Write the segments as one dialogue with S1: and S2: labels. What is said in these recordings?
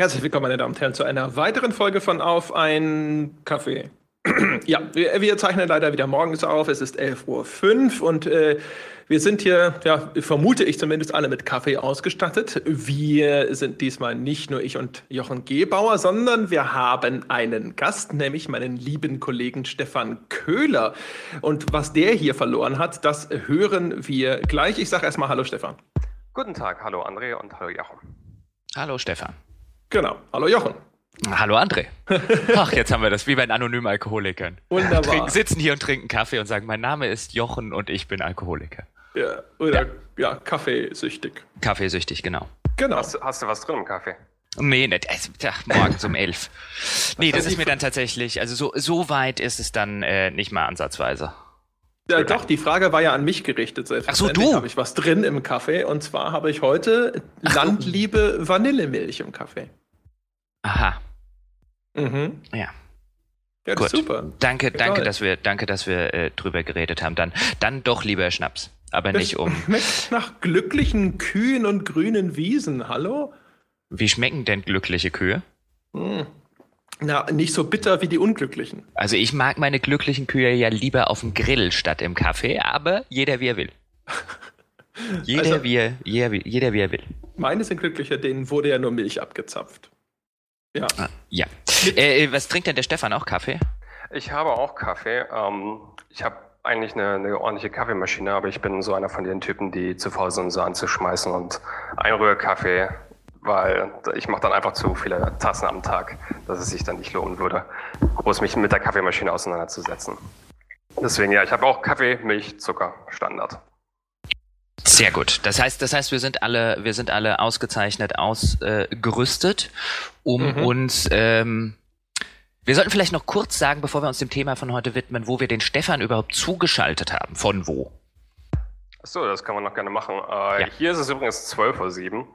S1: Herzlich willkommen, meine Damen und Herren, zu einer weiteren Folge von Auf ein Kaffee. ja, wir, wir, zeichnen leider wieder morgens auf. Es ist 11.05 Uhr und äh, wir sind hier, ja, vermute ich zumindest, alle mit Kaffee ausgestattet. Wir sind diesmal nicht nur ich und Jochen Gebauer, sondern wir haben einen Gast, nämlich meinen lieben Kollegen Stefan Köhler. Und was der hier verloren hat, das hören wir gleich. Ich sage erstmal Hallo, Stefan.
S2: Guten Tag, hallo André und hallo Jochen.
S3: Hallo, Stefan.
S1: Genau. Hallo Jochen.
S3: Hallo André. Ach, jetzt haben wir das wie bei den anonymen Alkoholikern.
S1: Wunderbar.
S3: Trinken, sitzen hier und trinken Kaffee und sagen, mein Name ist Jochen und ich bin Alkoholiker.
S1: Ja, oder ja, ja kaffeesüchtig.
S3: Kaffeesüchtig, genau.
S2: Genau. Hast, hast, du was drin im Kaffee?
S3: Nee, nicht. Also, ach, morgens um elf. nee, das ist mir dann tatsächlich, also so, so weit ist es dann äh, nicht mal ansatzweise.
S1: Ja, doch, die Frage war ja an mich gerichtet.
S3: Ach so, du?
S1: habe ich was drin im Kaffee. Und zwar habe ich heute Ach, Landliebe Vanillemilch im Kaffee.
S3: Aha.
S1: Mhm.
S3: Ja.
S1: Ja,
S3: Gut.
S1: super.
S3: Danke, danke, dass wir, danke, dass wir äh, drüber geredet haben. Dann, dann doch lieber Schnaps, aber das nicht um.
S1: Schmeckt nach glücklichen Kühen und grünen Wiesen. Hallo?
S3: Wie schmecken denn glückliche Kühe?
S1: Hm. Na, nicht so bitter wie die Unglücklichen.
S3: Also ich mag meine glücklichen Kühe ja lieber auf dem Grill statt im Kaffee, aber jeder wie er will. jeder, also, wie er, jeder, jeder wie er will.
S1: Meine sind glücklicher, denen wurde ja nur Milch abgezapft.
S3: Ja. Ah, ja. Äh, äh, was trinkt denn der Stefan? Auch Kaffee?
S2: Ich habe auch Kaffee. Ähm, ich habe eigentlich eine, eine, ordentliche Kaffeemaschine, aber ich bin so einer von den Typen, die zu faul sind, so anzuschmeißen und Einrührkaffee, weil ich mache dann einfach zu viele Tassen am Tag, dass es sich dann nicht lohnen würde, groß mich mit der Kaffeemaschine auseinanderzusetzen. Deswegen ja, ich habe auch Kaffee, Milch, Zucker, Standard.
S3: Sehr gut. Das heißt, das heißt, wir sind alle, wir sind alle ausgezeichnet ausgerüstet, um mhm. uns. Ähm, wir sollten vielleicht noch kurz sagen, bevor wir uns dem Thema von heute widmen, wo wir den Stefan überhaupt zugeschaltet haben. Von wo?
S2: Achso, das kann man noch gerne machen. Äh, ja. Hier ist es übrigens 12.07 Uhr.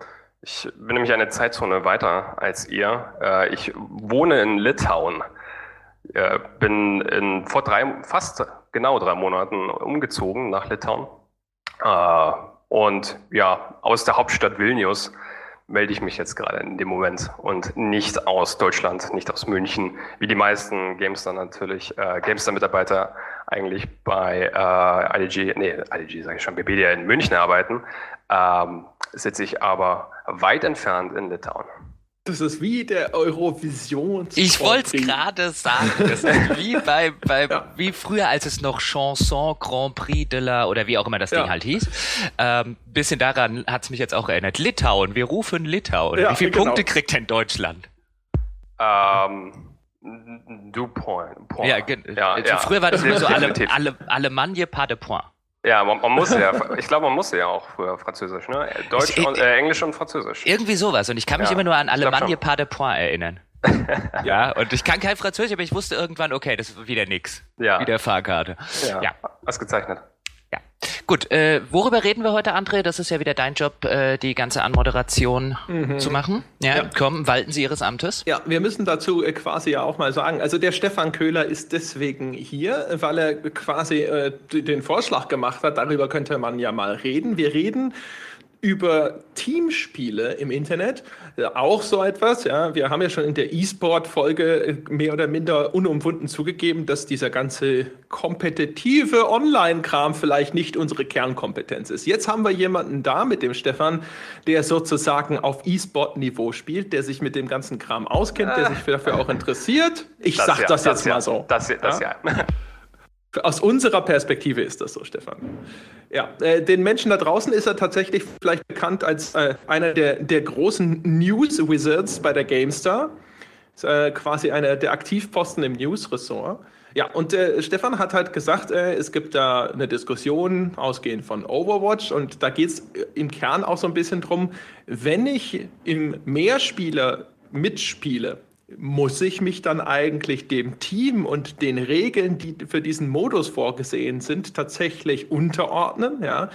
S2: Ich bin nämlich eine Zeitzone weiter als ihr. Äh, ich wohne in Litauen. Äh, bin in, vor drei, fast genau drei Monaten umgezogen nach Litauen äh, und ja, aus der Hauptstadt Vilnius melde ich mich jetzt gerade in dem Moment und nicht aus Deutschland, nicht aus München, wie die meisten Gamester natürlich, äh, Gamester-Mitarbeiter eigentlich bei äh, IDG, nee, IDG sage ich schon, BBDA in München arbeiten, ähm, sitze ich aber weit entfernt in Litauen.
S1: Das ist wie der Eurovision.
S3: Ich wollte es gerade sagen. Das ist wie bei, bei ja. wie früher, als es noch Chanson Grand Prix de la oder wie auch immer das ja. Ding halt hieß. Ähm, bisschen daran hat es mich jetzt auch erinnert. Litauen, wir rufen Litauen. Ja, wie viele genau. Punkte kriegt denn Deutschland?
S2: Ähm, du point. point.
S3: Ja, ja, früher war das nur so alle, alle, Allemagne pas de point.
S2: Ja, man, man muss ja, ich glaube, man musste ja auch früher Französisch, ne? Deutsch ich, und äh, Englisch und Französisch.
S3: Irgendwie sowas. Und ich kann mich ja, immer nur an Allemagne Pas de Point erinnern. ja, und ich kann kein Französisch, aber ich wusste irgendwann, okay, das ist wieder nix. Ja. Wieder Fahrkarte.
S2: Ja. ja. Ausgezeichnet.
S3: Ja. Gut, äh, worüber reden wir heute, André? Das ist ja wieder dein Job, äh, die ganze Anmoderation mhm. zu machen. Ja, ja, komm, walten Sie Ihres Amtes.
S1: Ja, wir müssen dazu äh, quasi ja auch mal sagen, also der Stefan Köhler ist deswegen hier, weil er quasi äh, den Vorschlag gemacht hat, darüber könnte man ja mal reden. Wir reden über Teamspiele im Internet. Auch so etwas, ja. Wir haben ja schon in der E-Sport-Folge äh, mehr oder minder unumwunden zugegeben, dass dieser ganze kompetitive Online-Kram vielleicht nicht unsere Kernkompetenz ist. Jetzt haben wir jemanden da mit dem Stefan, der sozusagen auf E-Sport-Niveau spielt, der sich mit dem ganzen Kram auskennt, der sich dafür auch interessiert. Ich das sag ja, das, das jetzt
S2: ja,
S1: mal so.
S2: Das, das ja. ja.
S1: Aus unserer Perspektive ist das so, Stefan. Ja, äh, den Menschen da draußen ist er tatsächlich vielleicht bekannt als äh, einer der, der großen News Wizards bei der GameStar. Ist, äh, quasi einer der Aktivposten im News-Ressort. Ja, und äh, Stefan hat halt gesagt, äh, es gibt da eine Diskussion ausgehend von Overwatch und da geht es im Kern auch so ein bisschen drum, wenn ich im Mehrspieler mitspiele, muss ich mich dann eigentlich dem Team und den Regeln, die für diesen Modus vorgesehen sind, tatsächlich unterordnen, ja?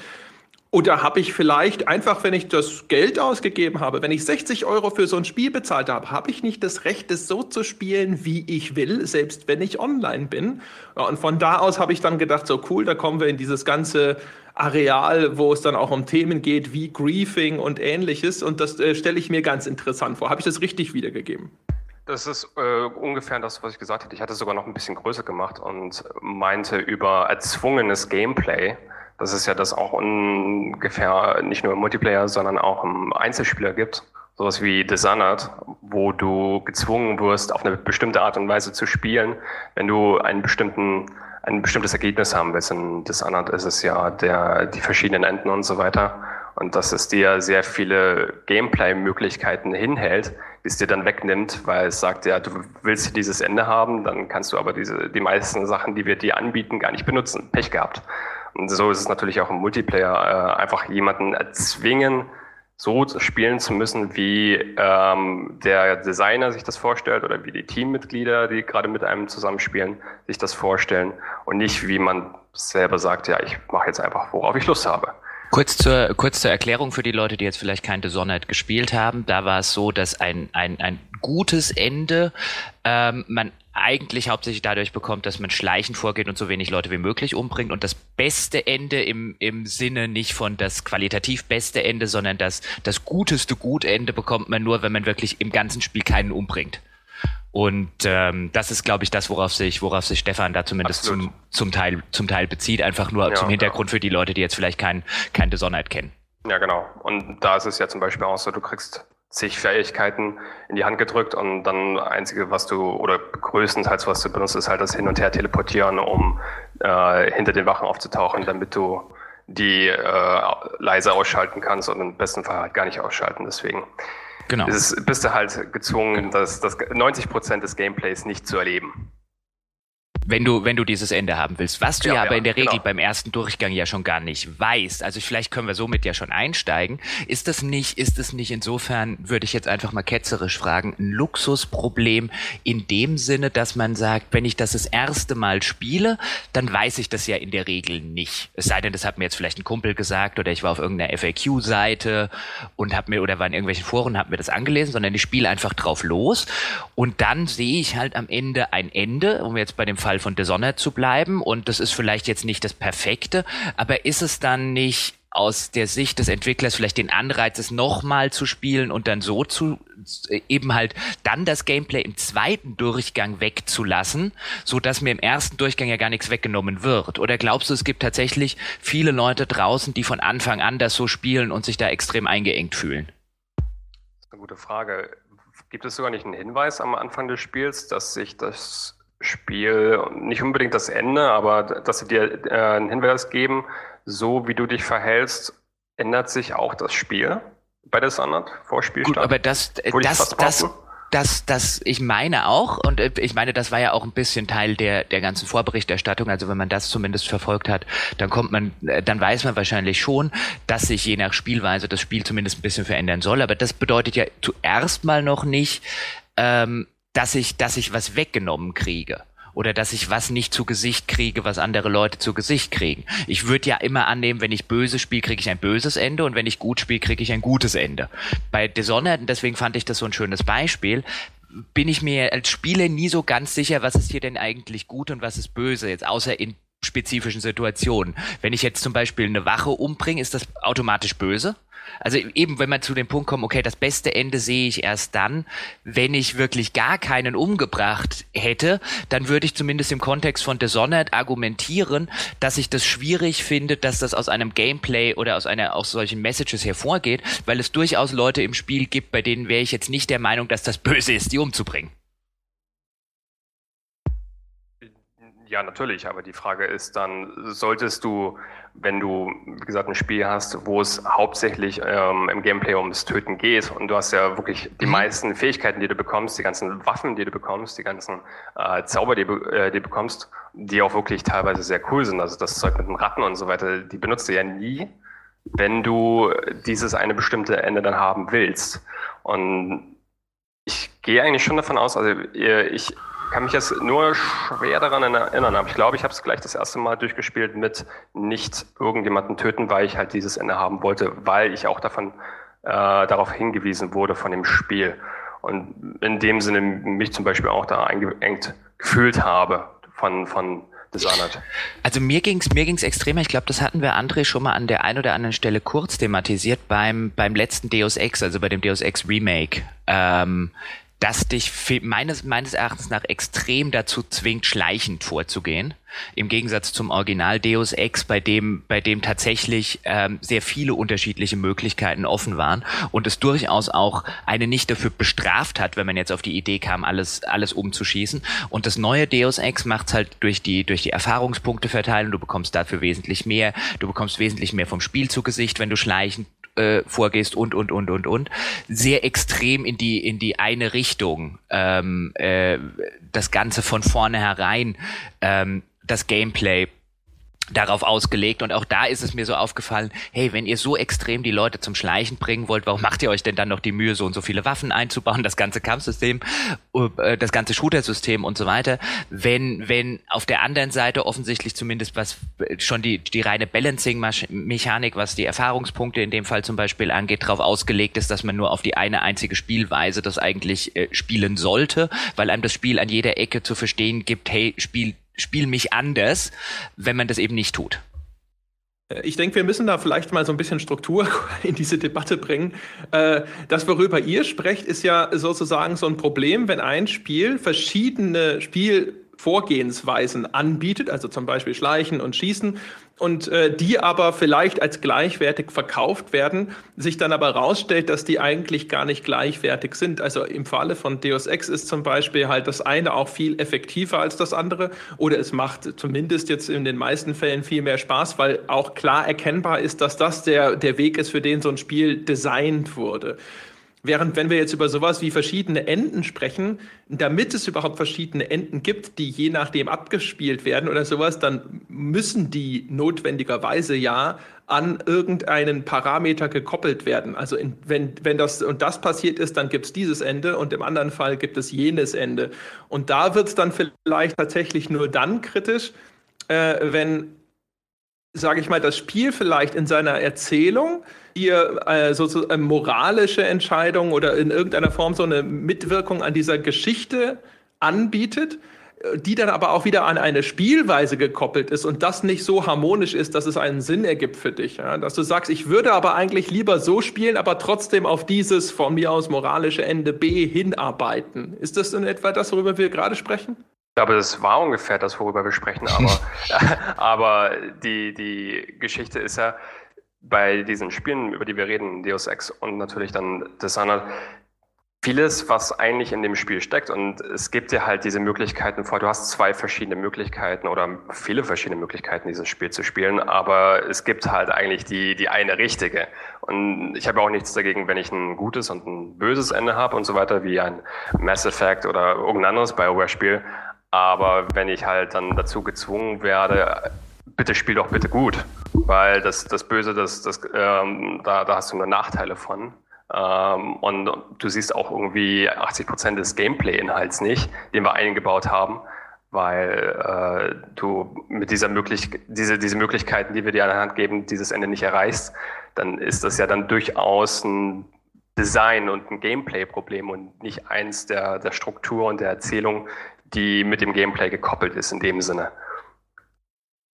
S1: Oder habe ich vielleicht einfach, wenn ich das Geld ausgegeben habe, wenn ich 60 Euro für so ein Spiel bezahlt habe, habe ich nicht das Recht, es so zu spielen, wie ich will, selbst wenn ich online bin? Ja, und von da aus habe ich dann gedacht, so cool, da kommen wir in dieses ganze Areal, wo es dann auch um Themen geht wie Griefing und ähnliches. Und das äh, stelle ich mir ganz interessant vor. Habe ich das richtig wiedergegeben?
S2: Das ist äh, ungefähr das, was ich gesagt hatte. Ich hatte es sogar noch ein bisschen größer gemacht und meinte über erzwungenes Gameplay. Das ist ja das auch ungefähr nicht nur im Multiplayer, sondern auch im Einzelspieler gibt. Sowas wie Dishonored, wo du gezwungen wirst, auf eine bestimmte Art und Weise zu spielen, wenn du einen bestimmten, ein bestimmtes Ergebnis haben willst. In Dishonored ist es ja der, die verschiedenen Enden und so weiter. Und dass es dir sehr viele Gameplay-Möglichkeiten hinhält, die es dir dann wegnimmt, weil es sagt, ja, du willst dieses Ende haben, dann kannst du aber diese, die meisten Sachen, die wir dir anbieten, gar nicht benutzen. Pech gehabt. Und so ist es natürlich auch im Multiplayer, äh, einfach jemanden erzwingen, so spielen zu müssen, wie ähm, der Designer sich das vorstellt oder wie die Teammitglieder, die gerade mit einem zusammenspielen, sich das vorstellen und nicht, wie man selber sagt, ja, ich mache jetzt einfach, worauf ich Lust habe.
S3: Kurz zur, kurz zur Erklärung für die Leute, die jetzt vielleicht kein Dishonored gespielt haben. Da war es so, dass ein, ein, ein gutes Ende ähm, man eigentlich hauptsächlich dadurch bekommt, dass man schleichend vorgeht und so wenig Leute wie möglich umbringt. Und das beste Ende im, im Sinne nicht von das qualitativ beste Ende, sondern das, das guteste Gutende bekommt man nur, wenn man wirklich im ganzen Spiel keinen umbringt. Und ähm, das ist, glaube ich, das, worauf sich, worauf sich Stefan da zumindest zum, zum, Teil, zum Teil bezieht. Einfach nur ja, zum Hintergrund ja. für die Leute, die jetzt vielleicht kein, kein Dishonored kennen.
S2: Ja, genau. Und da ist es ja zum Beispiel auch so, du kriegst zig Fähigkeiten in die Hand gedrückt und dann einzige, was du, oder größtenteils, was du benutzt, ist halt das Hin- und Her teleportieren, um äh, hinter den Wachen aufzutauchen, damit du die äh, leise ausschalten kannst und im besten Fall halt gar nicht ausschalten. Deswegen genau. ist, bist du halt gezwungen, das, das 90 Prozent des Gameplays nicht zu erleben
S3: wenn du, wenn du dieses Ende haben willst. Was du ja, ja aber ja, in der Regel genau. beim ersten Durchgang ja schon gar nicht weißt. Also vielleicht können wir somit ja schon einsteigen. Ist das nicht, ist es nicht insofern, würde ich jetzt einfach mal ketzerisch fragen, ein Luxusproblem in dem Sinne, dass man sagt, wenn ich das das erste Mal spiele, dann weiß ich das ja in der Regel nicht. Es sei denn, das hat mir jetzt vielleicht ein Kumpel gesagt oder ich war auf irgendeiner FAQ-Seite und habe mir oder war in irgendwelchen Foren und habe mir das angelesen, sondern ich spiele einfach drauf los und dann sehe ich halt am Ende ein Ende, um jetzt bei dem Fall Fall von Dishonored zu bleiben und das ist vielleicht jetzt nicht das Perfekte, aber ist es dann nicht aus der Sicht des Entwicklers vielleicht den Anreiz, es nochmal zu spielen und dann so zu eben halt dann das Gameplay im zweiten Durchgang wegzulassen, so dass mir im ersten Durchgang ja gar nichts weggenommen wird? Oder glaubst du, es gibt tatsächlich viele Leute draußen, die von Anfang an das so spielen und sich da extrem eingeengt fühlen?
S2: Das ist eine gute Frage. Gibt es sogar nicht einen Hinweis am Anfang des Spiels, dass sich das Spiel, nicht unbedingt das Ende, aber dass sie dir äh, einen Hinweis geben, so wie du dich verhältst, ändert sich auch das Spiel bei Dishonored vor Spielstart. Gut,
S3: aber das, das, das, das, das, ich meine auch, und äh, ich meine, das war ja auch ein bisschen Teil der, der ganzen Vorberichterstattung. Also wenn man das zumindest verfolgt hat, dann kommt man, äh, dann weiß man wahrscheinlich schon, dass sich je nach Spielweise das Spiel zumindest ein bisschen verändern soll. Aber das bedeutet ja zuerst mal noch nicht, ähm, dass ich, dass ich was weggenommen kriege oder dass ich was nicht zu Gesicht kriege, was andere Leute zu Gesicht kriegen. Ich würde ja immer annehmen, wenn ich böse spiele, kriege ich ein böses Ende und wenn ich gut spiele, kriege ich ein gutes Ende. Bei Dishonored, deswegen fand ich das so ein schönes Beispiel, bin ich mir als Spieler nie so ganz sicher, was ist hier denn eigentlich gut und was ist böse, jetzt außer in spezifischen Situationen. Wenn ich jetzt zum Beispiel eine Wache umbringe, ist das automatisch böse? Also eben, wenn man zu dem Punkt kommt, okay, das beste Ende sehe ich erst dann, wenn ich wirklich gar keinen umgebracht hätte, dann würde ich zumindest im Kontext von Dishonored argumentieren, dass ich das schwierig finde, dass das aus einem Gameplay oder aus einer aus solchen Messages hervorgeht, weil es durchaus Leute im Spiel gibt, bei denen wäre ich jetzt nicht der Meinung, dass das böse ist, die umzubringen.
S2: Ja, natürlich, aber die Frage ist dann, solltest du, wenn du, wie gesagt, ein Spiel hast, wo es hauptsächlich ähm, im Gameplay ums Töten geht und du hast ja wirklich die mhm. meisten Fähigkeiten, die du bekommst, die ganzen Waffen, die du bekommst, die ganzen äh, Zauber, die, äh, die du bekommst, die auch wirklich teilweise sehr cool sind, also das Zeug mit den Ratten und so weiter, die benutzt du ja nie, wenn du dieses eine bestimmte Ende dann haben willst. Und ich gehe eigentlich schon davon aus, also ich kann mich jetzt nur schwer daran erinnern, aber ich glaube, ich habe es gleich das erste Mal durchgespielt mit nicht irgendjemanden töten, weil ich halt dieses Ende haben wollte, weil ich auch davon äh, darauf hingewiesen wurde von dem Spiel. Und in dem Sinne mich zum Beispiel auch da eingeengt gefühlt habe von, von Dishonored.
S3: Also mir ging's mir ging's extremer. Ich glaube, das hatten wir André schon mal an der einen oder anderen Stelle kurz thematisiert beim beim letzten Deus Ex, also bei dem Deus Ex Remake. Ähm, das dich meines, meines Erachtens nach extrem dazu zwingt, schleichend vorzugehen. Im Gegensatz zum Original Deus Ex, bei dem, bei dem tatsächlich ähm, sehr viele unterschiedliche Möglichkeiten offen waren und es durchaus auch eine nicht dafür bestraft hat, wenn man jetzt auf die Idee kam, alles, alles umzuschießen. Und das neue Deus Ex macht halt durch die, durch die Erfahrungspunkte verteilen. Du bekommst dafür wesentlich mehr. Du bekommst wesentlich mehr vom Spiel zu Gesicht, wenn du schleichend äh, vorgehst und und und und und. Sehr extrem in die in die eine Richtung ähm, äh, das Ganze von vornherein ähm, das Gameplay darauf ausgelegt. Und auch da ist es mir so aufgefallen, hey, wenn ihr so extrem die Leute zum Schleichen bringen wollt, warum macht ihr euch denn dann noch die Mühe, so und so viele Waffen einzubauen, das ganze Kampfsystem, äh, das ganze Shooter-System und so weiter, wenn, wenn auf der anderen Seite offensichtlich zumindest was schon die, die reine Balancing-Mechanik, was die Erfahrungspunkte in dem Fall zum Beispiel angeht, darauf ausgelegt ist, dass man nur auf die eine einzige Spielweise das eigentlich äh, spielen sollte, weil einem das Spiel an jeder Ecke zu verstehen gibt, hey, spiel spiel mich anders, wenn man das eben nicht tut.
S1: Ich denke, wir müssen da vielleicht mal so ein bisschen Struktur in diese Debatte bringen. Äh, das, worüber ihr sprecht, ist ja sozusagen so ein Problem, wenn ein Spiel verschiedene Spielvorgehensweisen anbietet, also zum Beispiel Schleichen und Schießen, und äh, die aber vielleicht als gleichwertig verkauft werden, sich dann aber herausstellt, dass die eigentlich gar nicht gleichwertig sind. Also im Falle von Deus Ex ist zum Beispiel halt das eine auch viel effektiver als das andere oder es macht zumindest jetzt in den meisten Fällen viel mehr Spaß, weil auch klar erkennbar ist, dass das der, der Weg ist, für den so ein Spiel designt wurde. Während wenn wir jetzt über sowas wie verschiedene Enden sprechen, damit es überhaupt verschiedene Enden gibt, die je nachdem abgespielt werden oder sowas, dann müssen die notwendigerweise ja an irgendeinen Parameter gekoppelt werden. Also in, wenn, wenn das und das passiert ist, dann gibt es dieses Ende und im anderen Fall gibt es jenes Ende. Und da wird es dann vielleicht tatsächlich nur dann kritisch, äh, wenn, sage ich mal, das Spiel vielleicht in seiner Erzählung ihr äh, sozusagen äh, moralische Entscheidung oder in irgendeiner Form so eine Mitwirkung an dieser Geschichte anbietet, äh, die dann aber auch wieder an eine Spielweise gekoppelt ist und das nicht so harmonisch ist, dass es einen Sinn ergibt für dich. Ja? Dass du sagst, ich würde aber eigentlich lieber so spielen, aber trotzdem auf dieses von mir aus moralische Ende B hinarbeiten. Ist das in etwa das, worüber wir gerade sprechen?
S2: Ich glaube, das war ungefähr das, worüber wir sprechen, aber, aber die, die Geschichte ist ja, bei diesen Spielen, über die wir reden, Deus Ex und natürlich dann Dishonored, vieles, was eigentlich in dem Spiel steckt. Und es gibt dir halt diese Möglichkeiten vor. Du hast zwei verschiedene Möglichkeiten oder viele verschiedene Möglichkeiten, dieses Spiel zu spielen. Aber es gibt halt eigentlich die, die eine richtige. Und ich habe auch nichts dagegen, wenn ich ein gutes und ein böses Ende habe und so weiter, wie ein Mass Effect oder irgendein anderes BioWare-Spiel. Aber wenn ich halt dann dazu gezwungen werde, bitte spiel doch bitte gut, weil das, das Böse, das, das, ähm, da, da hast du nur Nachteile von. Ähm, und du siehst auch irgendwie 80 Prozent des Gameplay-Inhalts nicht, den wir eingebaut haben, weil äh, du mit dieser Möglich diese, diese Möglichkeiten, die wir dir an der Hand geben, dieses Ende nicht erreichst, dann ist das ja dann durchaus ein Design- und ein Gameplay-Problem und nicht eins der, der Struktur und der Erzählung, die mit dem Gameplay gekoppelt ist in dem Sinne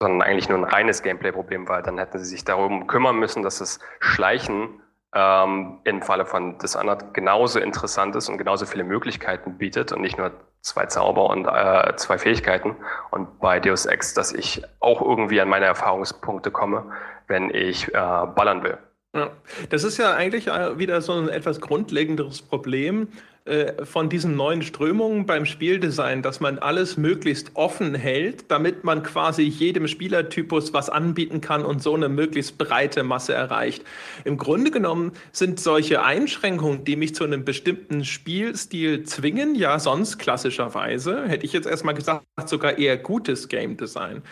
S2: sondern eigentlich nur ein reines Gameplay-Problem war. Dann hätten sie sich darum kümmern müssen, dass das Schleichen ähm, im Falle von Dishonored genauso interessant ist und genauso viele Möglichkeiten bietet und nicht nur zwei Zauber und äh, zwei Fähigkeiten. Und bei Deus Ex, dass ich auch irgendwie an meine Erfahrungspunkte komme, wenn ich äh, ballern will.
S1: Ja, das ist ja eigentlich äh, wieder so ein etwas grundlegenderes Problem, äh, von diesen neuen Strömungen beim Spieldesign, dass man alles möglichst offen hält, damit man quasi jedem Spielertypus was anbieten kann und so eine möglichst breite Masse erreicht. Im Grunde genommen sind solche Einschränkungen, die mich zu einem bestimmten Spielstil zwingen, ja sonst klassischerweise, hätte ich jetzt erstmal gesagt, sogar eher gutes Game Design.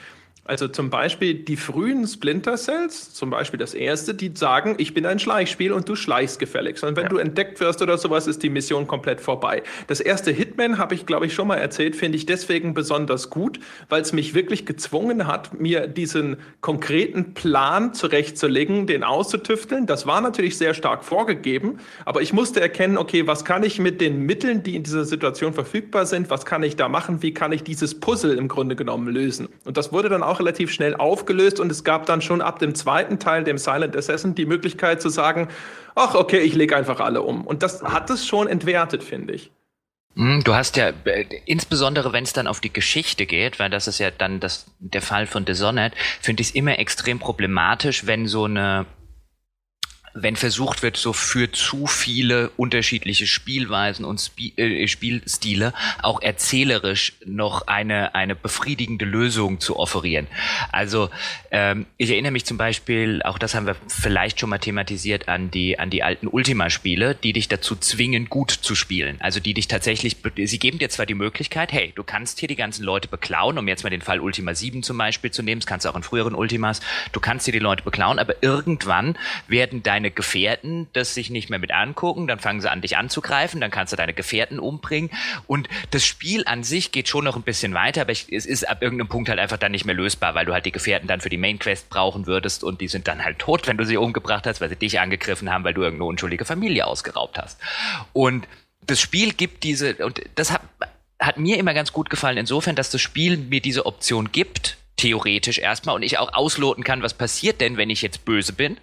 S1: Also zum Beispiel die frühen Splinter Cells, zum Beispiel das erste, die sagen, ich bin ein Schleichspiel und du schleichst gefälligst. Und wenn ja. du entdeckt wirst oder sowas, ist die Mission komplett vorbei. Das erste Hitman habe ich, glaube ich, schon mal erzählt, finde ich deswegen besonders gut, weil es mich wirklich gezwungen hat, mir diesen konkreten Plan zurechtzulegen, den auszutüfteln. Das war natürlich sehr stark vorgegeben, aber ich musste erkennen, okay, was kann ich mit den Mitteln, die in dieser Situation verfügbar sind, was kann ich da machen, wie kann ich dieses Puzzle im Grunde genommen lösen. Und das wurde dann auch relativ schnell aufgelöst und es gab dann schon ab dem zweiten Teil, dem Silent Assassin, die Möglichkeit zu sagen, ach okay, ich lege einfach alle um. Und das hat es schon entwertet, finde ich.
S3: Hm, du hast ja, äh, insbesondere wenn es dann auf die Geschichte geht, weil das ist ja dann das, der Fall von Dishonored, finde ich es immer extrem problematisch, wenn so eine wenn versucht wird, so für zu viele unterschiedliche Spielweisen und Sp äh, Spielstile auch erzählerisch noch eine, eine befriedigende Lösung zu offerieren. Also ähm, ich erinnere mich zum Beispiel, auch das haben wir vielleicht schon mal thematisiert, an die, an die alten Ultima-Spiele, die dich dazu zwingen, gut zu spielen. Also die dich tatsächlich, sie geben dir zwar die Möglichkeit, hey, du kannst hier die ganzen Leute beklauen, um jetzt mal den Fall Ultima 7 zum Beispiel zu nehmen, das kannst du auch in früheren Ultimas, du kannst hier die Leute beklauen, aber irgendwann werden deine deine Gefährten das sich nicht mehr mit angucken, dann fangen sie an, dich anzugreifen, dann kannst du deine Gefährten umbringen. Und das Spiel an sich geht schon noch ein bisschen weiter, aber es ist ab irgendeinem Punkt halt einfach dann nicht mehr lösbar, weil du halt die Gefährten dann für die Main Quest brauchen würdest und die sind dann halt tot, wenn du sie umgebracht hast, weil sie dich angegriffen haben, weil du irgendeine unschuldige Familie ausgeraubt hast. Und das Spiel gibt diese, und das hat, hat mir immer ganz gut gefallen, insofern, dass das Spiel mir diese Option gibt, theoretisch erstmal, und ich auch ausloten kann, was passiert denn, wenn ich jetzt böse bin.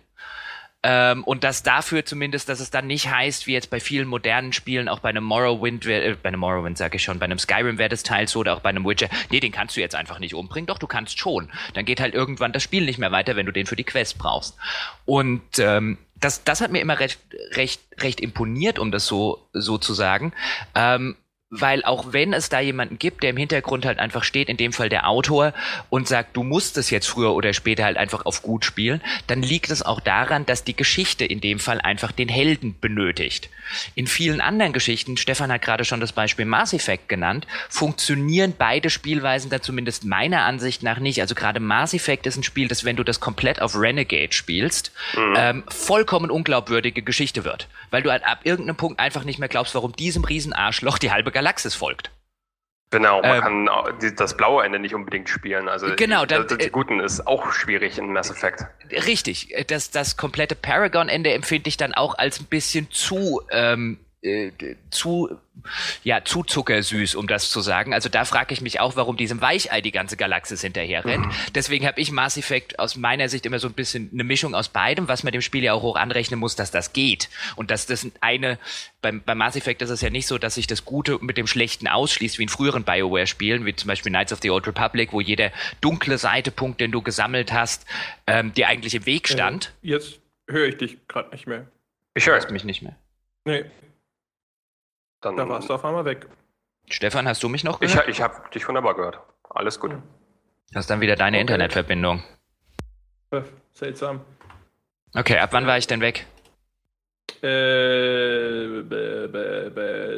S3: Ähm, und dass dafür zumindest, dass es dann nicht heißt, wie jetzt bei vielen modernen Spielen, auch bei einem Morrowind, äh, bei einem Morrowind sage ich schon, bei einem Skyrim wäre das teils so oder auch bei einem Witcher, nee, den kannst du jetzt einfach nicht umbringen. Doch, du kannst schon. Dann geht halt irgendwann das Spiel nicht mehr weiter, wenn du den für die Quest brauchst. Und ähm, das, das hat mir immer recht, recht, recht imponiert, um das so, so zu sagen. Ähm, weil auch wenn es da jemanden gibt, der im Hintergrund halt einfach steht, in dem Fall der Autor, und sagt, du musst es jetzt früher oder später halt einfach auf gut spielen, dann liegt es auch daran, dass die Geschichte in dem Fall einfach den Helden benötigt. In vielen anderen Geschichten, Stefan hat gerade schon das Beispiel Mass Effect genannt, funktionieren beide Spielweisen da zumindest meiner Ansicht nach nicht. Also gerade Mass Effect ist ein Spiel, das, wenn du das komplett auf Renegade spielst, mhm. ähm, vollkommen unglaubwürdige Geschichte wird. Weil du halt ab irgendeinem Punkt einfach nicht mehr glaubst, warum diesem Riesenarschloch die halbe Galaxis folgt.
S2: Genau, man ähm, kann das blaue Ende nicht unbedingt spielen. Also
S3: genau, dann,
S2: die, die äh, Guten ist auch schwierig in Mass Effect.
S3: Richtig, das, das komplette Paragon-Ende empfinde ich dann auch als ein bisschen zu ähm, äh, zu, ja, zu zuckersüß, um das zu sagen. Also da frage ich mich auch, warum diesem Weichei die ganze Galaxis hinterher rennt. Mhm. Deswegen habe ich Mass Effect aus meiner Sicht immer so ein bisschen eine Mischung aus beidem, was man dem Spiel ja auch hoch anrechnen muss, dass das geht. Und dass das eine, beim, beim Mass Effect ist es ja nicht so, dass sich das Gute mit dem Schlechten ausschließt, wie in früheren Bioware-Spielen, wie zum Beispiel Knights of the Old Republic, wo jeder dunkle Seitepunkt, den du gesammelt hast, ähm, dir eigentlich im Weg stand.
S1: Äh, jetzt höre ich dich gerade nicht mehr.
S3: Ich höre mich nicht mehr.
S1: Nee, dann, da warst du auf einmal weg.
S3: Stefan, hast du mich noch gehört?
S2: Ich, ich habe dich wunderbar gehört. Alles gut.
S3: Das ist dann wieder deine okay. Internetverbindung.
S1: Seltsam.
S3: Okay, ab wann war ich denn weg?
S1: Äh,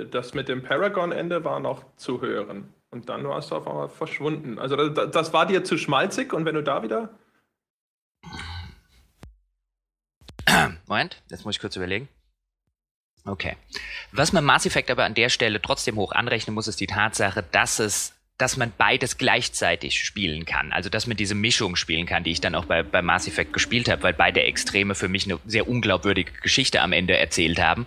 S1: das mit dem Paragon-Ende war noch zu hören. Und dann warst du auf einmal verschwunden. Also das, das war dir zu schmalzig und wenn du da wieder.
S3: Moment, jetzt muss ich kurz überlegen. Okay. Was man Mass Effect aber an der Stelle trotzdem hoch anrechnen muss, ist die Tatsache, dass es dass man beides gleichzeitig spielen kann. Also dass man diese Mischung spielen kann, die ich dann auch bei, bei Mass Effect gespielt habe, weil beide Extreme für mich eine sehr unglaubwürdige Geschichte am Ende erzählt haben.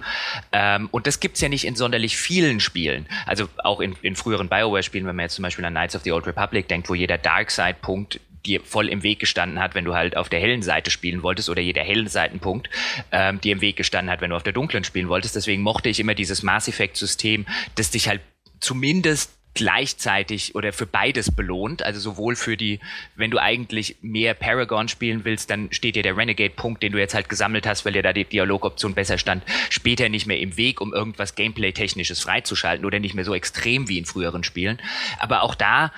S3: Ähm, und das gibt's ja nicht in sonderlich vielen Spielen. Also auch in, in früheren Bioware-Spielen, wenn man jetzt zum Beispiel an Knights of the Old Republic denkt, wo jeder Darkseid-Punkt dir voll im Weg gestanden hat, wenn du halt auf der hellen Seite spielen wolltest oder jeder hellen Seitenpunkt ähm, dir im Weg gestanden hat, wenn du auf der dunklen spielen wolltest. Deswegen mochte ich immer dieses Mass Effect System, das dich halt zumindest gleichzeitig oder für beides belohnt. Also sowohl für die, wenn du eigentlich mehr Paragon spielen willst, dann steht dir der Renegade-Punkt, den du jetzt halt gesammelt hast, weil dir da die Dialogoption besser stand, später nicht mehr im Weg, um irgendwas Gameplay-Technisches freizuschalten oder nicht mehr so extrem wie in früheren Spielen. Aber auch da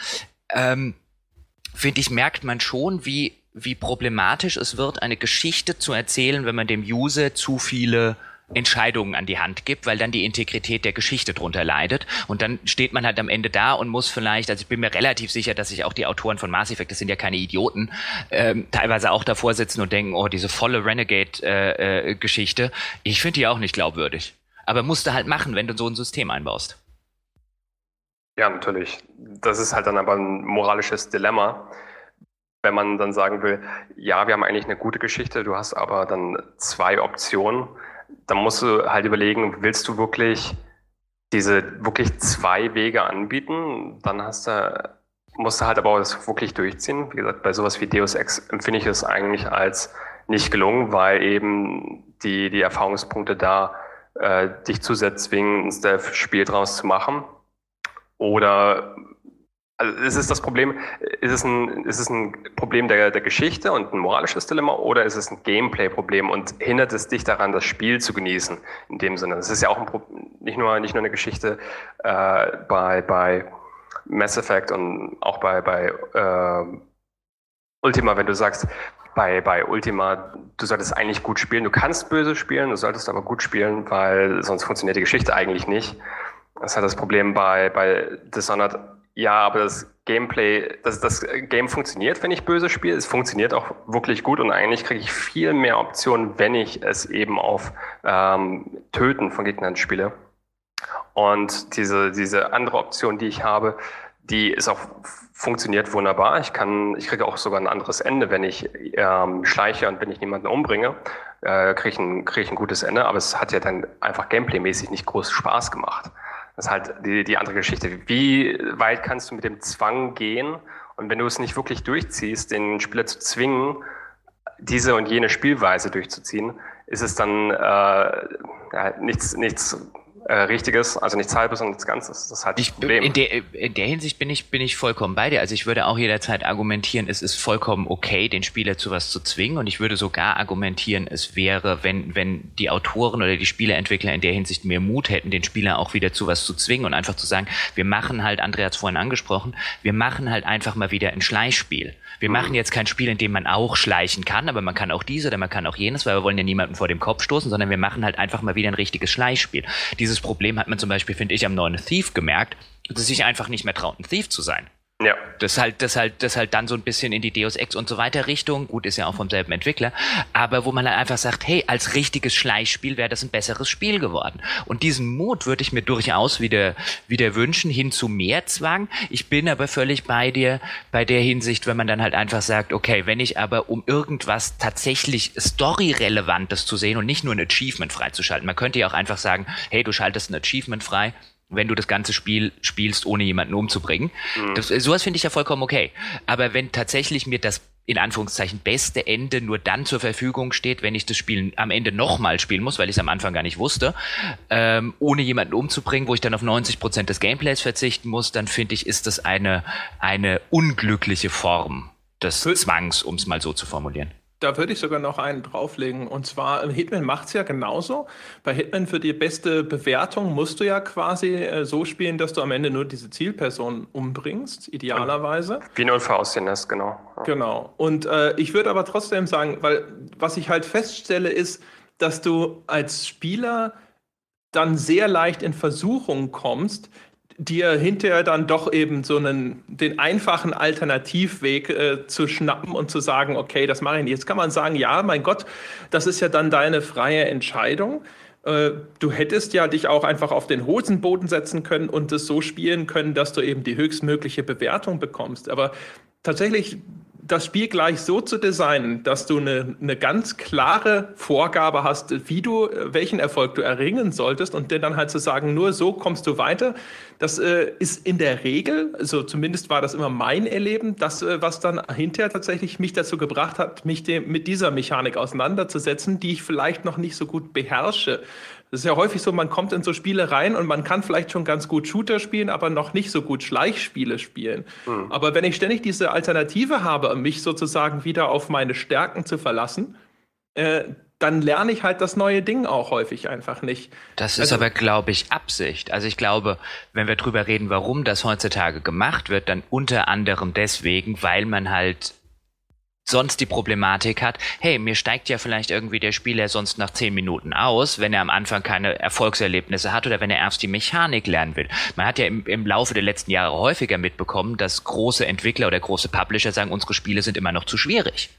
S3: ähm, finde ich, merkt man schon, wie, wie problematisch es wird, eine Geschichte zu erzählen, wenn man dem User zu viele Entscheidungen an die Hand gibt, weil dann die Integrität der Geschichte drunter leidet. Und dann steht man halt am Ende da und muss vielleicht, also ich bin mir relativ sicher, dass sich auch die Autoren von Mass Effect, das sind ja keine Idioten, ähm, teilweise auch davor sitzen und denken, oh, diese volle Renegade-Geschichte, äh, äh, ich finde die auch nicht glaubwürdig. Aber musst du halt machen, wenn du so ein System einbaust.
S2: Ja, natürlich. Das ist halt dann aber ein moralisches Dilemma wenn man dann sagen will, ja, wir haben eigentlich eine gute Geschichte, du hast aber dann zwei Optionen, dann musst du halt überlegen, willst du wirklich diese wirklich zwei Wege anbieten, dann hast du, musst du halt aber auch das wirklich durchziehen. Wie gesagt, bei sowas wie Deus Ex empfinde ich es eigentlich als nicht gelungen, weil eben die, die Erfahrungspunkte da äh, dich zusätzlich zwingen, ein Stealth-Spiel draus zu machen. Oder also ist es das Problem, ist es ein, ist es ein Problem der, der Geschichte und ein moralisches Dilemma oder ist es ein Gameplay-Problem und hindert es dich daran, das Spiel zu genießen in dem Sinne? Es ist ja auch ein nicht, nur, nicht nur eine Geschichte äh, bei, bei Mass Effect und auch bei, bei äh, Ultima, wenn du sagst, bei, bei Ultima, du solltest eigentlich gut spielen, du kannst böse spielen, du solltest aber gut spielen, weil sonst funktioniert die Geschichte eigentlich nicht. Das ist halt das Problem bei, bei Dishonored ja, aber das Gameplay, das, das Game funktioniert, wenn ich böse spiele. Es funktioniert auch wirklich gut und eigentlich kriege ich viel mehr Optionen, wenn ich es eben auf ähm, Töten von Gegnern spiele. Und diese, diese andere Option, die ich habe, die ist auch funktioniert wunderbar. Ich kann, ich kriege auch sogar ein anderes Ende, wenn ich ähm, schleiche und wenn ich niemanden umbringe, äh, kriege ich, ein, kriege ich ein gutes Ende. Aber es hat ja dann einfach gameplaymäßig nicht groß Spaß gemacht. Das ist halt die, die andere Geschichte. Wie weit kannst du mit dem Zwang gehen? Und wenn du es nicht wirklich durchziehst, den Spieler zu zwingen, diese und jene Spielweise durchzuziehen, ist es dann äh, ja, nichts, nichts äh, Richtiges, also nichts Halbes und nichts Ganzes. Das ist halt
S3: das Problem. In der, in der Hinsicht bin ich, bin ich vollkommen bei dir. Also ich würde auch jederzeit argumentieren, es ist vollkommen okay, den Spieler zu was zu zwingen. Und ich würde sogar argumentieren, es wäre, wenn, wenn die Autoren oder die Spieleentwickler in der Hinsicht mehr Mut hätten, den Spieler auch wieder zu was zu zwingen und einfach zu sagen, wir machen halt, Andrea hat es vorhin angesprochen, wir machen halt einfach mal wieder ein Schleichspiel. Wir machen jetzt kein Spiel, in dem man auch schleichen kann, aber man kann auch dies oder man kann auch jenes, weil wir wollen ja niemanden vor dem Kopf stoßen, sondern wir machen halt einfach mal wieder ein richtiges Schleichspiel. Dieses Problem hat man zum Beispiel, finde ich, am neuen Thief gemerkt, dass sich einfach nicht mehr traut, ein Thief zu sein. Ja. Das halt, das halt, das halt dann so ein bisschen in die Deus Ex und so weiter Richtung. Gut, ist ja auch vom selben Entwickler. Aber wo man dann einfach sagt, hey, als richtiges Schleichspiel wäre das ein besseres Spiel geworden. Und diesen Mut würde ich mir durchaus wieder, wieder wünschen, hin zu mehr Zwang. Ich bin aber völlig bei dir, bei der Hinsicht, wenn man dann halt einfach sagt, okay, wenn ich aber um irgendwas tatsächlich Story-Relevantes zu sehen und nicht nur ein Achievement freizuschalten. Man könnte ja auch einfach sagen, hey, du schaltest ein Achievement frei wenn du das ganze Spiel spielst, ohne jemanden umzubringen. Mhm. Das, sowas finde ich ja vollkommen okay. Aber wenn tatsächlich mir das in Anführungszeichen beste Ende nur dann zur Verfügung steht, wenn ich das Spiel am Ende nochmal spielen muss, weil ich es am Anfang gar nicht wusste, ähm, ohne jemanden umzubringen, wo ich dann auf 90 Prozent des Gameplays verzichten muss, dann finde ich, ist das eine, eine unglückliche Form des Zwangs, um es mal so zu formulieren.
S1: Da würde ich sogar noch einen drauflegen. Und zwar, Hitman macht es ja genauso. Bei Hitman für die beste Bewertung musst du ja quasi äh, so spielen, dass du am Ende nur diese Zielperson umbringst, idealerweise.
S2: Wie ein Unfall aussehen lässt, genau.
S1: Genau. Und äh, ich würde aber trotzdem sagen, weil was ich halt feststelle, ist, dass du als Spieler dann sehr leicht in Versuchung kommst, dir hinterher dann doch eben so einen, den einfachen Alternativweg äh, zu schnappen und zu sagen, okay, das mache ich nicht. Jetzt kann man sagen, ja, mein Gott, das ist ja dann deine freie Entscheidung. Äh, du hättest ja dich auch einfach auf den Hosenboden setzen können und es so spielen können, dass du eben die höchstmögliche Bewertung bekommst. Aber tatsächlich das Spiel gleich so zu designen, dass du eine, eine ganz klare Vorgabe hast, wie du, welchen Erfolg du erringen solltest und dann halt zu sagen, nur so kommst du weiter. Das äh, ist in der Regel, also zumindest war das immer mein Erleben, das, äh, was dann hinterher tatsächlich mich dazu gebracht hat, mich dem, mit dieser Mechanik auseinanderzusetzen, die ich vielleicht noch nicht so gut beherrsche. Das ist ja häufig so, man kommt in so Spiele rein und man kann vielleicht schon ganz gut Shooter spielen, aber noch nicht so gut Schleichspiele spielen. Mhm. Aber wenn ich ständig diese Alternative habe, mich sozusagen wieder auf meine Stärken zu verlassen, äh, dann lerne ich halt das neue Ding auch häufig einfach nicht.
S3: Das ist also, aber, glaube ich, Absicht. Also ich glaube, wenn wir drüber reden, warum das heutzutage gemacht wird, dann unter anderem deswegen, weil man halt sonst die Problematik hat, hey, mir steigt ja vielleicht irgendwie der Spieler sonst nach zehn Minuten aus, wenn er am Anfang keine Erfolgserlebnisse hat oder wenn er erst die Mechanik lernen will. Man hat ja im, im Laufe der letzten Jahre häufiger mitbekommen, dass große Entwickler oder große Publisher sagen, unsere Spiele sind immer noch zu schwierig.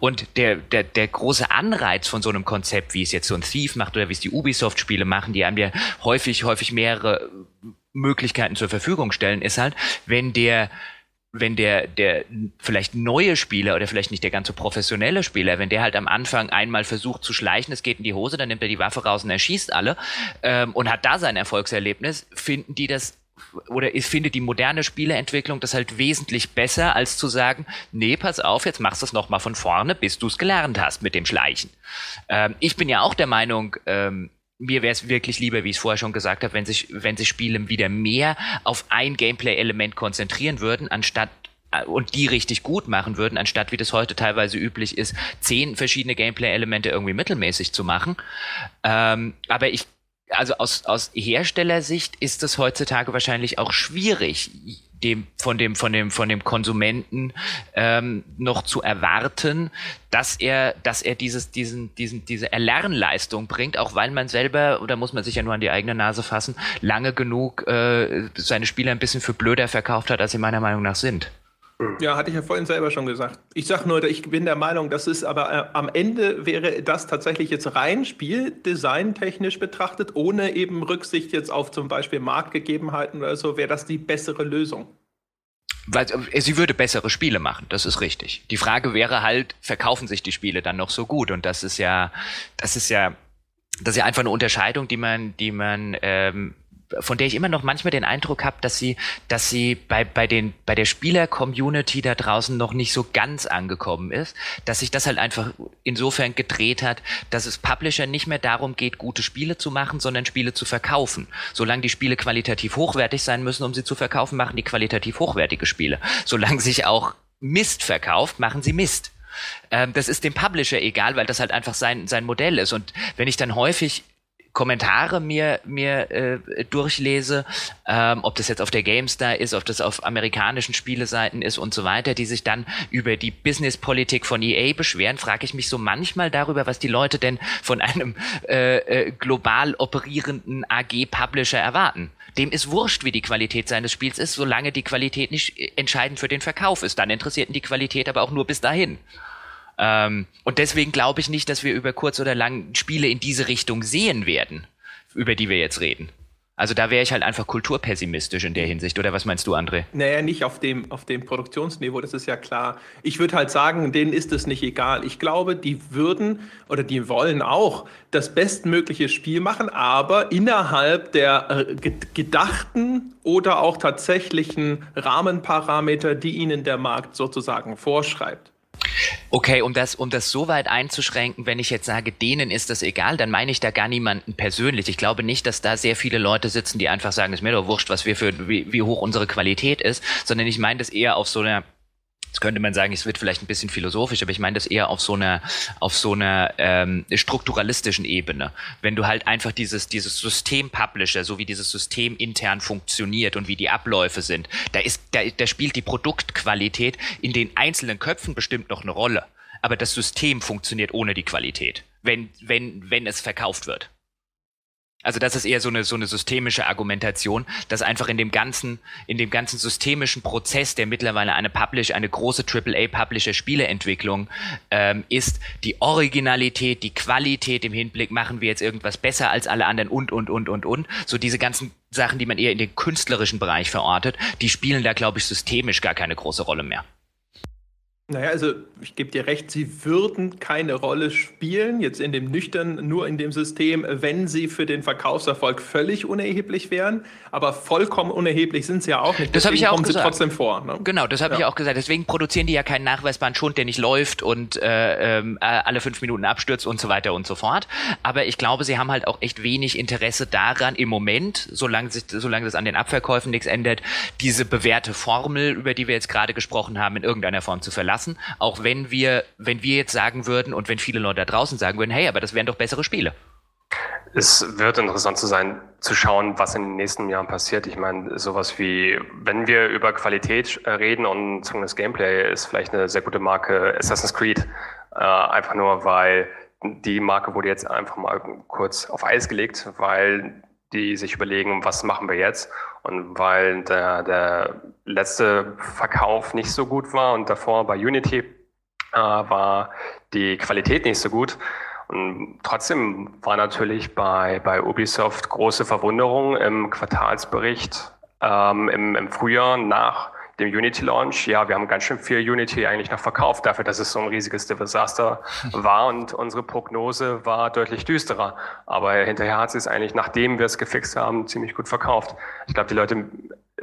S3: Und der, der, der große Anreiz von so einem Konzept, wie es jetzt so ein Thief macht oder wie es die Ubisoft-Spiele machen, die einem ja häufig, häufig mehrere Möglichkeiten zur Verfügung stellen, ist halt, wenn der wenn der, der vielleicht neue Spieler oder vielleicht nicht der ganze professionelle Spieler, wenn der halt am Anfang einmal versucht zu schleichen, es geht in die Hose, dann nimmt er die Waffe raus und erschießt alle ähm, und hat da sein Erfolgserlebnis, finden die das oder ich finde die moderne Spieleentwicklung das halt wesentlich besser, als zu sagen, nee, pass auf, jetzt machst du es nochmal von vorne, bis du es gelernt hast mit dem Schleichen. Ähm, ich bin ja auch der Meinung, ähm, mir wäre es wirklich lieber, wie ich es vorher schon gesagt habe, wenn sich, wenn sich Spiele wieder mehr auf ein Gameplay-Element konzentrieren würden, anstatt äh, und die richtig gut machen würden, anstatt wie das heute teilweise üblich ist, zehn verschiedene Gameplay-Elemente irgendwie mittelmäßig zu machen. Ähm, aber ich, also aus, aus Herstellersicht ist es heutzutage wahrscheinlich auch schwierig, dem, von dem, von dem, von dem Konsumenten ähm, noch zu erwarten, dass er, dass er dieses, diesen, diesen, diese Erlernleistung bringt, auch weil man selber, oder muss man sich ja nur an die eigene Nase fassen, lange genug äh, seine Spiele ein bisschen für blöder verkauft hat, als sie meiner Meinung nach sind.
S1: Ja, hatte ich ja vorhin selber schon gesagt. Ich sage nur, ich bin der Meinung, das ist aber äh, am Ende wäre das tatsächlich jetzt rein spieldesigntechnisch betrachtet, ohne eben Rücksicht jetzt auf zum Beispiel Marktgegebenheiten oder so, wäre das die bessere Lösung.
S3: Weil äh, sie würde bessere Spiele machen, das ist richtig. Die Frage wäre halt, verkaufen sich die Spiele dann noch so gut? Und das ist ja, das ist ja, das ist ja einfach eine Unterscheidung, die man, die man ähm, von der ich immer noch manchmal den Eindruck habe, dass sie, dass sie bei, bei, den, bei der Spieler-Community da draußen noch nicht so ganz angekommen ist, dass sich das halt einfach insofern gedreht hat, dass es Publisher nicht mehr darum geht, gute Spiele zu machen, sondern Spiele zu verkaufen. Solange die Spiele qualitativ hochwertig sein müssen, um sie zu verkaufen, machen die qualitativ hochwertige Spiele. Solange sich auch Mist verkauft, machen sie Mist. Ähm, das ist dem Publisher egal, weil das halt einfach sein, sein Modell ist. Und wenn ich dann häufig Kommentare mir, mir äh, durchlese, ähm, ob das jetzt auf der GameStar ist, ob das auf amerikanischen Spieleseiten ist und so weiter, die sich dann über die Businesspolitik von EA beschweren, frage ich mich so manchmal darüber, was die Leute denn von einem äh, äh, global operierenden AG-Publisher erwarten. Dem ist wurscht, wie die Qualität seines Spiels ist, solange die Qualität nicht entscheidend für den Verkauf ist. Dann interessiert ihn die Qualität aber auch nur bis dahin. Ähm, und deswegen glaube ich nicht, dass wir über kurz oder lang Spiele in diese Richtung sehen werden, über die wir jetzt reden. Also da wäre ich halt einfach kulturpessimistisch in der Hinsicht. Oder was meinst du, André?
S1: Naja, nicht auf dem, auf dem Produktionsniveau, das ist ja klar. Ich würde halt sagen, denen ist es nicht egal. Ich glaube, die würden oder die wollen auch das bestmögliche Spiel machen, aber innerhalb der äh, gedachten oder auch tatsächlichen Rahmenparameter, die ihnen der Markt sozusagen vorschreibt.
S3: Okay, um das, um das so weit einzuschränken, wenn ich jetzt sage, denen ist das egal, dann meine ich da gar niemanden persönlich. Ich glaube nicht, dass da sehr viele Leute sitzen, die einfach sagen, es ist mir doch wurscht, was wir für, wie, wie hoch unsere Qualität ist, sondern ich meine das eher auf so einer Jetzt könnte man sagen, es wird vielleicht ein bisschen philosophisch, aber ich meine das eher auf so einer, auf so einer ähm, strukturalistischen Ebene. Wenn du halt einfach dieses, dieses System Publisher, so wie dieses System intern funktioniert und wie die Abläufe sind, da ist, da, da spielt die Produktqualität in den einzelnen Köpfen bestimmt noch eine Rolle. Aber das System funktioniert ohne die Qualität, wenn, wenn, wenn es verkauft wird. Also das ist eher so eine, so eine systemische Argumentation, dass einfach in dem ganzen, in dem ganzen systemischen Prozess, der mittlerweile eine Publish, eine große AAA-Publisher-Spieleentwicklung ähm, ist, die Originalität, die Qualität im Hinblick, machen wir jetzt irgendwas besser als alle anderen und, und, und, und, und. So diese ganzen Sachen, die man eher in den künstlerischen Bereich verortet, die spielen da, glaube ich, systemisch gar keine große Rolle mehr.
S1: Naja, also ich gebe dir recht, sie würden keine Rolle spielen, jetzt in dem nüchtern, nur in dem System, wenn sie für den Verkaufserfolg völlig unerheblich wären. Aber vollkommen unerheblich sind sie ja auch nicht.
S3: Das habe ich ja auch kommen
S1: gesagt. sie trotzdem vor. Ne?
S3: Genau, das habe ja. ich auch gesagt. Deswegen produzieren die ja keinen nachweisbaren Schund, der nicht läuft und äh, äh, alle fünf Minuten abstürzt und so weiter und so fort. Aber ich glaube, sie haben halt auch echt wenig Interesse daran, im Moment, solange, sich, solange das an den Abverkäufen nichts ändert, diese bewährte Formel, über die wir jetzt gerade gesprochen haben, in irgendeiner Form zu verlassen lassen, auch wenn wir, wenn wir jetzt sagen würden und wenn viele Leute da draußen sagen würden, hey, aber das wären doch bessere Spiele.
S2: Es wird interessant zu sein, zu schauen, was in den nächsten Jahren passiert. Ich meine, sowas wie, wenn wir über Qualität äh, reden und das Gameplay ist vielleicht eine sehr gute Marke Assassin's Creed. Äh, einfach nur, weil die Marke wurde jetzt einfach mal kurz auf Eis gelegt, weil die sich überlegen, was machen wir jetzt? Und weil der, der letzte Verkauf nicht so gut war und davor bei Unity äh, war die Qualität nicht so gut. Und trotzdem war natürlich bei, bei Ubisoft große Verwunderung im Quartalsbericht ähm, im, im Frühjahr nach dem Unity-Launch, ja, wir haben ganz schön viel Unity eigentlich noch verkauft, dafür, dass es so ein riesiges Desaster war und unsere Prognose war deutlich düsterer. Aber hinterher hat es eigentlich, nachdem wir es gefixt haben, ziemlich gut verkauft. Ich glaube, die Leute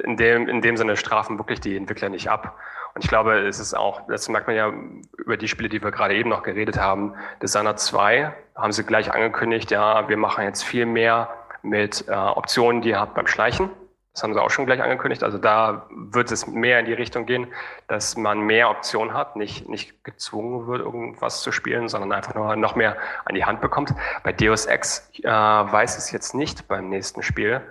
S2: in dem, in dem Sinne strafen wirklich die Entwickler nicht ab. Und ich glaube, es ist auch, das merkt man ja über die Spiele, die wir gerade eben noch geredet haben. Designer 2 haben sie gleich angekündigt, ja, wir machen jetzt viel mehr mit äh, Optionen, die ihr habt beim Schleichen. Das haben sie auch schon gleich angekündigt. Also da wird es mehr in die Richtung gehen, dass man mehr Optionen hat, nicht, nicht gezwungen wird, irgendwas zu spielen, sondern einfach nur noch mehr an die Hand bekommt. Bei Deus Ex äh, weiß es jetzt nicht beim nächsten Spiel,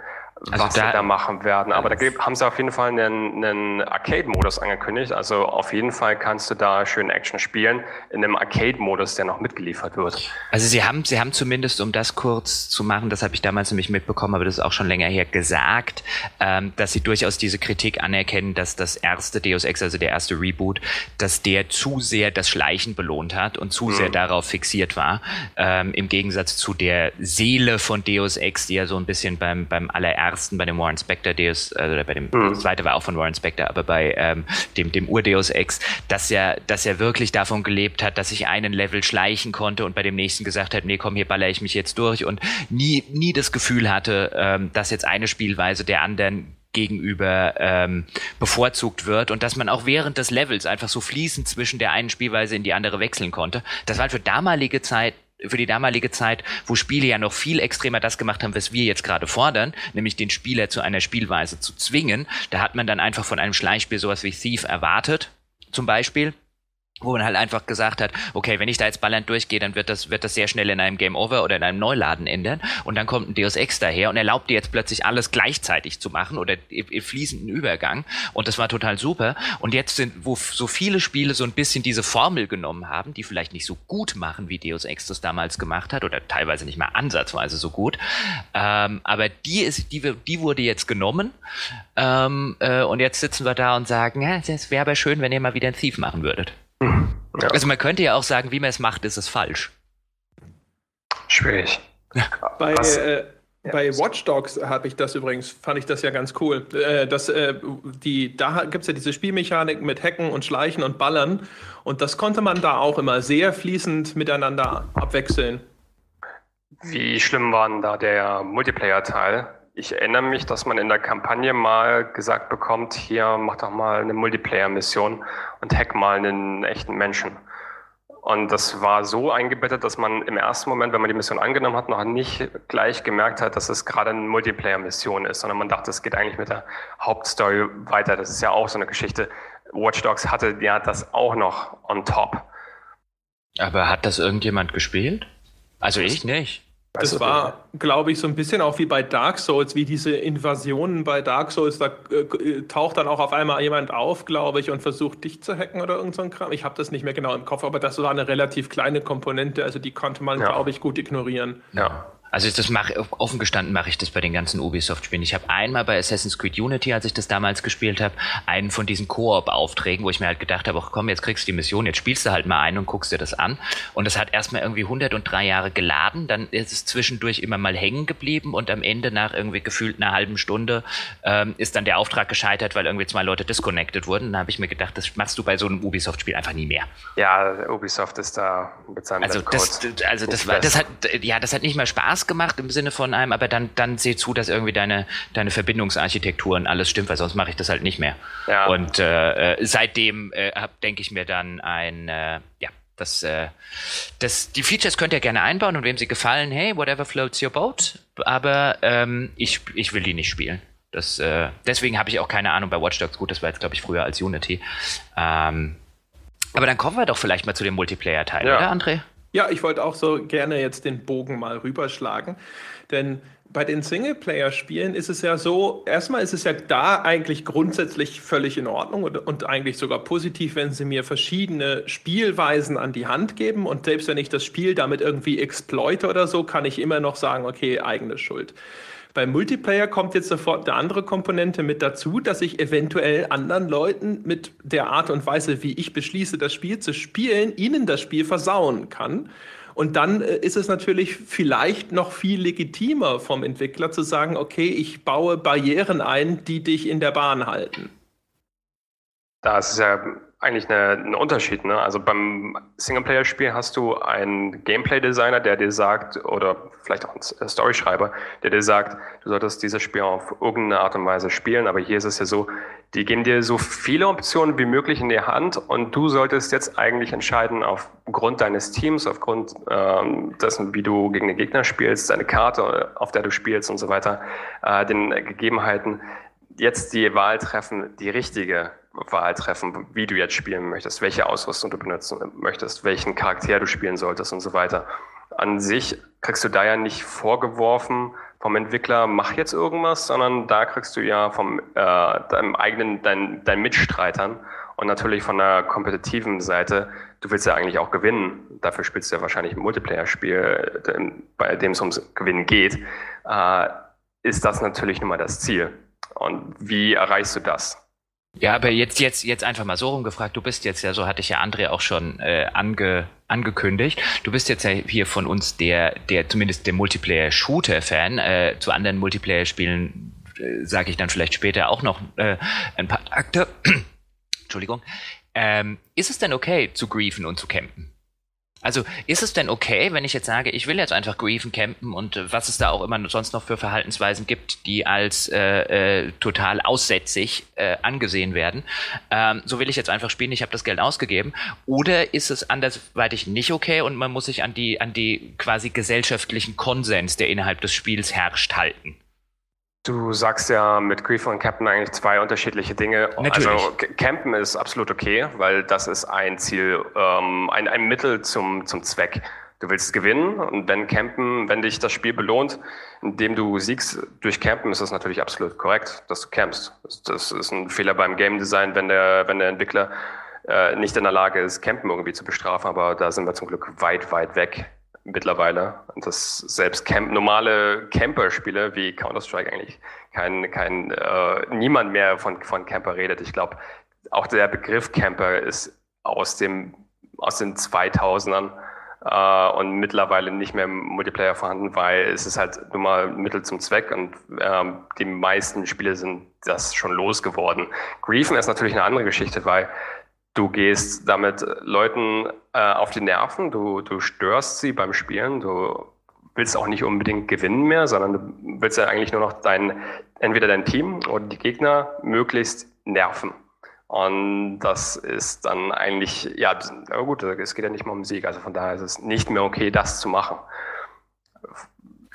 S2: also was da, sie da machen werden. Aber da haben sie auf jeden Fall einen, einen Arcade-Modus angekündigt. Also auf jeden Fall kannst du da schön Action spielen in einem Arcade-Modus, der noch mitgeliefert wird.
S3: Also sie haben, sie haben zumindest, um das kurz zu machen, das habe ich damals nämlich mitbekommen, aber das ist auch schon länger her, gesagt, ähm, dass sie durchaus diese Kritik anerkennen, dass das erste Deus Ex, also der erste Reboot, dass der zu sehr das Schleichen belohnt hat und zu mhm. sehr darauf fixiert war. Ähm, Im Gegensatz zu der Seele von Deus Ex, die ja so ein bisschen beim, beim allerersten ersten, bei dem Warren Spector Deus, also bei dem mhm. zweite war auch von Warren Spector, aber bei ähm, dem, dem Ur-Deus Ex, dass er, dass er wirklich davon gelebt hat, dass ich einen Level schleichen konnte und bei dem nächsten gesagt hat, nee, komm, hier baller ich mich jetzt durch und nie, nie das Gefühl hatte, ähm, dass jetzt eine Spielweise der anderen gegenüber ähm, bevorzugt wird und dass man auch während des Levels einfach so fließend zwischen der einen Spielweise in die andere wechseln konnte. Das war halt für damalige Zeit für die damalige Zeit, wo Spiele ja noch viel extremer das gemacht haben, was wir jetzt gerade fordern, nämlich den Spieler zu einer Spielweise zu zwingen. Da hat man dann einfach von einem Schleichspiel sowas wie Thief erwartet, zum Beispiel wo man halt einfach gesagt hat, okay, wenn ich da jetzt ballernd durchgehe, dann wird das, wird das sehr schnell in einem Game Over oder in einem Neuladen ändern. Und dann kommt ein Deus Ex daher und erlaubt dir jetzt plötzlich alles gleichzeitig zu machen oder im fließenden Übergang. Und das war total super. Und jetzt sind, wo so viele Spiele so ein bisschen diese Formel genommen haben, die vielleicht nicht so gut machen, wie Deus Ex das damals gemacht hat oder teilweise nicht mal ansatzweise so gut, ähm, aber die ist, die, die wurde jetzt genommen. Ähm, äh, und jetzt sitzen wir da und sagen, ja, es wäre aber schön, wenn ihr mal wieder ein Thief machen würdet. Ja. Also man könnte ja auch sagen, wie man es macht, ist es falsch.
S2: Schwierig.
S1: Bei, äh, bei Watch Dogs habe ich das übrigens, fand ich das ja ganz cool. Äh, das, äh, die, da gibt es ja diese Spielmechanik mit Hacken und Schleichen und Ballern. Und das konnte man da auch immer sehr fließend miteinander abwechseln.
S2: Wie schlimm war denn da der Multiplayer-Teil? Ich erinnere mich, dass man in der Kampagne mal gesagt bekommt, hier mach doch mal eine Multiplayer-Mission und hack mal einen echten Menschen. Und das war so eingebettet, dass man im ersten Moment, wenn man die Mission angenommen hat, noch nicht gleich gemerkt hat, dass es gerade eine Multiplayer-Mission ist, sondern man dachte, es geht eigentlich mit der Hauptstory weiter. Das ist ja auch so eine Geschichte. Watch Dogs hatte ja das auch noch on top.
S3: Aber hat das irgendjemand gespielt? Also ich nicht.
S1: Das war, glaube ich, so ein bisschen auch wie bei Dark Souls, wie diese Invasionen bei Dark Souls. Da äh, taucht dann auch auf einmal jemand auf, glaube ich, und versucht dich zu hacken oder irgend so ein Kram. Ich habe das nicht mehr genau im Kopf, aber das war eine relativ kleine Komponente, also die konnte man, ja. glaube ich, gut ignorieren.
S3: Ja. Also das mache offen gestanden mache ich das bei den ganzen Ubisoft-Spielen. Ich habe einmal bei Assassin's Creed Unity, als ich das damals gespielt habe, einen von diesen Koop-Aufträgen, wo ich mir halt gedacht habe, ach komm, jetzt kriegst du die Mission, jetzt spielst du halt mal ein und guckst dir das an. Und das hat erstmal irgendwie 103 Jahre geladen, dann ist es zwischendurch immer mal hängen geblieben und am Ende nach irgendwie gefühlt einer halben Stunde ähm, ist dann der Auftrag gescheitert, weil irgendwie zwei Leute disconnected wurden. Dann habe ich mir gedacht, das machst du bei so einem Ubisoft-Spiel einfach nie mehr.
S2: Ja, Ubisoft ist da seinem
S3: also das, also das war, das hat, ja, das hat nicht mehr Spaß gemacht im Sinne von einem, aber dann, dann seh zu, dass irgendwie deine, deine Verbindungsarchitektur und alles stimmt, weil sonst mache ich das halt nicht mehr. Ja. Und äh, äh seitdem äh, denke ich mir dann ein, äh, ja, das, äh, das, die Features könnt ihr gerne einbauen und wem sie gefallen, hey, whatever floats your boat, aber ähm, ich, ich will die nicht spielen. Das, äh, deswegen habe ich auch keine Ahnung bei Watch Dogs. Gut, das war jetzt, glaube ich, früher als Unity. Ähm, aber dann kommen wir doch vielleicht mal zu dem Multiplayer-Teil, ja. oder, André?
S1: Ja, ich wollte auch so gerne jetzt den Bogen mal rüberschlagen, denn bei den Singleplayer-Spielen ist es ja so, erstmal ist es ja da eigentlich grundsätzlich völlig in Ordnung und, und, eigentlich sogar positiv, wenn sie mir verschiedene Spielweisen an die Hand geben und selbst wenn ich das Spiel damit irgendwie exploite oder so, kann ich immer noch sagen, okay, eigene Schuld. Beim Multiplayer kommt jetzt sofort eine andere Komponente mit dazu, dass ich eventuell anderen Leuten mit der Art und Weise, wie ich beschließe, das Spiel zu spielen, ihnen das Spiel versauen kann. Und dann äh, ist es natürlich vielleicht noch viel legitimer vom Entwickler zu sagen, okay, ich baue Barrieren ein, die dich in der Bahn halten.
S2: Das ist ja eigentlich eine, ein Unterschied. Ne? Also beim Singleplayer-Spiel hast du einen Gameplay-Designer, der dir sagt, oder vielleicht auch einen Storyschreiber, der dir sagt, du solltest dieses Spiel auf irgendeine Art und Weise spielen. Aber hier ist es ja so, die geben dir so viele Optionen wie möglich in die Hand und du solltest jetzt eigentlich entscheiden aufgrund deines Teams, aufgrund ähm, dessen, wie du gegen den Gegner spielst, deine Karte, auf der du spielst und so weiter, äh, den Gegebenheiten, jetzt die Wahl treffen, die richtige Wahl treffen, wie du jetzt spielen möchtest, welche Ausrüstung du benutzen möchtest, welchen Charakter du spielen solltest und so weiter. An sich kriegst du da ja nicht vorgeworfen vom Entwickler, mach jetzt irgendwas, sondern da kriegst du ja vom äh, deinem eigenen, dein, deinen Mitstreitern und natürlich von der kompetitiven Seite, du willst ja eigentlich auch gewinnen. Dafür spielst du ja wahrscheinlich ein Multiplayer-Spiel, bei dem es ums Gewinnen geht. Äh, ist das natürlich nun mal das Ziel. Und wie erreichst du das?
S3: Ja, aber jetzt, jetzt, jetzt einfach mal so rumgefragt. Du bist jetzt ja, so hatte ich ja André auch schon äh, ange, angekündigt. Du bist jetzt ja hier von uns der, der zumindest der Multiplayer-Shooter-Fan. Äh, zu anderen Multiplayer-Spielen äh, sage ich dann vielleicht später auch noch äh, ein paar Akte. Entschuldigung. Ähm, ist es denn okay zu griefen und zu campen? Also ist es denn okay, wenn ich jetzt sage, ich will jetzt einfach grieven, campen und äh, was es da auch immer sonst noch für Verhaltensweisen gibt, die als äh, äh, total aussätzig äh, angesehen werden, ähm, so will ich jetzt einfach spielen, ich habe das Geld ausgegeben. Oder ist es andersweitig nicht okay und man muss sich an die, an die quasi gesellschaftlichen Konsens, der innerhalb des Spiels herrscht, halten?
S2: Du sagst ja mit Grief und Campen eigentlich zwei unterschiedliche Dinge.
S3: Natürlich.
S2: Also Campen ist absolut okay, weil das ist ein Ziel, ähm, ein, ein Mittel zum, zum Zweck. Du willst gewinnen und wenn Campen, wenn dich das Spiel belohnt, indem du siegst durch Campen, ist das natürlich absolut korrekt, dass du campst. Das ist ein Fehler beim Game Design, wenn der, wenn der Entwickler äh, nicht in der Lage ist, Campen irgendwie zu bestrafen, aber da sind wir zum Glück weit, weit weg mittlerweile. Und dass selbst Camp, normale Camper-Spiele wie Counter-Strike eigentlich kein, kein äh, niemand mehr von, von Camper redet. Ich glaube, auch der Begriff Camper ist aus dem aus den 2000ern äh, und mittlerweile nicht mehr im Multiplayer vorhanden, weil es ist halt nur mal Mittel zum Zweck und ähm, die meisten Spiele sind das schon losgeworden. Griefen ist natürlich eine andere Geschichte, weil Du gehst damit Leuten äh, auf die Nerven, du, du störst sie beim Spielen, du willst auch nicht unbedingt gewinnen mehr, sondern du willst ja eigentlich nur noch dein, entweder dein Team oder die Gegner möglichst nerven. Und das ist dann eigentlich, ja, gut, es geht ja nicht mehr um Sieg, also von daher ist es nicht mehr okay, das zu machen.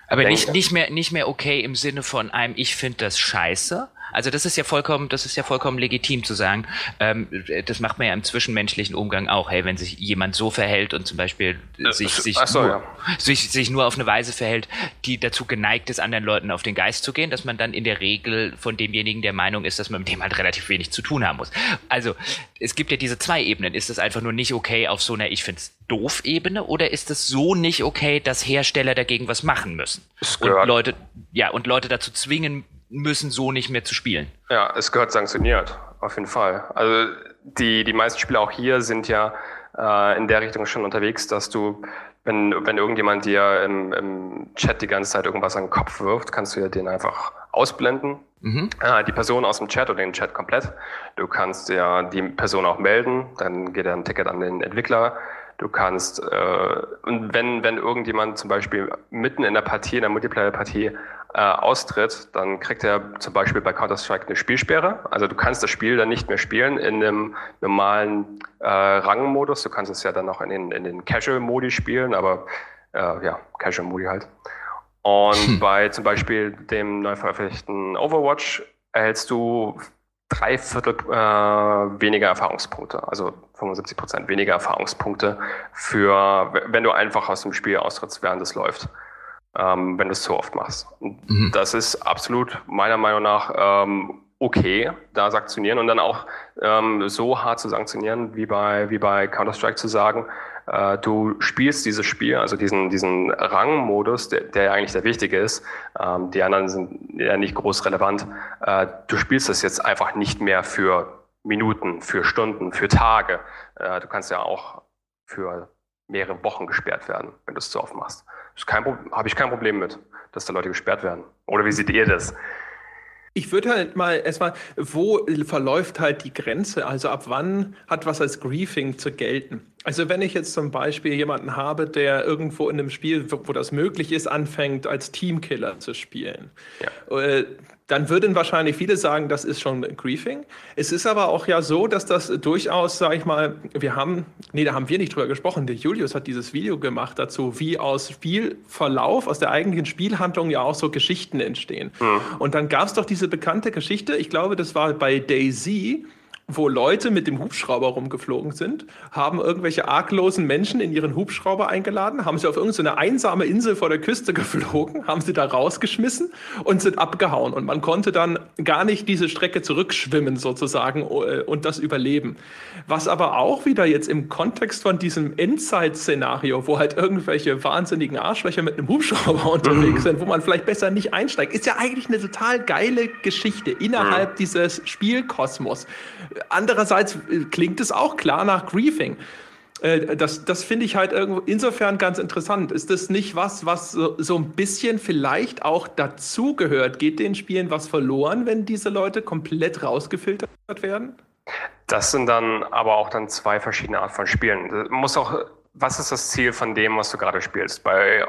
S3: Aber nicht, nicht, mehr, nicht mehr okay im Sinne von einem, ich finde das scheiße, also das ist ja vollkommen, das ist ja vollkommen legitim zu sagen. Ähm, das macht man ja im zwischenmenschlichen Umgang auch. Hey, wenn sich jemand so verhält und zum Beispiel äh, sich, sich, so, nur, ja. sich, sich nur auf eine Weise verhält, die dazu geneigt ist, anderen Leuten auf den Geist zu gehen, dass man dann in der Regel von demjenigen der Meinung ist, dass man mit dem halt relativ wenig zu tun haben muss. Also es gibt ja diese zwei Ebenen. Ist es einfach nur nicht okay auf so einer, ich finde es doof Ebene oder ist es so nicht okay, dass Hersteller dagegen was machen müssen? Und Leute, ja, und Leute dazu zwingen müssen, so nicht mehr zu spielen.
S2: Ja, es gehört sanktioniert, auf jeden Fall. Also die, die meisten Spiele auch hier sind ja äh, in der Richtung schon unterwegs, dass du, wenn, wenn irgendjemand dir im, im Chat die ganze Zeit irgendwas an den Kopf wirft, kannst du ja den einfach ausblenden. Mhm. Äh, die Person aus dem Chat oder den Chat komplett. Du kannst ja die Person auch melden, dann geht ein Ticket an den Entwickler. Du kannst, äh, und wenn, wenn irgendjemand zum Beispiel mitten in der Partie, in der Multiplayer-Partie, äh, austritt, dann kriegt er zum Beispiel bei Counter-Strike eine Spielsperre. Also du kannst das Spiel dann nicht mehr spielen in einem normalen äh, Rangmodus. Du kannst es ja dann noch in den, in den Casual-Modi spielen, aber äh, ja, Casual-Modi halt. Und hm. bei zum Beispiel dem neu veröffentlichten Overwatch erhältst du drei Viertel äh, weniger Erfahrungspunkte, also 75 Prozent weniger Erfahrungspunkte für, wenn du einfach aus dem Spiel austrittst, während es läuft, ähm, wenn du es zu oft machst. Mhm. Das ist absolut meiner Meinung nach ähm, okay, da sanktionieren und dann auch ähm, so hart zu sanktionieren, wie bei, wie bei Counter-Strike zu sagen, äh, du spielst dieses Spiel, also diesen, diesen Rangmodus, der, der ja eigentlich der wichtige ist, ähm, die anderen sind ja nicht groß relevant, äh, du spielst das jetzt einfach nicht mehr für Minuten, für Stunden, für Tage. Äh, du kannst ja auch für mehrere Wochen gesperrt werden, wenn du es zu oft machst. Habe ich kein Problem mit, dass da Leute gesperrt werden. Oder wie seht ihr das?
S1: Ich würde halt mal erstmal, wo verläuft halt die Grenze? Also ab wann hat was als Griefing zu gelten? Also wenn ich jetzt zum Beispiel jemanden habe, der irgendwo in einem Spiel, wo das möglich ist, anfängt als Teamkiller zu spielen, ja. Dann würden wahrscheinlich viele sagen, das ist schon Griefing. Es ist aber auch ja so, dass das durchaus, sage ich mal, wir haben, nee, da haben wir nicht drüber gesprochen. Der Julius hat dieses Video gemacht dazu, wie aus Spielverlauf, aus der eigentlichen Spielhandlung ja auch so Geschichten entstehen. Mhm. Und dann gab es doch diese bekannte Geschichte, ich glaube, das war bei Daisy, wo Leute mit dem Hubschrauber rumgeflogen sind, haben irgendwelche arglosen Menschen in ihren Hubschrauber eingeladen, haben sie auf irgendeine einsame Insel vor der Küste geflogen, haben sie da rausgeschmissen und sind abgehauen. Und man konnte dann gar nicht diese Strecke zurückschwimmen sozusagen äh, und das überleben. Was aber auch wieder jetzt im Kontext von diesem Endzeit-Szenario, wo halt irgendwelche wahnsinnigen Arschlöcher mit einem Hubschrauber unterwegs sind, wo man vielleicht besser nicht einsteigt, ist ja eigentlich eine total geile Geschichte innerhalb dieses Spielkosmos Andererseits äh, klingt es auch klar nach Griefing. Äh, das, das finde ich halt insofern ganz interessant. Ist das nicht was, was so, so ein bisschen vielleicht auch dazugehört? Geht den Spielen was verloren, wenn diese Leute komplett rausgefiltert werden?
S2: Das sind dann aber auch dann zwei verschiedene Arten von Spielen. Man muss auch, was ist das Ziel von dem, was du gerade spielst? Bei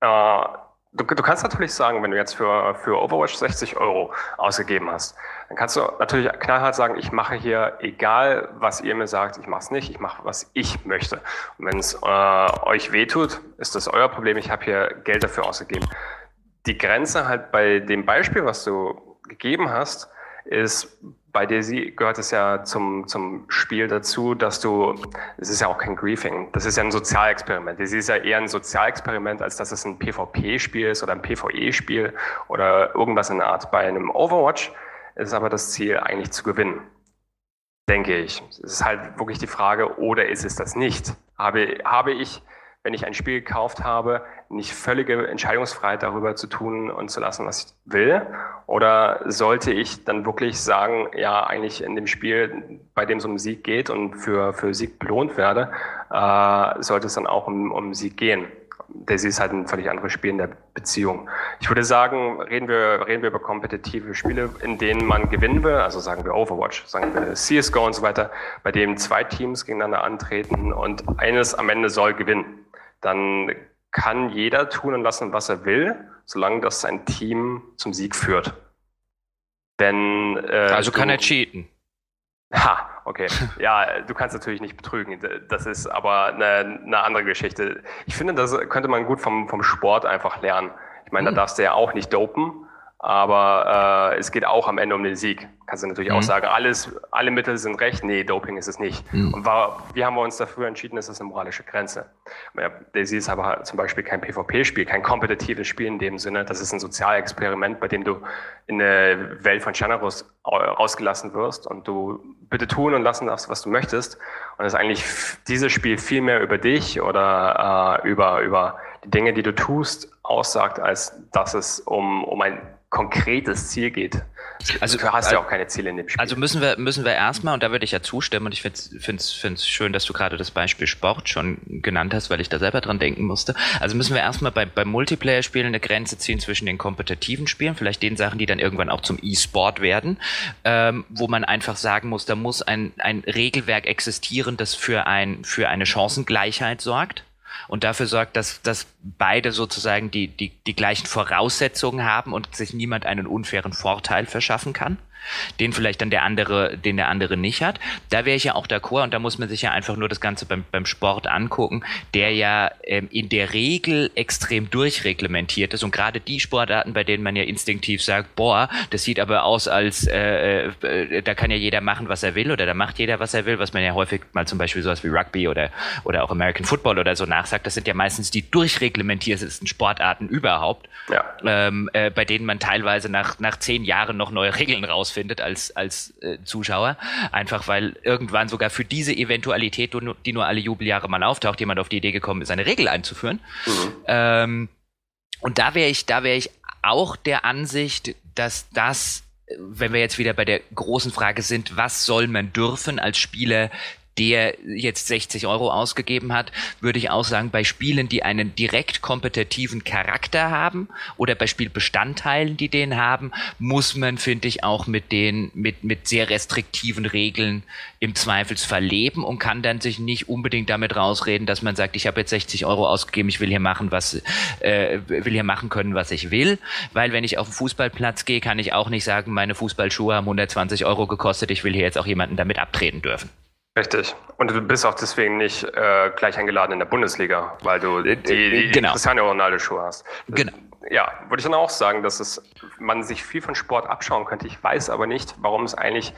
S2: äh, Du, du, kannst natürlich sagen, wenn du jetzt für, für Overwatch 60 Euro ausgegeben hast, dann kannst du natürlich knallhart sagen, ich mache hier, egal was ihr mir sagt, ich mache es nicht, ich mache, was ich möchte. Und wenn es äh, euch wehtut, ist das euer Problem, ich habe hier Geld dafür ausgegeben. Die Grenze halt bei dem Beispiel, was du gegeben hast, ist bei Daisy gehört es ja zum, zum Spiel dazu, dass du, es ist ja auch kein Griefing, das ist ja ein Sozialexperiment. Daisy ist ja eher ein Sozialexperiment, als dass es ein PvP-Spiel ist oder ein PvE-Spiel oder irgendwas in der Art. Bei einem Overwatch ist aber das Ziel eigentlich zu gewinnen. Denke ich. Es ist halt wirklich die Frage, oder ist es das nicht? Habe, habe ich wenn ich ein Spiel gekauft habe, nicht völlige Entscheidungsfreiheit darüber zu tun und zu lassen, was ich will? Oder sollte ich dann wirklich sagen, ja, eigentlich in dem Spiel, bei dem es um Sieg geht und für, für Sieg belohnt werde, äh, sollte es dann auch um, um Sieg gehen? Daisy ist halt ein völlig anderes Spiel in der Beziehung. Ich würde sagen, reden wir, reden wir über kompetitive Spiele, in denen man gewinnen will, also sagen wir Overwatch, sagen wir CSGO und so weiter, bei dem zwei Teams gegeneinander antreten und eines am Ende soll gewinnen dann kann jeder tun und lassen, was er will, solange das sein Team zum Sieg führt.
S3: Wenn, äh, also kann er cheaten.
S2: Ha, okay. Ja, du kannst natürlich nicht betrügen. Das ist aber eine, eine andere Geschichte. Ich finde, das könnte man gut vom, vom Sport einfach lernen. Ich meine, hm. da darfst du ja auch nicht dopen, aber äh, es geht auch am Ende um den Sieg. Kannst du natürlich mhm. auch sagen, alles, alle Mittel sind recht. Nee, Doping ist es nicht. Mhm. Und war, wie haben wir uns dafür entschieden, ist das eine moralische Grenze. Daisy ist aber zum Beispiel kein PvP-Spiel, kein kompetitives Spiel in dem Sinne. Das ist ein Sozialexperiment, bei dem du in eine Welt von Generos rausgelassen wirst und du bitte tun und lassen darfst, was du möchtest. Und es ist eigentlich dieses Spiel viel mehr über dich oder äh, über, über die Dinge, die du tust, aussagt, als dass es um, um ein konkretes Ziel geht.
S3: Also du hast ja auch keine Ziele in dem Spiel. Also müssen wir, müssen wir erstmal, und da würde ich ja zustimmen, und ich finde es schön, dass du gerade das Beispiel Sport schon genannt hast, weil ich da selber dran denken musste. Also müssen wir erstmal bei, bei Multiplayer-Spielen eine Grenze ziehen zwischen den kompetitiven Spielen, vielleicht den Sachen, die dann irgendwann auch zum E-Sport werden, ähm, wo man einfach sagen muss, da muss ein, ein Regelwerk existieren, das für, ein, für eine Chancengleichheit sorgt und dafür sorgt, dass, dass beide sozusagen die, die, die gleichen Voraussetzungen haben und sich niemand einen unfairen Vorteil verschaffen kann. Den vielleicht dann der andere, den der andere nicht hat. Da wäre ich ja auch d'accord und da muss man sich ja einfach nur das Ganze beim, beim Sport angucken, der ja ähm, in der Regel extrem durchreglementiert ist und gerade die Sportarten, bei denen man ja instinktiv sagt, boah, das sieht aber aus als, äh, äh, da kann ja jeder machen, was er will oder da macht jeder, was er will, was man ja häufig mal zum Beispiel sowas wie Rugby oder, oder auch American Football oder so nachsagt, das sind ja meistens die durchreglementiertesten Sportarten überhaupt, ja. ähm, äh, bei denen man teilweise nach, nach zehn Jahren noch neue Regeln rausfindet als, als äh, Zuschauer. Einfach weil irgendwann sogar für diese Eventualität, die nur alle Jubeljahre mal auftaucht, jemand auf die Idee gekommen ist, eine Regel einzuführen. Mhm. Ähm, und da wäre ich, da wäre ich auch der Ansicht, dass das wenn wir jetzt wieder bei der großen Frage sind, was soll man dürfen als Spieler, der jetzt 60 Euro ausgegeben hat, würde ich auch sagen, bei Spielen, die einen direkt kompetitiven Charakter haben oder bei Spielbestandteilen, die den haben, muss man, finde ich, auch mit den, mit, mit sehr restriktiven Regeln im Zweifelsfall leben und kann dann sich nicht unbedingt damit rausreden, dass man sagt, ich habe jetzt 60 Euro ausgegeben, ich will hier machen, was, äh, will hier machen können, was ich will. Weil wenn ich auf den Fußballplatz gehe, kann ich auch nicht sagen, meine Fußballschuhe haben 120 Euro gekostet, ich will hier jetzt auch jemanden damit abtreten dürfen.
S2: Richtig. Und du bist auch deswegen nicht äh, gleich eingeladen in der Bundesliga, weil du die, die
S3: genau.
S2: Cristiano Ronaldo-Schuhe hast.
S3: Genau.
S2: Ja, würde ich dann auch sagen, dass es, man sich viel von Sport abschauen könnte. Ich weiß aber nicht, warum es eigentlich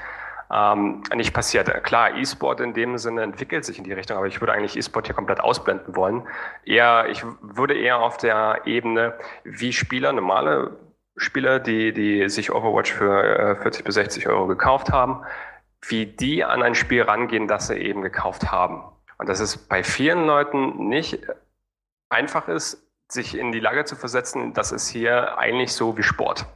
S2: ähm, nicht passiert. Klar, E-Sport in dem Sinne entwickelt sich in die Richtung, aber ich würde eigentlich E-Sport hier komplett ausblenden wollen. Eher, ich würde eher auf der Ebene, wie Spieler, normale Spieler, die, die sich Overwatch für äh, 40 bis 60 Euro gekauft haben, wie die an ein Spiel rangehen, das sie eben gekauft haben. Und dass es bei vielen Leuten nicht einfach ist, sich in die Lage zu versetzen, das ist hier eigentlich so wie Sport.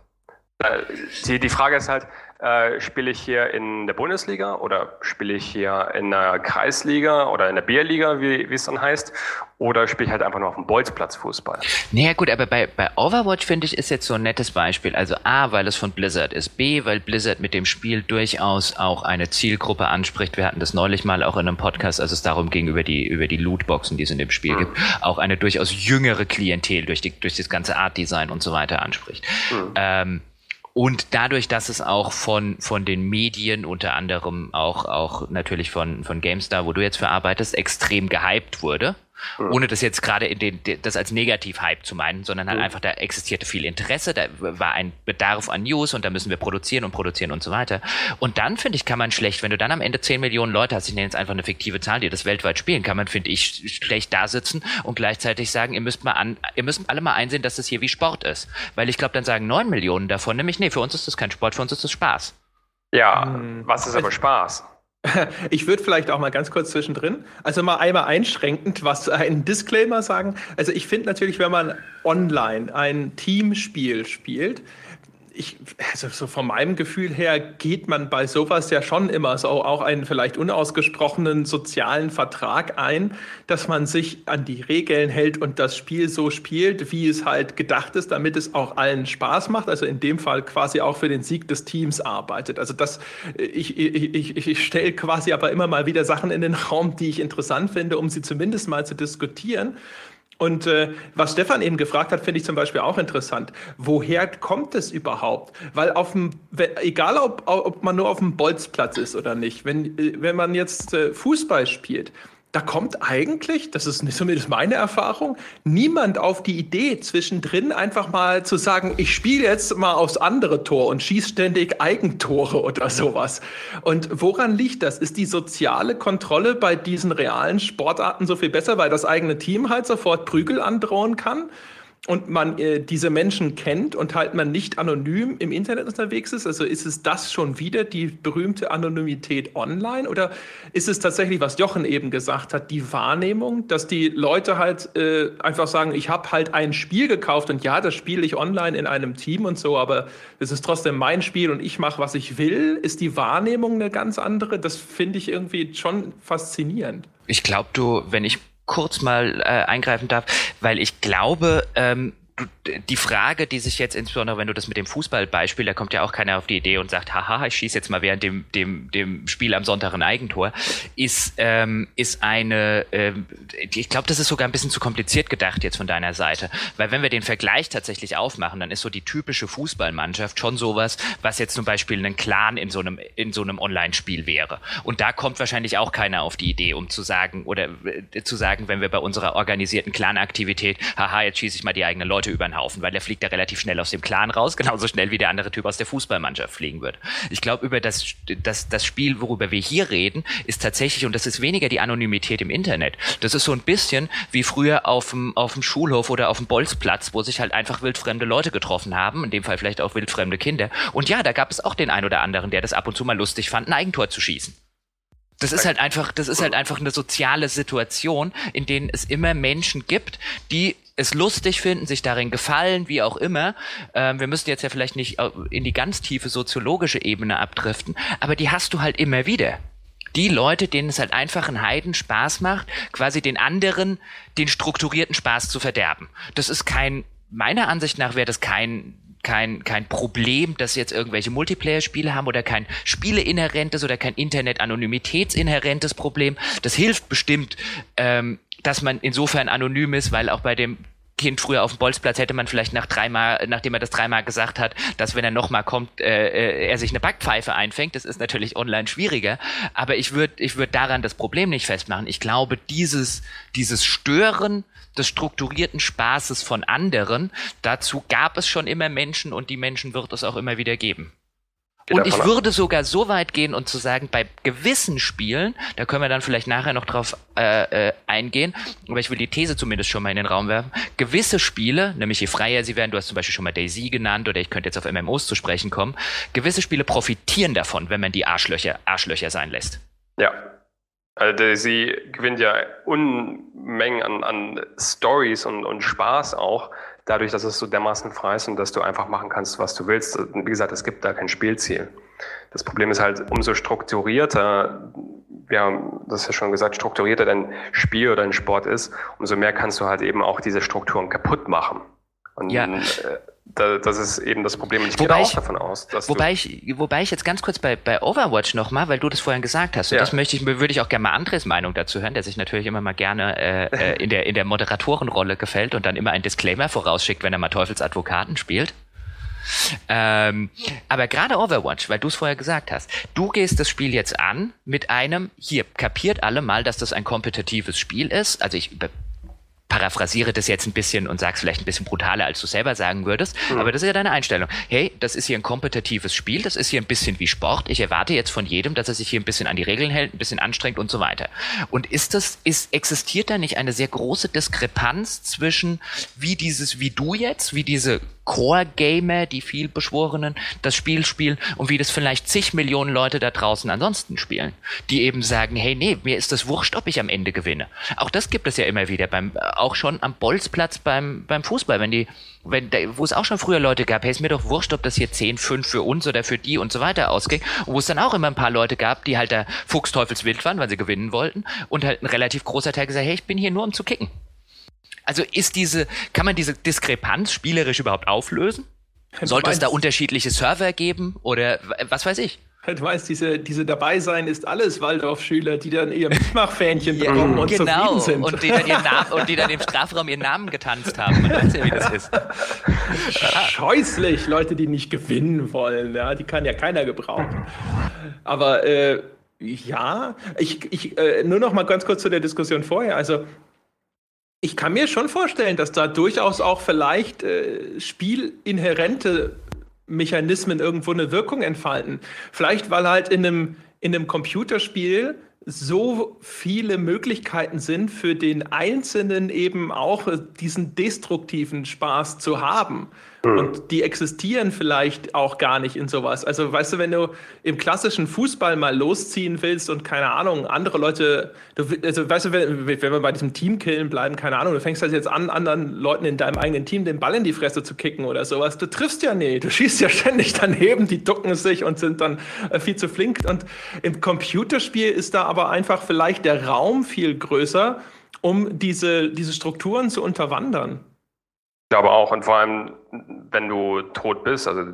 S2: Die, die Frage ist halt, äh, spiele ich hier in der Bundesliga oder spiele ich hier in der Kreisliga oder in der Bierliga, wie, wie es dann heißt, oder spiele ich halt einfach nur auf dem Bolzplatz Fußball?
S3: Naja gut, aber bei, bei Overwatch finde ich ist jetzt so ein nettes Beispiel. Also A, weil es von Blizzard ist, B, weil Blizzard mit dem Spiel durchaus auch eine Zielgruppe anspricht. Wir hatten das neulich mal auch in einem Podcast, als es darum ging, über die, über die Lootboxen, die es in dem Spiel mhm. gibt, auch eine durchaus jüngere Klientel durch, die, durch das ganze Art-Design und so weiter anspricht. Mhm. Ähm, und dadurch, dass es auch von, von den Medien, unter anderem auch, auch natürlich von, von GameStar, wo du jetzt verarbeitest, extrem gehypt wurde, Mhm. Ohne das jetzt gerade in den, das als Negativ-Hype zu meinen, sondern halt mhm. einfach, da existierte viel Interesse, da war ein Bedarf an News und da müssen wir produzieren und produzieren und so weiter. Und dann, finde ich, kann man schlecht, wenn du dann am Ende 10 Millionen Leute hast, ich nenne jetzt einfach eine fiktive Zahl, die das weltweit spielen, kann man, finde ich, schlecht da sitzen und gleichzeitig sagen, ihr müsst mal an, ihr müsst alle mal einsehen, dass das hier wie Sport ist. Weil ich glaube, dann sagen 9 Millionen davon nämlich, nee, für uns ist das kein Sport, für uns ist das Spaß.
S2: Ja, hm. was ist aber Spaß?
S1: Ich würde vielleicht auch mal ganz kurz zwischendrin, also mal einmal einschränkend, was ein Disclaimer sagen. Also ich finde natürlich, wenn man online ein Teamspiel spielt, ich, also so von meinem Gefühl her geht man bei sowas ja schon immer so auch einen vielleicht unausgesprochenen sozialen Vertrag ein, dass man sich an die Regeln hält und das Spiel so spielt, wie es halt gedacht ist, damit es auch allen Spaß macht. Also in dem Fall quasi auch für den Sieg des Teams arbeitet. Also das, ich, ich, ich, ich stelle quasi aber immer mal wieder Sachen in den Raum, die ich interessant finde, um sie zumindest mal zu diskutieren. Und äh, was Stefan eben gefragt hat, finde ich zum Beispiel auch interessant. Woher kommt es überhaupt? Weil auf dem, egal ob, ob man nur auf dem Bolzplatz ist oder nicht, wenn, äh, wenn man jetzt äh, Fußball spielt, da kommt eigentlich, das ist zumindest meine Erfahrung, niemand auf die Idee, zwischendrin einfach mal zu sagen, ich spiele jetzt mal aufs andere Tor und schieße ständig Eigentore oder sowas. Und woran liegt das? Ist die soziale Kontrolle bei diesen realen Sportarten so viel besser, weil das eigene Team halt sofort Prügel androhen kann? Und man äh, diese Menschen kennt und halt man nicht anonym im Internet unterwegs ist? Also ist es das schon wieder die berühmte Anonymität online oder ist es tatsächlich, was Jochen eben gesagt hat, die Wahrnehmung, dass die Leute halt äh, einfach sagen, ich habe halt ein Spiel gekauft und ja, das spiele ich online in einem Team und so, aber es ist trotzdem mein Spiel und ich mache, was ich will. Ist die Wahrnehmung eine ganz andere? Das finde ich irgendwie schon faszinierend.
S3: Ich glaube, du, wenn ich kurz mal äh, eingreifen darf, weil ich glaube, ähm, die Frage, die sich jetzt insbesondere, wenn du das mit dem Fußballbeispiel, da kommt ja auch keiner auf die Idee und sagt, haha, ich schieße jetzt mal während dem, dem, dem Spiel am Sonntag ein Eigentor, ist, ähm, ist eine, ähm, ich glaube, das ist sogar ein bisschen zu kompliziert gedacht jetzt von deiner Seite. Weil wenn wir den Vergleich tatsächlich aufmachen, dann ist so die typische Fußballmannschaft schon sowas, was jetzt zum Beispiel ein Clan in so einem, in so einem Online-Spiel wäre. Und da kommt wahrscheinlich auch keiner auf die Idee, um zu sagen, oder äh, zu sagen, wenn wir bei unserer organisierten Clan-Aktivität, haha, jetzt schieße ich mal die eigenen Leute Leute über den Haufen, weil der fliegt da relativ schnell aus dem Clan raus, genauso schnell wie der andere Typ aus der Fußballmannschaft fliegen wird. Ich glaube, über das, das, das Spiel, worüber wir hier reden, ist tatsächlich, und das ist weniger die Anonymität im Internet. Das ist so ein bisschen wie früher auf dem, auf dem Schulhof oder auf dem Bolzplatz, wo sich halt einfach wildfremde Leute getroffen haben, in dem Fall vielleicht auch wildfremde Kinder. Und ja, da gab es auch den einen oder anderen, der das ab und zu mal lustig fand, ein Eigentor zu schießen. Das ist halt einfach, das ist halt einfach eine soziale Situation, in denen es immer Menschen gibt, die es lustig finden, sich darin gefallen, wie auch immer. Ähm, wir müssen jetzt ja vielleicht nicht in die ganz tiefe soziologische Ebene abdriften, aber die hast du halt immer wieder. Die Leute, denen es halt einfach einen Heiden Spaß macht, quasi den anderen den strukturierten Spaß zu verderben. Das ist kein, meiner Ansicht nach wäre das kein kein, kein Problem, dass jetzt irgendwelche Multiplayer-Spiele haben oder kein Spiele-inhärentes oder kein Internet-Anonymitäts-inhärentes Problem. Das hilft bestimmt, ähm, dass man insofern anonym ist, weil auch bei dem Kind früher auf dem Bolzplatz hätte man vielleicht nach dreimal, nachdem er das dreimal gesagt hat, dass wenn er nochmal kommt, äh, äh, er sich eine Backpfeife einfängt. Das ist natürlich online schwieriger. Aber ich würde ich würd daran das Problem nicht festmachen. Ich glaube, dieses, dieses Stören des strukturierten Spaßes von anderen, dazu gab es schon immer Menschen und die Menschen wird es auch immer wieder geben. Und ich würde sogar so weit gehen und zu sagen, bei gewissen Spielen, da können wir dann vielleicht nachher noch drauf äh, äh, eingehen, aber ich will die These zumindest schon mal in den Raum werfen, gewisse Spiele, nämlich je freier sie werden, du hast zum Beispiel schon mal Daisy genannt oder ich könnte jetzt auf MMOs zu sprechen kommen, gewisse Spiele profitieren davon, wenn man die Arschlöcher, Arschlöcher sein lässt.
S2: Ja. Also Daisy gewinnt ja Unmengen an, an Stories und, und Spaß auch dadurch, dass es so dermaßen frei ist und dass du einfach machen kannst, was du willst. Wie gesagt, es gibt da kein Spielziel. Das Problem ist halt, umso strukturierter, wir haben das ja schon gesagt, strukturierter dein Spiel oder dein Sport ist, umso mehr kannst du halt eben auch diese Strukturen kaputt machen. Und ja. äh, das ist eben das Problem. Und ich
S3: wobei gehe auch ich, davon aus, dass wobei ich, wobei ich jetzt ganz kurz bei, bei Overwatch nochmal, weil du das vorhin gesagt hast, und ja. das möchte ich, würde ich auch gerne mal Andres Meinung dazu hören, der sich natürlich immer mal gerne äh, äh, in, der, in der Moderatorenrolle gefällt und dann immer ein Disclaimer vorausschickt, wenn er mal Teufelsadvokaten spielt. Ähm, aber gerade Overwatch, weil du es vorher gesagt hast, du gehst das Spiel jetzt an mit einem, hier, kapiert alle mal, dass das ein kompetitives Spiel ist. Also ich paraphrasiere das jetzt ein bisschen und sag's vielleicht ein bisschen brutaler, als du selber sagen würdest. Mhm. Aber das ist ja deine Einstellung. Hey, das ist hier ein kompetitives Spiel, das ist hier ein bisschen wie Sport. Ich erwarte jetzt von jedem, dass er sich hier ein bisschen an die Regeln hält, ein bisschen anstrengt und so weiter. Und ist das, ist, existiert da nicht eine sehr große Diskrepanz zwischen wie dieses, wie du jetzt, wie diese Core-Gamer, die vielbeschworenen, das Spiel spielen und wie das vielleicht zig Millionen Leute da draußen ansonsten spielen, die eben sagen, hey, nee, mir ist das wurscht, ob ich am Ende gewinne. Auch das gibt es ja immer wieder beim, auch schon am Bolzplatz beim, beim Fußball, wenn die, wenn, wo es auch schon früher Leute gab, hey, ist mir doch wurscht, ob das hier 10, 5 für uns oder für die und so weiter ausging, wo es dann auch immer ein paar Leute gab, die halt da Fuchsteufelswild waren, weil sie gewinnen wollten und halt ein relativ großer Teil gesagt, hey, ich bin hier nur um zu kicken. Also ist diese, kann man diese Diskrepanz spielerisch überhaupt auflösen? Sollte es da unterschiedliche Server geben oder was weiß ich?
S1: Du weißt, diese, diese Dabeisein ist alles Waldorfschüler, die dann ihr Mitmachfähnchen ja, bekommen und genau. zufrieden sind.
S3: Und die, dann ihren Namen, und die dann im Strafraum ihren Namen getanzt haben. Man weiß ja, wie das ist.
S1: Scheußlich, Leute, die nicht gewinnen wollen. Ja, die kann ja keiner gebrauchen. Aber äh, ja, ich, ich äh, nur noch mal ganz kurz zu der Diskussion vorher. Also ich kann mir schon vorstellen, dass da durchaus auch vielleicht äh, spielinhärente Mechanismen irgendwo eine Wirkung entfalten. Vielleicht, weil halt in einem, in einem Computerspiel so viele Möglichkeiten sind für den Einzelnen eben auch diesen destruktiven Spaß zu haben. Mhm. Und die existieren vielleicht auch gar nicht in sowas. Also weißt du, wenn du im klassischen Fußball mal losziehen willst und keine Ahnung, andere Leute, du, also weißt du, wenn, wenn wir bei diesem Teamkillen bleiben, keine Ahnung, du fängst halt jetzt an, anderen Leuten in deinem eigenen Team den Ball in die Fresse zu kicken oder sowas. Du triffst ja nie, du schießt ja ständig daneben, die ducken sich und sind dann äh, viel zu flink. Und im Computerspiel ist da aber einfach vielleicht der Raum viel größer, um diese, diese Strukturen zu unterwandern.
S2: Ich glaube auch, und vor allem, wenn du tot bist, also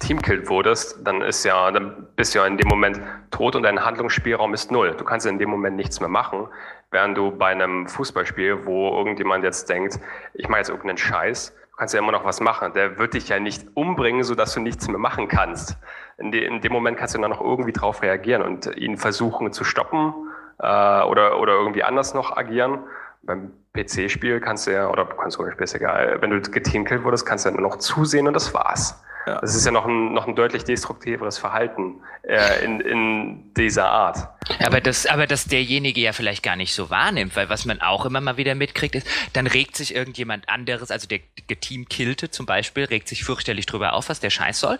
S2: teamkillt wurdest, dann ist ja, dann bist du ja in dem Moment tot und dein Handlungsspielraum ist null. Du kannst in dem Moment nichts mehr machen, während du bei einem Fußballspiel, wo irgendjemand jetzt denkt, ich mache jetzt irgendeinen Scheiß, du kannst ja immer noch was machen. Der wird dich ja nicht umbringen, sodass du nichts mehr machen kannst. In, de, in dem Moment kannst du dann noch irgendwie drauf reagieren und ihn versuchen zu stoppen äh, oder, oder irgendwie anders noch agieren. Beim PC-Spiel kannst du ja, oder Konsolenspiel ist egal, wenn du getinkelt wurdest, kannst du ja nur noch zusehen und das war's. Ja. Das ist ja noch ein, noch ein deutlich destruktiveres Verhalten äh, in, in dieser Art.
S3: Aber das, aber dass derjenige ja vielleicht gar nicht so wahrnimmt, weil was man auch immer mal wieder mitkriegt, ist, dann regt sich irgendjemand anderes, also der Team-Killte zum Beispiel, regt sich fürchterlich drüber auf, was der Scheiß soll.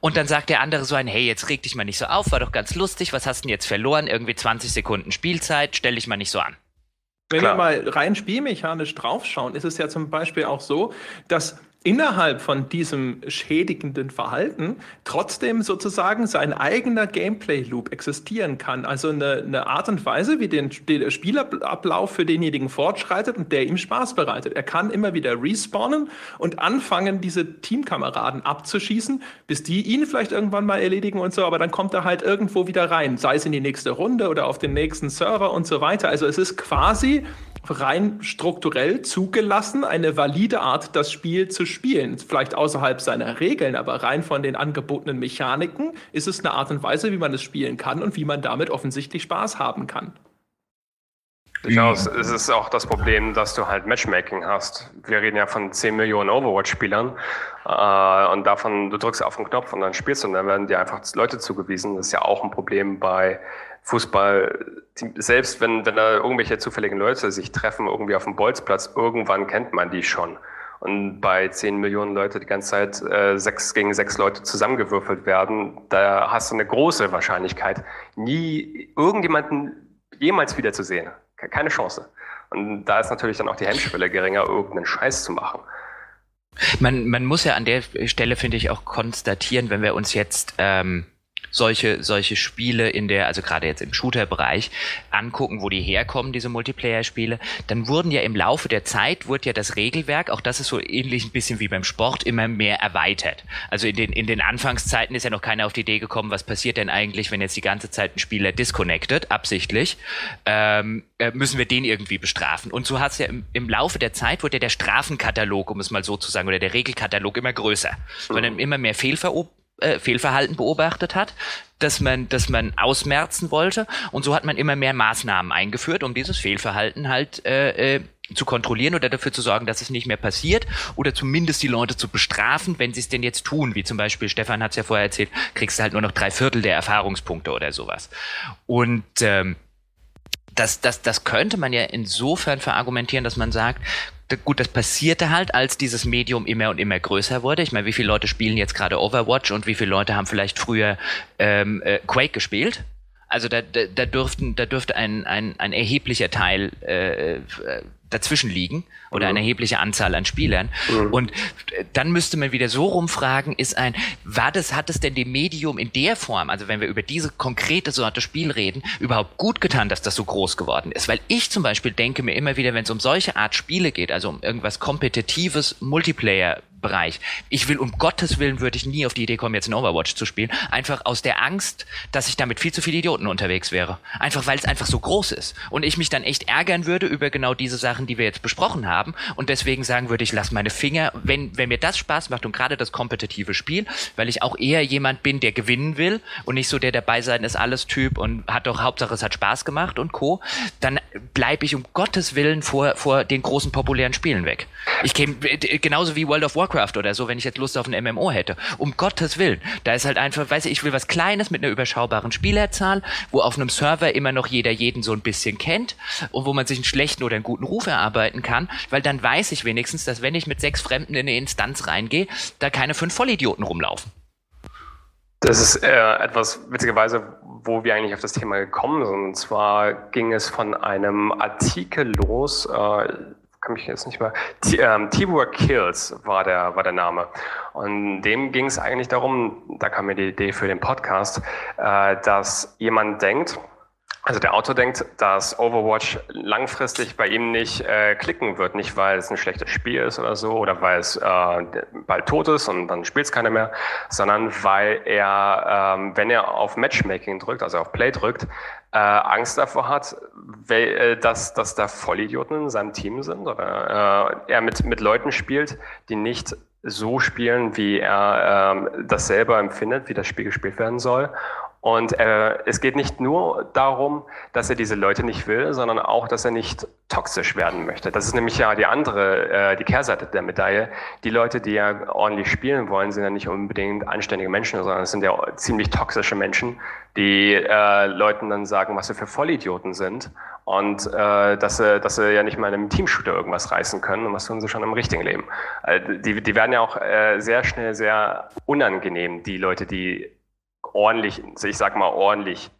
S3: Und dann sagt der andere so ein, hey, jetzt reg dich mal nicht so auf, war doch ganz lustig, was hast du denn jetzt verloren? Irgendwie 20 Sekunden Spielzeit, stell dich mal nicht so an.
S1: Wenn Klar. wir mal rein spielmechanisch draufschauen, ist es ja zum Beispiel auch so, dass innerhalb von diesem schädigenden Verhalten trotzdem sozusagen sein eigener Gameplay-Loop existieren kann. Also eine, eine, Art und Weise, wie den, der Spielablauf für denjenigen fortschreitet und der ihm Spaß bereitet. Er kann immer wieder respawnen und anfangen, diese Teamkameraden abzuschießen, bis die ihn vielleicht irgendwann mal erledigen und so, aber dann kommt er halt irgendwo wieder rein, sei es in die nächste Runde oder auf den nächsten Server und so weiter. Also es ist quasi rein strukturell zugelassen, eine valide Art, das Spiel zu spielen. Vielleicht außerhalb seiner Regeln, aber rein von den angebotenen Mechaniken ist es eine Art und Weise, wie man es spielen kann und wie man damit offensichtlich Spaß haben kann.
S2: Durchaus. Es ist auch das Problem, dass du halt Matchmaking hast. Wir reden ja von 10 Millionen Overwatch-Spielern äh, und davon, du drückst auf den Knopf und dann spielst du und dann werden dir einfach Leute zugewiesen. Das ist ja auch ein Problem bei Fußball, selbst wenn, wenn da irgendwelche zufälligen Leute sich treffen, irgendwie auf dem Bolzplatz, irgendwann kennt man die schon. Und bei 10 Millionen Leute die ganze Zeit äh, sechs gegen sechs Leute zusammengewürfelt werden, da hast du eine große Wahrscheinlichkeit, nie irgendjemanden jemals wiederzusehen. Keine Chance. Und da ist natürlich dann auch die Hemmschwelle geringer, irgendeinen Scheiß zu machen.
S3: Man, man muss ja an der Stelle, finde ich, auch konstatieren, wenn wir uns jetzt ähm, solche, solche Spiele in der, also gerade jetzt im Shooter-Bereich, angucken, wo die herkommen, diese Multiplayer-Spiele, dann wurden ja im Laufe der Zeit, wurde ja das Regelwerk, auch das ist so ähnlich ein bisschen wie beim Sport, immer mehr erweitert. Also in den, in den Anfangszeiten ist ja noch keiner auf die Idee gekommen, was passiert denn eigentlich, wenn jetzt die ganze Zeit ein Spieler disconnected, absichtlich, ähm, äh, müssen wir den irgendwie bestrafen. Und so hat es ja im, im, Laufe der Zeit, wurde ja der Strafenkatalog, um es mal so zu sagen, oder der Regelkatalog immer größer, weil dann immer mehr Fehlverobungen äh, Fehlverhalten beobachtet hat, dass man, dass man ausmerzen wollte. Und so hat man immer mehr Maßnahmen eingeführt, um dieses Fehlverhalten halt äh, äh, zu kontrollieren oder dafür zu sorgen, dass es nicht mehr passiert oder zumindest die Leute zu bestrafen, wenn sie es denn jetzt tun. Wie zum Beispiel, Stefan hat es ja vorher erzählt, kriegst du halt nur noch drei Viertel der Erfahrungspunkte oder sowas. Und ähm, das, das, das könnte man ja insofern verargumentieren, dass man sagt, gut, das passierte halt, als dieses Medium immer und immer größer wurde. Ich meine, wie viele Leute spielen jetzt gerade Overwatch und wie viele Leute haben vielleicht früher ähm, äh, Quake gespielt? Also da, da, da dürften, da dürfte ein, ein, ein erheblicher Teil äh, dazwischen liegen oder eine mhm. erhebliche Anzahl an Spielern. Mhm. Und dann müsste man wieder so rumfragen, ist ein, war das, hat es denn dem Medium in der Form, also wenn wir über diese konkrete Sorte Spiel reden, überhaupt gut getan, dass das so groß geworden ist? Weil ich zum Beispiel denke mir immer wieder, wenn es um solche Art Spiele geht, also um irgendwas kompetitives Multiplayer Bereich. Ich will um Gottes Willen würde ich nie auf die Idee kommen, jetzt in Overwatch zu spielen. Einfach aus der Angst, dass ich damit viel zu viele Idioten unterwegs wäre. Einfach weil es einfach so groß ist. Und ich mich dann echt ärgern würde über genau diese Sachen, die wir jetzt besprochen haben. Und deswegen sagen würde, ich lasse meine Finger, wenn, wenn mir das Spaß macht und gerade das kompetitive Spiel, weil ich auch eher jemand bin, der gewinnen will und nicht so der dabei sein ist alles Typ und hat doch Hauptsache es hat Spaß gemacht und Co., dann bleibe ich um Gottes Willen vor, vor den großen populären Spielen weg. Ich käme genauso wie World of Warcraft Warcraft oder so, wenn ich jetzt Lust auf ein MMO hätte. Um Gottes Willen. Da ist halt einfach, weiß ich, ich will was Kleines mit einer überschaubaren Spielerzahl, wo auf einem Server immer noch jeder jeden so ein bisschen kennt und wo man sich einen schlechten oder einen guten Ruf erarbeiten kann, weil dann weiß ich wenigstens, dass wenn ich mit sechs Fremden in eine Instanz reingehe, da keine fünf Vollidioten rumlaufen.
S2: Das ist äh, etwas, witzigerweise, wo wir eigentlich auf das Thema gekommen sind. Und zwar ging es von einem Artikel los, äh, kann mich jetzt nicht mehr. T ähm, Teamwork Kills war der, war der Name. Und dem ging es eigentlich darum, da kam mir die Idee für den Podcast, äh, dass jemand denkt, Also der Autor denkt, dass Overwatch langfristig bei ihm nicht äh, klicken wird, nicht weil es ein schlechtes Spiel ist oder so oder weil es äh, bald tot ist und dann spielt es keiner mehr, sondern weil er, ähm, wenn er auf Matchmaking drückt, also auf Play drückt, äh, Angst davor hat, weil, äh, dass, dass da Vollidioten in seinem Team sind oder äh, er mit, mit Leuten spielt, die nicht so spielen, wie er ähm, das selber empfindet, wie das Spiel gespielt werden soll. Und äh, es geht nicht nur darum, dass er diese Leute nicht will, sondern auch, dass er nicht toxisch werden möchte. Das ist nämlich ja die andere, äh, die Kehrseite der Medaille. Die Leute, die ja ordentlich spielen wollen, sind ja nicht unbedingt anständige Menschen, sondern es sind ja ziemlich toxische Menschen, die äh, Leuten dann sagen, was sie für Vollidioten sind und äh, dass, sie, dass sie ja nicht mal in einem Teamshooter irgendwas reißen können und was tun sie schon im richtigen Leben. Äh, die, die werden ja auch äh, sehr schnell sehr unangenehm, die Leute, die ordentlich, ich sag mal ordentlich,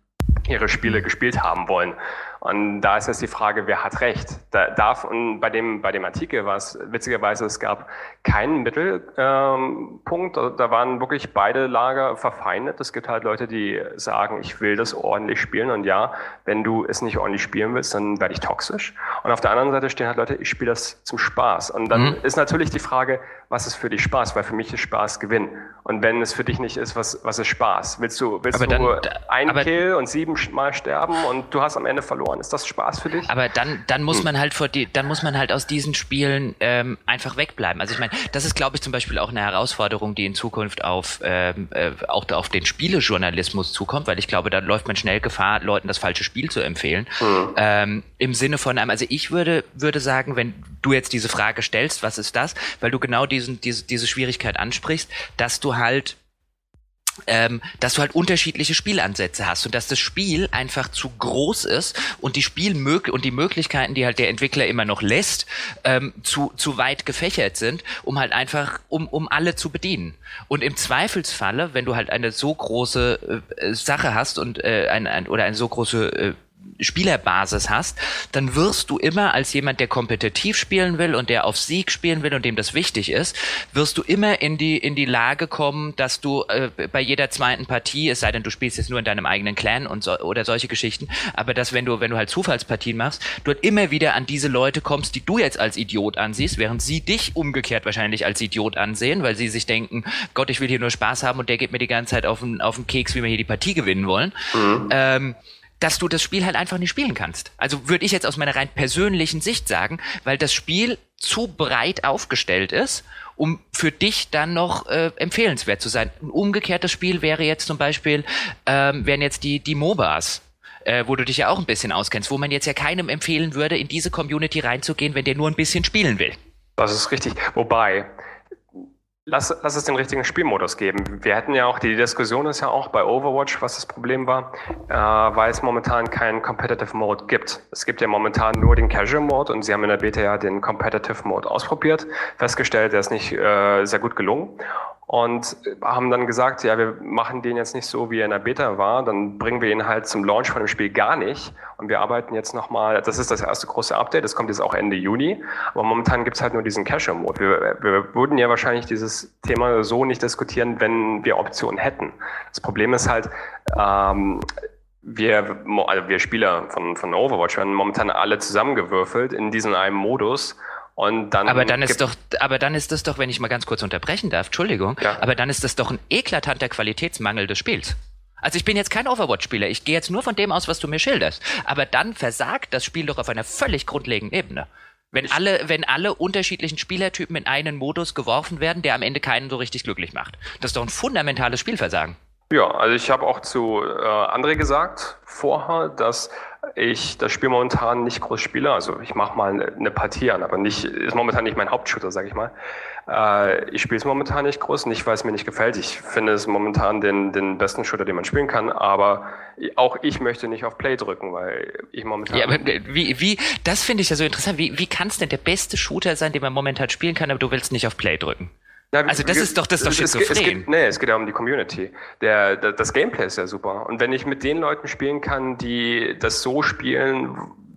S2: ihre Spiele gespielt haben wollen. Und da ist jetzt die Frage, wer hat recht? Da darf, und bei dem, bei dem Artikel war es witzigerweise, es gab keinen Mittelpunkt. Ähm, da waren wirklich beide Lager verfeindet. Es gibt halt Leute, die sagen, ich will das ordentlich spielen. Und ja, wenn du es nicht ordentlich spielen willst, dann werde ich toxisch. Und auf der anderen Seite stehen halt Leute, ich spiele das zum Spaß. Und dann mhm. ist natürlich die Frage, was ist für dich Spaß? Weil für mich ist Spaß Gewinn. Und wenn es für dich nicht ist, was, was ist Spaß? Willst du, willst aber du dann, ein Kill und sieben Mal sterben und du hast am Ende verloren? Ist das Spaß für dich?
S3: Aber dann, dann muss hm. man halt vor die, dann muss man halt aus diesen Spielen ähm, einfach wegbleiben. Also ich meine, das ist, glaube ich, zum Beispiel auch eine Herausforderung, die in Zukunft auf ähm, äh, auch auf den Spielejournalismus zukommt, weil ich glaube, da läuft man schnell Gefahr, Leuten das falsche Spiel zu empfehlen. Hm. Ähm, Im Sinne von einem, also ich würde, würde sagen, wenn du jetzt diese Frage stellst, was ist das? Weil du genau diesen, diese, diese Schwierigkeit ansprichst, dass du halt ähm, dass du halt unterschiedliche Spielansätze hast und dass das Spiel einfach zu groß ist und die Spielmög und die Möglichkeiten, die halt der Entwickler immer noch lässt, ähm, zu, zu weit gefächert sind, um halt einfach, um, um alle zu bedienen. Und im Zweifelsfalle, wenn du halt eine so große äh, Sache hast und äh, ein, ein, oder eine so große äh, Spielerbasis hast, dann wirst du immer als jemand, der kompetitiv spielen will und der auf Sieg spielen will und dem das wichtig ist, wirst du immer in die in die Lage kommen, dass du äh, bei jeder zweiten Partie, es sei denn, du spielst jetzt nur in deinem eigenen Clan und so, oder solche Geschichten, aber dass wenn du wenn du halt Zufallspartien machst, du halt immer wieder an diese Leute kommst, die du jetzt als Idiot ansiehst, während sie dich umgekehrt wahrscheinlich als Idiot ansehen, weil sie sich denken, Gott, ich will hier nur Spaß haben und der geht mir die ganze Zeit auf den auf den Keks, wie wir hier die Partie gewinnen wollen. Mhm. Ähm, dass du das Spiel halt einfach nicht spielen kannst. Also würde ich jetzt aus meiner rein persönlichen Sicht sagen, weil das Spiel zu breit aufgestellt ist, um für dich dann noch äh, empfehlenswert zu sein. Ein umgekehrtes Spiel wäre jetzt zum Beispiel, ähm, wären jetzt die, die MOBAs. Äh, wo du dich ja auch ein bisschen auskennst, wo man jetzt ja keinem empfehlen würde, in diese Community reinzugehen, wenn der nur ein bisschen spielen will.
S2: Das ist richtig. Wobei, Lass, lass es den richtigen Spielmodus geben. Wir hätten ja auch, die Diskussion ist ja auch bei Overwatch, was das Problem war, äh, weil es momentan keinen Competitive Mode gibt. Es gibt ja momentan nur den Casual Mode und sie haben in der Beta ja den Competitive Mode ausprobiert, festgestellt, der ist nicht äh, sehr gut gelungen und haben dann gesagt, ja, wir machen den jetzt nicht so, wie er in der Beta war, dann bringen wir ihn halt zum Launch von dem Spiel gar nicht und wir arbeiten jetzt nochmal, das ist das erste große Update, das kommt jetzt auch Ende Juni, aber momentan gibt's halt nur diesen Cache-Mode. Wir, wir würden ja wahrscheinlich dieses Thema so nicht diskutieren, wenn wir Optionen hätten. Das Problem ist halt, ähm, wir, also wir Spieler von, von Overwatch werden momentan alle zusammengewürfelt in diesen einen Modus und dann
S3: aber dann ist doch, aber dann ist das doch, wenn ich mal ganz kurz unterbrechen darf, Entschuldigung, ja. aber dann ist das doch ein eklatanter Qualitätsmangel des Spiels. Also ich bin jetzt kein Overwatch-Spieler, ich gehe jetzt nur von dem aus, was du mir schilderst. Aber dann versagt das Spiel doch auf einer völlig grundlegenden Ebene. Wenn alle, wenn alle unterschiedlichen Spielertypen in einen Modus geworfen werden, der am Ende keinen so richtig glücklich macht. Das ist doch ein fundamentales Spielversagen.
S2: Ja, also ich habe auch zu äh, André gesagt vorher, dass ich das Spiel momentan nicht groß spiele. Also ich mache mal eine Partie an, aber nicht ist momentan nicht mein Hauptshooter, sage ich mal. Äh, ich spiele es momentan nicht groß, nicht weil es mir nicht gefällt. Ich finde es momentan den, den besten Shooter, den man spielen kann, aber auch ich möchte nicht auf Play drücken, weil ich momentan. Ja, aber
S3: wie, wie, das finde ich ja so interessant. Wie, wie kann es denn der beste Shooter sein, den man momentan spielen kann, aber du willst nicht auf Play drücken? Ja, also das ist doch das ist doch schizophren.
S2: Es, es, geht, nee, es geht ja um die Community. Der, der, das Gameplay ist ja super. Und wenn ich mit den Leuten spielen kann, die das so spielen,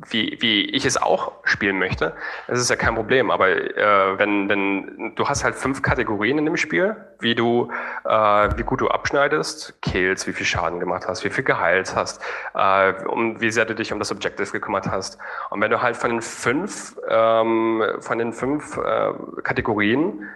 S2: wie, wie ich es auch spielen möchte, das ist ja kein Problem. Aber äh, wenn, wenn du hast halt fünf Kategorien in dem Spiel, wie du, äh, wie gut du abschneidest, Kills, wie viel Schaden gemacht hast, wie viel geheilt hast, äh, um wie sehr du dich um das Objective gekümmert hast. Und wenn du halt von den fünf, ähm, von den fünf äh, Kategorien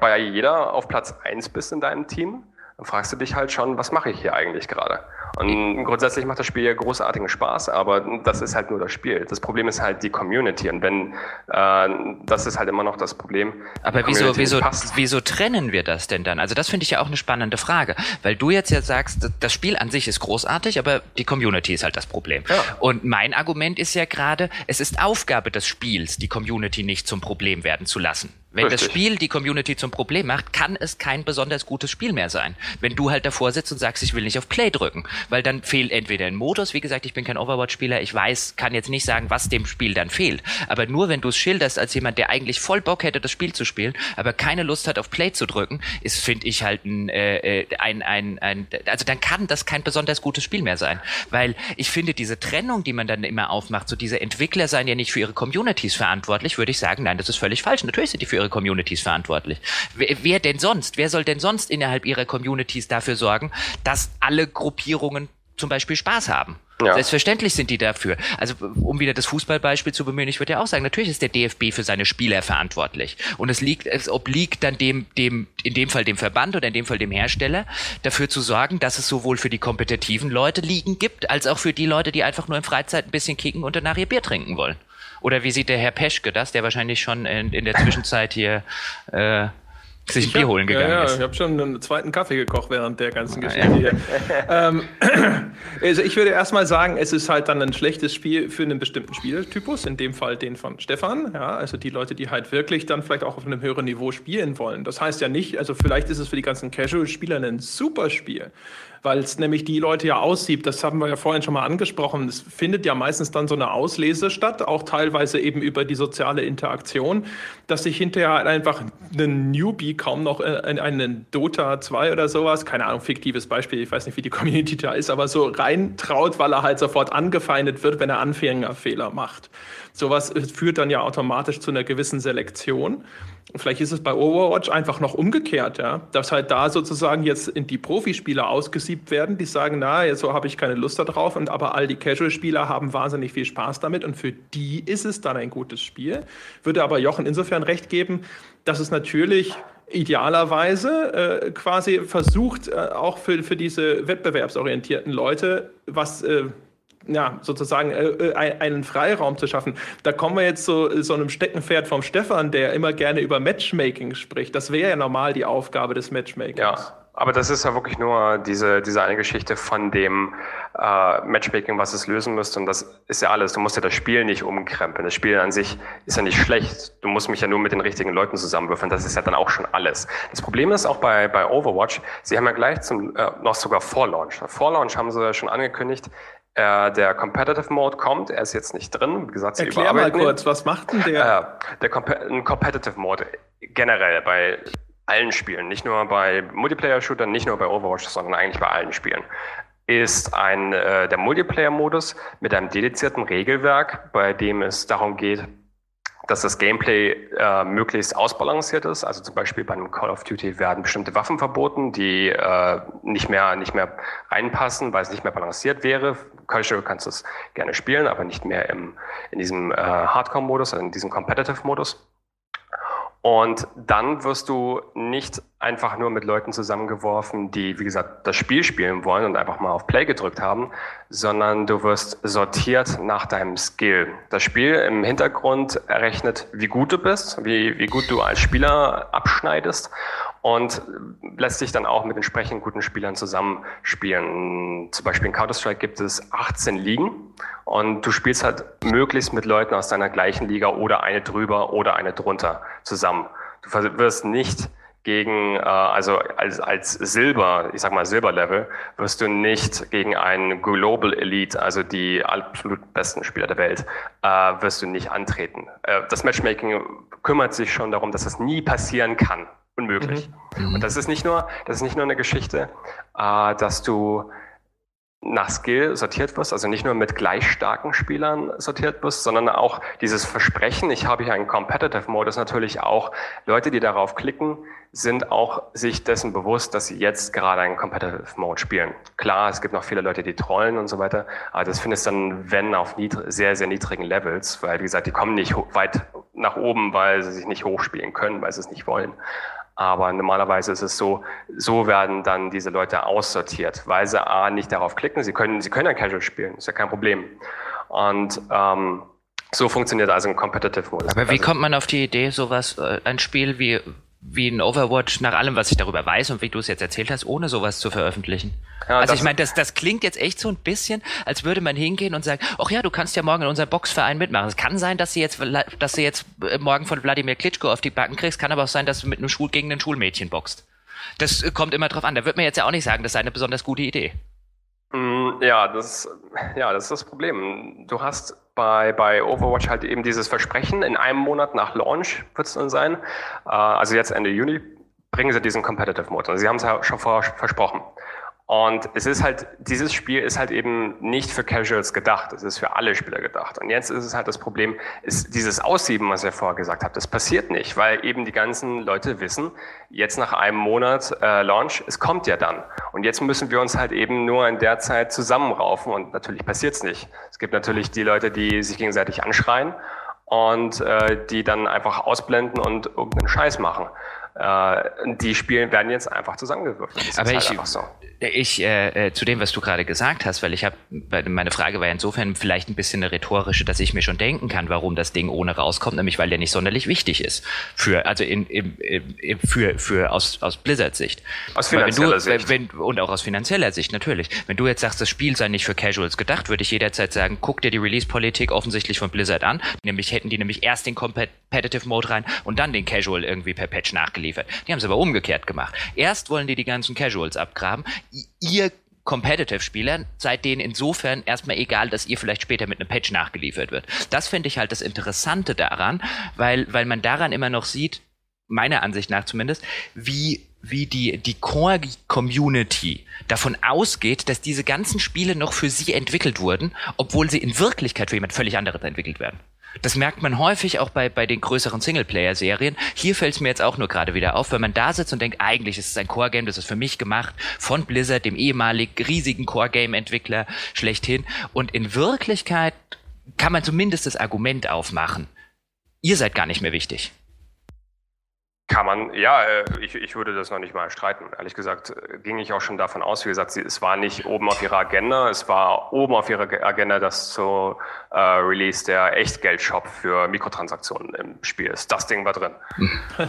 S2: bei jeder auf Platz eins bist in deinem Team, dann fragst du dich halt schon, was mache ich hier eigentlich gerade? Und grundsätzlich macht das Spiel ja großartigen Spaß, aber das ist halt nur das Spiel. Das Problem ist halt die Community. Und wenn, äh, das ist halt immer noch das Problem.
S3: Aber wieso, wieso, wieso trennen wir das denn dann? Also das finde ich ja auch eine spannende Frage. Weil du jetzt ja sagst, das Spiel an sich ist großartig, aber die Community ist halt das Problem. Ja. Und mein Argument ist ja gerade, es ist Aufgabe des Spiels, die Community nicht zum Problem werden zu lassen. Wenn Richtig. das Spiel die Community zum Problem macht, kann es kein besonders gutes Spiel mehr sein. Wenn du halt davor sitzt und sagst, ich will nicht auf Play drücken, weil dann fehlt entweder ein Modus, wie gesagt, ich bin kein Overwatch-Spieler, ich weiß, kann jetzt nicht sagen, was dem Spiel dann fehlt. Aber nur wenn du es schilderst als jemand, der eigentlich voll Bock hätte, das Spiel zu spielen, aber keine Lust hat, auf Play zu drücken, ist, finde ich, halt ein, äh, äh, ein, ein, ein, also dann kann das kein besonders gutes Spiel mehr sein. Weil ich finde, diese Trennung, die man dann immer aufmacht, so diese Entwickler seien ja nicht für ihre Communities verantwortlich, würde ich sagen, nein, das ist völlig falsch. Natürlich sind die für ihre Communities verantwortlich. Wer, wer denn sonst? Wer soll denn sonst innerhalb ihrer Communities dafür sorgen, dass alle Gruppierungen zum Beispiel Spaß haben? Ja. Selbstverständlich sind die dafür. Also um wieder das Fußballbeispiel zu bemühen, ich würde ja auch sagen, natürlich ist der DFB für seine Spieler verantwortlich. Und es liegt, es obliegt dann dem, dem, in dem Fall dem Verband oder in dem Fall dem Hersteller, dafür zu sorgen, dass es sowohl für die kompetitiven Leute liegen gibt, als auch für die Leute, die einfach nur in Freizeit ein bisschen kicken und danach ihr Bier trinken wollen. Oder wie sieht der Herr Peschke das, der wahrscheinlich schon in, in der Zwischenzeit hier äh, sich ein Bier holen gegangen
S1: ja,
S3: ja, ist.
S1: Ich habe schon einen zweiten Kaffee gekocht während der ganzen ah, Geschichte hier. ähm, also ich würde erstmal sagen, es ist halt dann ein schlechtes Spiel für einen bestimmten Spieltypus, in dem Fall den von Stefan. Ja, also die Leute, die halt wirklich dann vielleicht auch auf einem höheren Niveau spielen wollen. Das heißt ja nicht, also vielleicht ist es für die ganzen Casual-Spieler ein super Spiel weil es nämlich die Leute ja aussieht. Das haben wir ja vorhin schon mal angesprochen. Es findet ja meistens dann so eine Auslese statt, auch teilweise eben über die soziale Interaktion, dass sich hinterher halt einfach ein Newbie kaum noch in einen Dota 2 oder sowas, keine Ahnung, fiktives Beispiel, ich weiß nicht, wie die Community da ist, aber so reintraut, weil er halt sofort angefeindet wird, wenn er Anfängerfehler macht. Sowas führt dann ja automatisch zu einer gewissen Selektion. Vielleicht ist es bei Overwatch einfach noch umgekehrt, ja, dass halt da sozusagen jetzt in die Profispieler ausgesiebt werden, die sagen, na, jetzt so habe ich keine Lust darauf, und aber all die Casual-Spieler haben wahnsinnig viel Spaß damit und für die ist es dann ein gutes Spiel. Würde aber Jochen insofern recht geben, dass es natürlich idealerweise äh, quasi versucht, äh, auch für, für diese wettbewerbsorientierten Leute was äh, ja, sozusagen äh, äh einen Freiraum zu schaffen. Da kommen wir jetzt zu so einem Steckenpferd vom Stefan, der immer gerne über Matchmaking spricht. Das wäre ja normal die Aufgabe des Matchmakings.
S2: Ja. Aber das ist ja wirklich nur diese, diese eine Geschichte von dem äh, Matchmaking, was es lösen müsste. Und das ist ja alles. Du musst ja das Spiel nicht umkrempeln. Das Spiel an sich ist ja nicht schlecht. Du musst mich ja nur mit den richtigen Leuten zusammenwürfeln. Das ist ja dann auch schon alles. Das Problem ist auch bei, bei Overwatch, sie haben ja gleich zum, äh, noch sogar vor Launch. Vor Launch haben sie ja schon angekündigt, äh, der Competitive Mode kommt, er ist jetzt nicht drin. Wie gesagt,
S1: sie Erklär mal kurz, was macht denn der?
S2: Äh, der Comp ein Competitive Mode generell bei allen Spielen, nicht nur bei Multiplayer-Shootern, nicht nur bei Overwatch, sondern eigentlich bei allen Spielen, ist ein äh, der Multiplayer-Modus mit einem dedizierten Regelwerk, bei dem es darum geht, dass das Gameplay äh, möglichst ausbalanciert ist. Also zum Beispiel bei einem Call of Duty werden bestimmte Waffen verboten, die äh, nicht mehr nicht mehr reinpassen, weil es nicht mehr balanciert wäre. Casual kannst du es gerne spielen, aber nicht mehr im, in diesem äh, Hardcore-Modus, also in diesem Competitive-Modus. Und dann wirst du nicht einfach nur mit Leuten zusammengeworfen, die, wie gesagt, das Spiel spielen wollen und einfach mal auf Play gedrückt haben, sondern du wirst sortiert nach deinem Skill. Das Spiel im Hintergrund errechnet, wie gut du bist, wie, wie gut du als Spieler abschneidest und lässt sich dann auch mit entsprechend guten Spielern zusammenspielen. Zum Beispiel in Counter-Strike gibt es 18 Ligen und du spielst halt möglichst mit Leuten aus deiner gleichen Liga oder eine drüber oder eine drunter zusammen. Du wirst nicht gegen, äh, also als, als Silber, ich sag mal Silberlevel, wirst du nicht gegen einen Global Elite, also die absolut besten Spieler der Welt, äh, wirst du nicht antreten. Äh, das Matchmaking kümmert sich schon darum, dass das nie passieren kann unmöglich. Mhm. Und das ist nicht nur, das ist nicht nur eine Geschichte, äh, dass du nach Skill sortiert wirst, also nicht nur mit gleich starken Spielern sortiert wirst, sondern auch dieses Versprechen, ich habe hier einen Competitive Mode, ist natürlich auch Leute, die darauf klicken, sind auch sich dessen bewusst, dass sie jetzt gerade einen Competitive Mode spielen. Klar, es gibt noch viele Leute, die trollen und so weiter, aber das findest dann, wenn, auf sehr, sehr niedrigen Levels, weil, wie gesagt, die kommen nicht weit nach oben, weil sie sich nicht hochspielen können, weil sie es nicht wollen. Aber normalerweise ist es so, so werden dann diese Leute aussortiert, weil sie A nicht darauf klicken, sie können, sie können ja Casual spielen, ist ja kein Problem. Und ähm, so funktioniert also ein Competitive Modus.
S3: Aber wie
S2: also,
S3: kommt man auf die Idee, sowas, äh, ein Spiel wie wie ein Overwatch nach allem, was ich darüber weiß und wie du es jetzt erzählt hast, ohne sowas zu veröffentlichen. Ja, also ich meine, das, das klingt jetzt echt so ein bisschen, als würde man hingehen und sagen, ach ja, du kannst ja morgen in unserem Boxverein mitmachen. Es kann sein, dass sie jetzt, dass du jetzt äh, morgen von Wladimir Klitschko auf die Backen kriegst, kann aber auch sein, dass du mit einem Schul gegen ein Schulmädchen boxt. Das äh, kommt immer drauf an. Da wird man jetzt ja auch nicht sagen, das sei eine besonders gute Idee.
S2: Mm, ja, das, ja, das ist das Problem. Du hast bei, bei Overwatch halt eben dieses Versprechen, in einem Monat nach Launch wird es dann sein, äh, also jetzt Ende Juni, bringen sie diesen Competitive Mode. Also sie haben es ja schon vorher versprochen. Und es ist halt, dieses Spiel ist halt eben nicht für Casuals gedacht, es ist für alle Spieler gedacht. Und jetzt ist es halt das Problem, ist dieses Aussieben, was ihr vorher gesagt habt, das passiert nicht, weil eben die ganzen Leute wissen, jetzt nach einem Monat äh, Launch, es kommt ja dann. Und jetzt müssen wir uns halt eben nur in der Zeit zusammenraufen und natürlich passiert es nicht. Es gibt natürlich die Leute, die sich gegenseitig anschreien und äh, die dann einfach ausblenden und irgendeinen Scheiß machen. Äh, die Spiele werden jetzt einfach zusammengewürfelt.
S3: Aber halt ich, so. ich äh, äh, zu dem, was du gerade gesagt hast, weil ich habe, meine Frage war insofern vielleicht ein bisschen eine rhetorische, dass ich mir schon denken kann, warum das Ding ohne rauskommt, nämlich weil der nicht sonderlich wichtig ist für, also in, in, in für für aus aus Blizzards Sicht.
S2: Aus finanzieller du, Sicht.
S3: Wenn, und auch aus finanzieller Sicht natürlich. Wenn du jetzt sagst, das Spiel sei nicht für Casuals gedacht, würde ich jederzeit sagen, guck dir die Release-Politik offensichtlich von Blizzard an. Nämlich hätten die nämlich erst den Competitive Mode rein und dann den Casual irgendwie per Patch nachgelegt geliefert. Die haben es aber umgekehrt gemacht. Erst wollen die die ganzen Casuals abgraben. Ihr Competitive-Spieler seid denen insofern erstmal egal, dass ihr vielleicht später mit einem Patch nachgeliefert wird. Das finde ich halt das Interessante daran, weil, weil man daran immer noch sieht, meiner Ansicht nach zumindest, wie wie die, die Core-Community davon ausgeht, dass diese ganzen Spiele noch für sie entwickelt wurden, obwohl sie in Wirklichkeit für jemand völlig anderes entwickelt werden. Das merkt man häufig auch bei, bei den größeren Singleplayer-Serien. Hier fällt es mir jetzt auch nur gerade wieder auf, wenn man da sitzt und denkt, eigentlich ist es ein Core-Game, das ist für mich gemacht von Blizzard, dem ehemaligen riesigen Core-Game-Entwickler schlechthin. Und in Wirklichkeit kann man zumindest das Argument aufmachen. Ihr seid gar nicht mehr wichtig.
S2: Kann man, ja, äh, ich, ich würde das noch nicht mal streiten. Ehrlich gesagt äh, ging ich auch schon davon aus, wie gesagt, es war nicht oben auf ihrer Agenda, es war oben auf ihrer Agenda, dass zu äh, Release der Echtgeldshop für Mikrotransaktionen im Spiel ist. Das Ding war drin.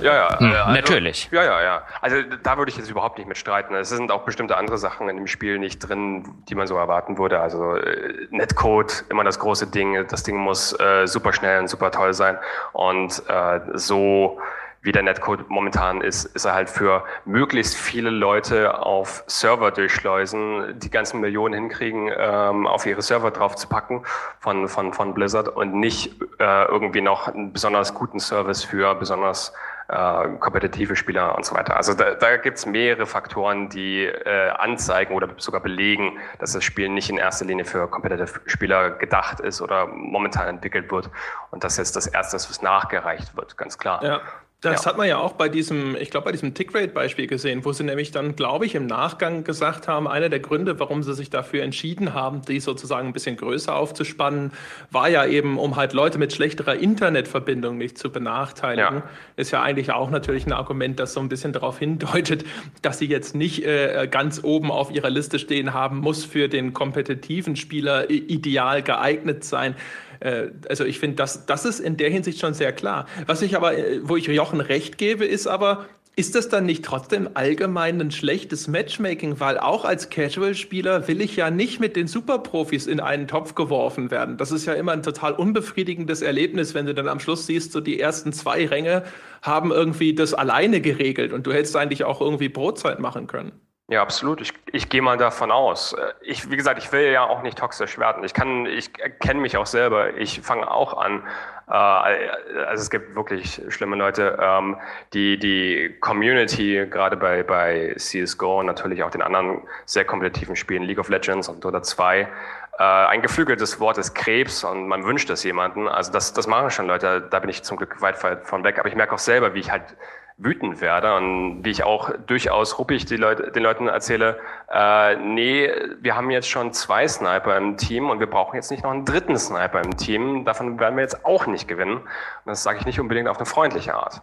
S3: Ja, ja. Hm, also, natürlich.
S2: Ja, ja, ja. Also da würde ich jetzt überhaupt nicht mit streiten. Es sind auch bestimmte andere Sachen in dem Spiel nicht drin, die man so erwarten würde. Also äh, Netcode, immer das große Ding. Das Ding muss äh, super schnell und super toll sein. Und äh, so wie der Netcode momentan ist, ist er halt für möglichst viele Leute auf Server durchschleusen, die ganzen Millionen hinkriegen, ähm, auf ihre Server drauf zu packen von, von, von Blizzard und nicht äh, irgendwie noch einen besonders guten Service für besonders äh, kompetitive Spieler und so weiter. Also da, da gibt es mehrere Faktoren, die äh, anzeigen oder sogar belegen, dass das Spiel nicht in erster Linie für competitive Spieler gedacht ist oder momentan entwickelt wird und das jetzt das erste ist, was nachgereicht wird, ganz klar.
S1: Ja. Das ja. hat man ja auch bei diesem, ich glaube, bei diesem Tickrate-Beispiel gesehen, wo sie nämlich dann, glaube ich, im Nachgang gesagt haben, einer der Gründe, warum sie sich dafür entschieden haben, die sozusagen ein bisschen größer aufzuspannen, war ja eben, um halt Leute mit schlechterer Internetverbindung nicht zu benachteiligen. Ja. Ist ja eigentlich auch natürlich ein Argument, das so ein bisschen darauf hindeutet, dass sie jetzt nicht äh, ganz oben auf ihrer Liste stehen haben, muss für den kompetitiven Spieler ideal geeignet sein. Äh, also ich finde, das, das ist in der Hinsicht schon sehr klar. Was ich aber, äh, wo ich Jochen recht gebe, ist aber, ist das dann nicht trotzdem allgemein ein schlechtes Matchmaking? Weil auch als Casual-Spieler will ich ja nicht mit den Superprofis in einen Topf geworfen werden. Das ist ja immer ein total unbefriedigendes Erlebnis, wenn du dann am Schluss siehst, so die ersten zwei Ränge haben irgendwie das alleine geregelt und du hättest eigentlich auch irgendwie Brotzeit machen können.
S2: Ja, absolut. Ich, ich gehe mal davon aus. Ich, wie gesagt, ich will ja auch nicht toxisch werden. Ich kann, ich kenne mich auch selber. Ich fange auch an. Äh, also es gibt wirklich schlimme Leute, ähm, die die Community gerade bei bei CS:GO und natürlich auch den anderen sehr kompetitiven Spielen League of Legends und Dota 2 äh, ein geflügeltes Wort ist Krebs und man wünscht es jemanden. Also das, das machen schon Leute, da bin ich zum Glück weit von weg. Aber ich merke auch selber, wie ich halt wütend werde und wie ich auch durchaus ruppig die Leute, den Leuten erzähle, äh, nee, wir haben jetzt schon zwei Sniper im Team und wir brauchen jetzt nicht noch einen dritten Sniper im Team. Davon werden wir jetzt auch nicht gewinnen. Und das sage ich nicht unbedingt auf eine freundliche Art.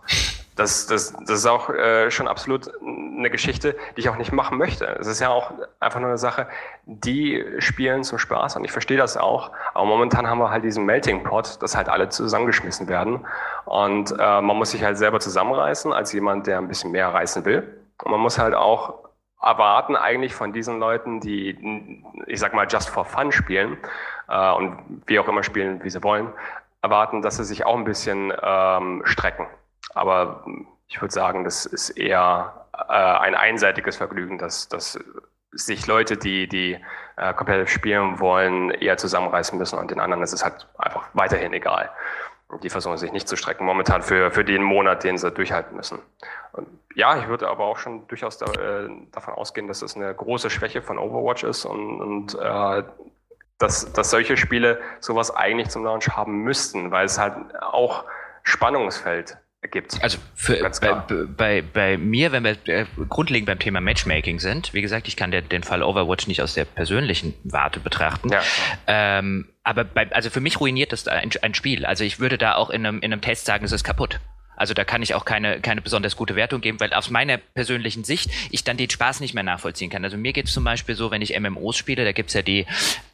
S2: Das, das, das ist auch äh, schon absolut eine Geschichte, die ich auch nicht machen möchte. Es ist ja auch einfach nur eine Sache, die spielen zum Spaß und ich verstehe das auch. Aber momentan haben wir halt diesen Melting Pot, dass halt alle zusammengeschmissen werden. Und äh, man muss sich halt selber zusammenreißen als jemand, der ein bisschen mehr reißen will. Und man muss halt auch erwarten eigentlich von diesen Leuten, die, ich sag mal, just for fun spielen äh, und wie auch immer spielen, wie sie wollen, erwarten, dass sie sich auch ein bisschen ähm, strecken. Aber ich würde sagen, das ist eher äh, ein einseitiges Vergnügen, dass, dass sich Leute, die, die äh, komplett spielen wollen, eher zusammenreißen müssen und den anderen ist es halt einfach weiterhin egal. Die versuchen sich nicht zu strecken momentan für, für den Monat, den sie durchhalten müssen. Und ja, ich würde aber auch schon durchaus da, äh, davon ausgehen, dass das eine große Schwäche von Overwatch ist und, und äh, dass, dass solche Spiele sowas eigentlich zum Launch haben müssten, weil es halt auch Spannungsfeld gibt.
S3: Also für, bei, bei, bei mir, wenn wir äh, grundlegend beim Thema Matchmaking sind, wie gesagt, ich kann der, den Fall Overwatch nicht aus der persönlichen Warte betrachten. Ja. Ähm, aber bei, also für mich ruiniert das ein, ein Spiel. Also ich würde da auch in einem, in einem Test sagen, es ist kaputt. Also da kann ich auch keine, keine besonders gute Wertung geben, weil aus meiner persönlichen Sicht ich dann den Spaß nicht mehr nachvollziehen kann. Also mir geht es zum Beispiel so, wenn ich MMOs spiele, da gibt's ja die,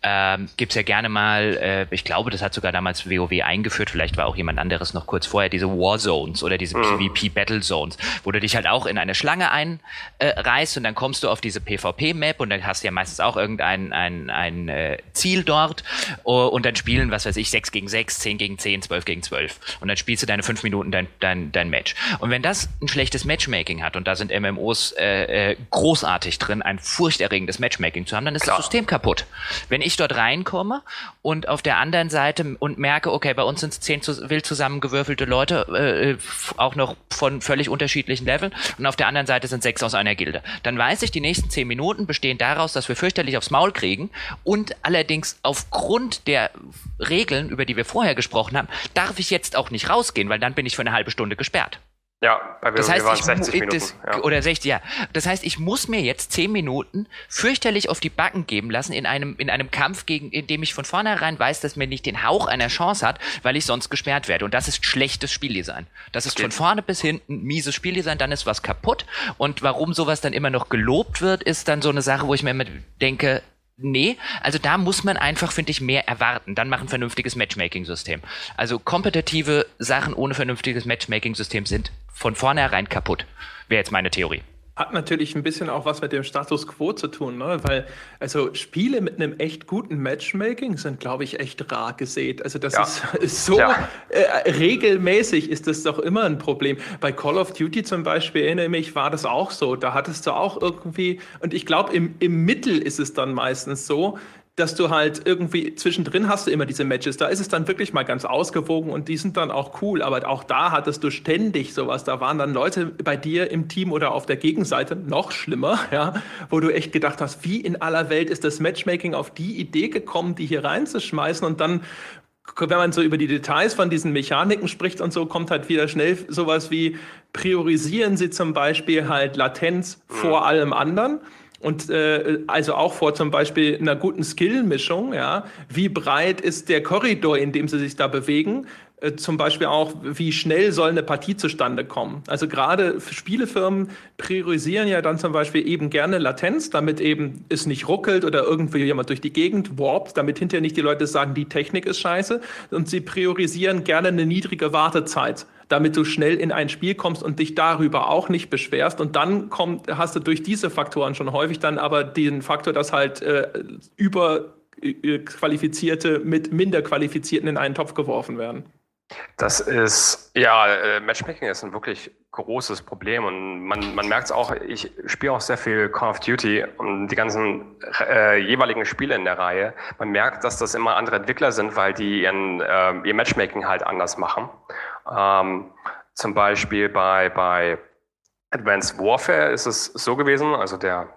S3: ähm, gibt's ja gerne mal, äh, ich glaube, das hat sogar damals WoW eingeführt, vielleicht war auch jemand anderes noch kurz vorher, diese Warzones oder diese mhm. PvP-Battle-Zones, wo du dich halt auch in eine Schlange einreißt äh, und dann kommst du auf diese PvP-Map und dann hast du ja meistens auch irgendein ein, ein, äh, Ziel dort uh, und dann spielen, was weiß ich, 6 gegen 6, 10 gegen 10, 12 gegen 12 und dann spielst du deine 5 Minuten dein, dein dein, dein Match. Und wenn das ein schlechtes Matchmaking hat, und da sind MMOs äh, äh, großartig drin, ein furchterregendes Matchmaking zu haben, dann ist Klar. das System kaputt. Wenn ich dort reinkomme und auf der anderen Seite und merke, okay, bei uns sind es zehn zu, wild zusammengewürfelte Leute, äh, auch noch von völlig unterschiedlichen Leveln, und auf der anderen Seite sind sechs aus einer Gilde, dann weiß ich, die nächsten zehn Minuten bestehen daraus, dass wir fürchterlich aufs Maul kriegen und allerdings aufgrund der Regeln, über die wir vorher gesprochen haben, darf ich jetzt auch nicht rausgehen, weil dann bin ich für eine halbe Stunde gesperrt.
S2: Ja,
S3: wir, das heißt, ich, 60 Minuten. Das, ja. Oder 60, ja. Das heißt, ich muss mir jetzt 10 Minuten fürchterlich auf die Backen geben lassen in einem, in einem Kampf, gegen, in dem ich von vornherein weiß, dass mir nicht den Hauch einer Chance hat, weil ich sonst gesperrt werde. Und das ist schlechtes Spieldesign. Das ist von vorne bis hinten mieses Spieldesign, dann ist was kaputt. Und warum sowas dann immer noch gelobt wird, ist dann so eine Sache, wo ich mir immer denke, Nee, also da muss man einfach, finde ich, mehr erwarten. Dann machen vernünftiges Matchmaking-System. Also kompetitive Sachen ohne vernünftiges Matchmaking-System sind von vornherein kaputt. Wäre jetzt meine Theorie.
S1: Hat natürlich ein bisschen auch was mit dem Status quo zu tun, ne? weil also Spiele mit einem echt guten Matchmaking sind, glaube ich, echt rar gesät. Also das ja. ist, ist, so ja. äh, regelmäßig ist das doch immer ein Problem. Bei Call of Duty zum Beispiel, erinnere ich mich, war das auch so. Da hattest du auch irgendwie, und ich glaube, im, im Mittel ist es dann meistens so, dass du halt irgendwie zwischendrin hast du immer diese Matches. Da ist es dann wirklich mal ganz ausgewogen und die sind dann auch cool. Aber auch da hattest du ständig sowas. Da waren dann Leute bei dir im Team oder auf der Gegenseite noch schlimmer, ja, wo du echt gedacht hast, wie in aller Welt ist das Matchmaking auf die Idee gekommen, die hier reinzuschmeißen und dann wenn man so über die Details von diesen Mechaniken spricht und so, kommt halt wieder schnell sowas wie priorisieren Sie zum Beispiel halt Latenz vor allem anderen und äh, also auch vor zum Beispiel einer guten Skill-Mischung, ja, wie breit ist der Korridor, in dem sie sich da bewegen, zum Beispiel auch, wie schnell soll eine Partie zustande kommen. Also gerade Spielefirmen priorisieren ja dann zum Beispiel eben gerne Latenz, damit eben es nicht ruckelt oder irgendwie jemand durch die Gegend warpt, damit hinterher nicht die Leute sagen, die Technik ist scheiße. Und sie priorisieren gerne eine niedrige Wartezeit, damit du schnell in ein Spiel kommst und dich darüber auch nicht beschwerst. Und dann kommt, hast du durch diese Faktoren schon häufig dann aber den Faktor, dass halt äh, über äh, mit minder Qualifizierten in einen Topf geworfen werden.
S2: Das ist, ja, äh, Matchmaking ist ein wirklich großes Problem und man, man merkt es auch, ich spiele auch sehr viel Call of Duty und die ganzen äh, jeweiligen Spiele in der Reihe. Man merkt, dass das immer andere Entwickler sind, weil die ihren, äh, ihr Matchmaking halt anders machen. Ähm, zum Beispiel bei, bei Advanced Warfare ist es so gewesen, also der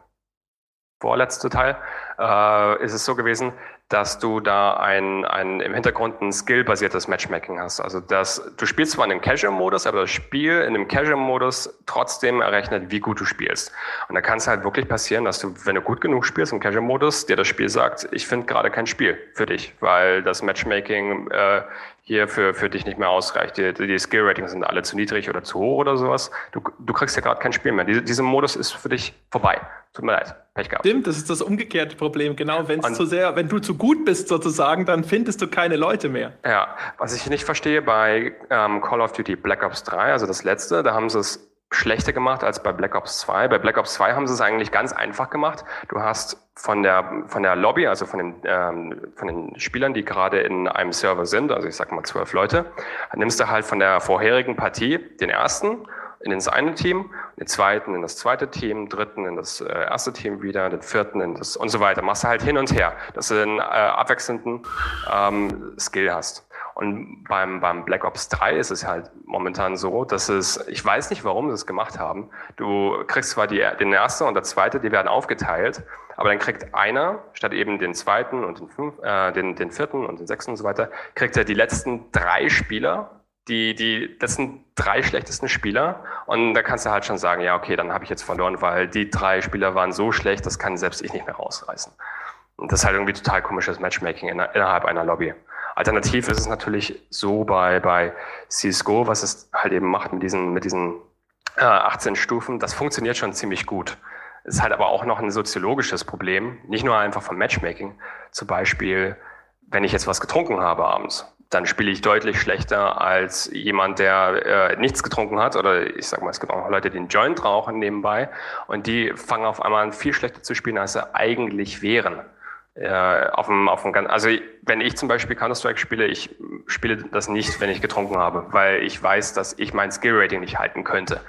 S2: vorletzte Teil, äh, ist es so gewesen, dass du da ein, ein im Hintergrund ein skillbasiertes Matchmaking hast. Also dass du spielst zwar in einem Casual-Modus, aber das Spiel in dem Casual-Modus trotzdem errechnet, wie gut du spielst. Und da kann es halt wirklich passieren, dass du, wenn du gut genug spielst im Casual-Modus, dir das Spiel sagt, ich finde gerade kein Spiel für dich, weil das Matchmaking äh, hier für, für dich nicht mehr ausreicht. Die, die Skill-Ratings sind alle zu niedrig oder zu hoch oder sowas. Du, du kriegst ja gerade kein Spiel mehr. Diese, dieser Modus ist für dich vorbei. Tut mir leid.
S1: Pech gehabt. Stimmt, das ist das umgekehrte Problem. Genau, wenn es zu sehr, wenn du zu gut bist sozusagen, dann findest du keine Leute mehr.
S2: Ja, was ich nicht verstehe bei ähm, Call of Duty Black Ops 3, also das letzte, da haben sie es schlechter gemacht als bei Black Ops 2. Bei Black Ops 2 haben sie es eigentlich ganz einfach gemacht. Du hast von der, von der Lobby, also von den, ähm, von den Spielern, die gerade in einem Server sind, also ich sag mal zwölf Leute, nimmst du halt von der vorherigen Partie den ersten in das eine Team, den zweiten in das zweite Team, dritten in das äh, erste Team wieder, den vierten in das und so weiter. Machst du halt hin und her, dass du einen äh, abwechselnden ähm, Skill hast. Und beim, beim Black Ops 3 ist es halt momentan so, dass es, ich weiß nicht, warum sie es gemacht haben. Du kriegst zwar die, den ersten und der zweite, die werden aufgeteilt, aber dann kriegt einer, statt eben den zweiten und den, fünf, äh, den, den vierten und den sechsten und so weiter, kriegt er die letzten drei Spieler, die, die letzten drei schlechtesten Spieler. Und da kannst du halt schon sagen, ja, okay, dann habe ich jetzt verloren, weil die drei Spieler waren so schlecht, das kann selbst ich nicht mehr rausreißen. Und das ist halt irgendwie total komisches Matchmaking innerhalb einer Lobby. Alternativ ist es natürlich so bei, bei CSGO, was es halt eben macht mit diesen, mit diesen äh, 18 Stufen, das funktioniert schon ziemlich gut. Es ist halt aber auch noch ein soziologisches Problem, nicht nur einfach vom Matchmaking. Zum Beispiel, wenn ich jetzt was getrunken habe abends, dann spiele ich deutlich schlechter als jemand, der äh, nichts getrunken hat. Oder ich sag mal, es gibt auch Leute, die einen Joint rauchen nebenbei und die fangen auf einmal an, viel schlechter zu spielen, als sie eigentlich wären äh, auf dem, auf dem, also wenn ich zum Beispiel Counter-Strike spiele, ich spiele das nicht, wenn ich getrunken habe, weil ich weiß, dass ich mein Skill-Rating nicht halten könnte.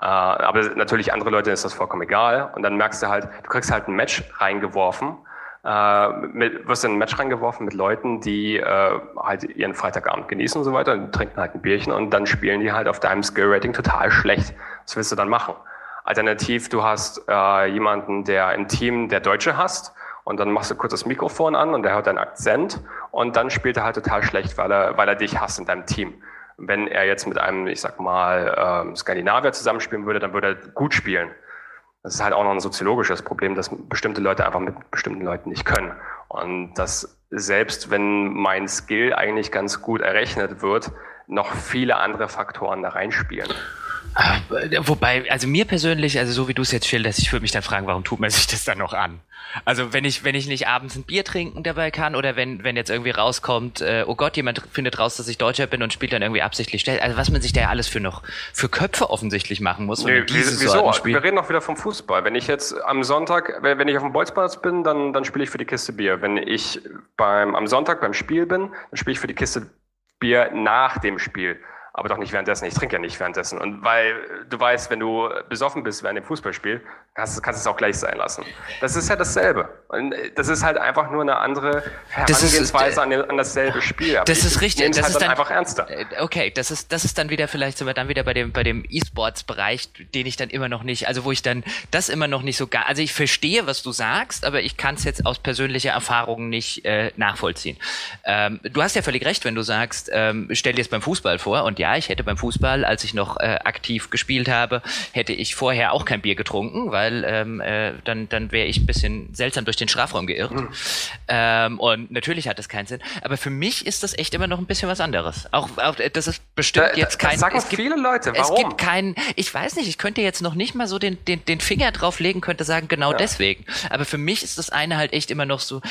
S2: Äh, aber natürlich andere Leute ist das vollkommen egal. Und dann merkst du halt, du kriegst halt ein Match reingeworfen, äh, mit, wirst in ein Match reingeworfen mit Leuten, die äh, halt ihren Freitagabend genießen und so weiter, und trinken halt ein Bierchen und dann spielen die halt auf deinem Skill-Rating total schlecht. Was willst du dann machen? Alternativ, du hast äh, jemanden, der im Team der Deutsche hast, und dann machst du kurz das Mikrofon an und der hört deinen Akzent und dann spielt er halt total schlecht, weil er, weil er dich hasst in deinem Team. Wenn er jetzt mit einem, ich sag mal, ähm, Skandinavier zusammenspielen würde, dann würde er gut spielen. Das ist halt auch noch ein soziologisches Problem, dass bestimmte Leute einfach mit bestimmten Leuten nicht können. Und dass selbst wenn mein Skill eigentlich ganz gut errechnet wird, noch viele andere Faktoren da reinspielen.
S3: Äh, wobei, also mir persönlich, also so wie du es jetzt schilderst, ich würde mich dann fragen, warum tut man sich das dann noch an? Also wenn ich, wenn ich nicht abends ein Bier trinken dabei kann oder wenn, wenn jetzt irgendwie rauskommt, äh, oh Gott, jemand findet raus, dass ich Deutscher bin und spielt dann irgendwie absichtlich stellt. Also was man sich da ja alles für noch für Köpfe offensichtlich machen muss.
S2: Nee, wieso? Wir reden doch wieder vom Fußball. Wenn ich jetzt am Sonntag, wenn ich auf dem Bolzplatz bin, dann, dann spiele ich für die Kiste Bier. Wenn ich beim, am Sonntag beim Spiel bin, dann spiele ich für die Kiste Bier nach dem Spiel aber doch nicht währenddessen. Ich trinke ja nicht währenddessen. Und weil du weißt, wenn du besoffen bist während dem Fußballspiel, kannst, kannst du es auch gleich sein lassen. Das ist ja dasselbe. Und das ist halt einfach nur eine andere Herangehensweise ist, an, an, dasselbe Spiel.
S3: Aber das ist richtig.
S2: Das halt ist dann einfach ernster.
S3: Äh, okay, das ist, das ist dann wieder, vielleicht sind wir dann wieder bei dem, bei dem E-Sports-Bereich, den ich dann immer noch nicht, also wo ich dann das immer noch nicht so gar, also ich verstehe, was du sagst, aber ich kann es jetzt aus persönlicher Erfahrung nicht äh, nachvollziehen. Ähm, du hast ja völlig recht, wenn du sagst, ähm, stell dir es beim Fußball vor und ja, ja, ich hätte beim Fußball, als ich noch äh, aktiv gespielt habe, hätte ich vorher auch kein Bier getrunken, weil ähm, äh, dann, dann wäre ich ein bisschen seltsam durch den Strafraum geirrt. Mhm. Ähm, und natürlich hat das keinen Sinn. Aber für mich ist das echt immer noch ein bisschen was anderes. Auch, auch das ist bestimmt da, jetzt kein. Das
S2: sagen es gibt, viele Leute. Warum?
S3: Es gibt keinen. Ich weiß nicht. Ich könnte jetzt noch nicht mal so den, den, den Finger drauflegen, könnte sagen genau ja. deswegen. Aber für mich ist das eine halt echt immer noch so.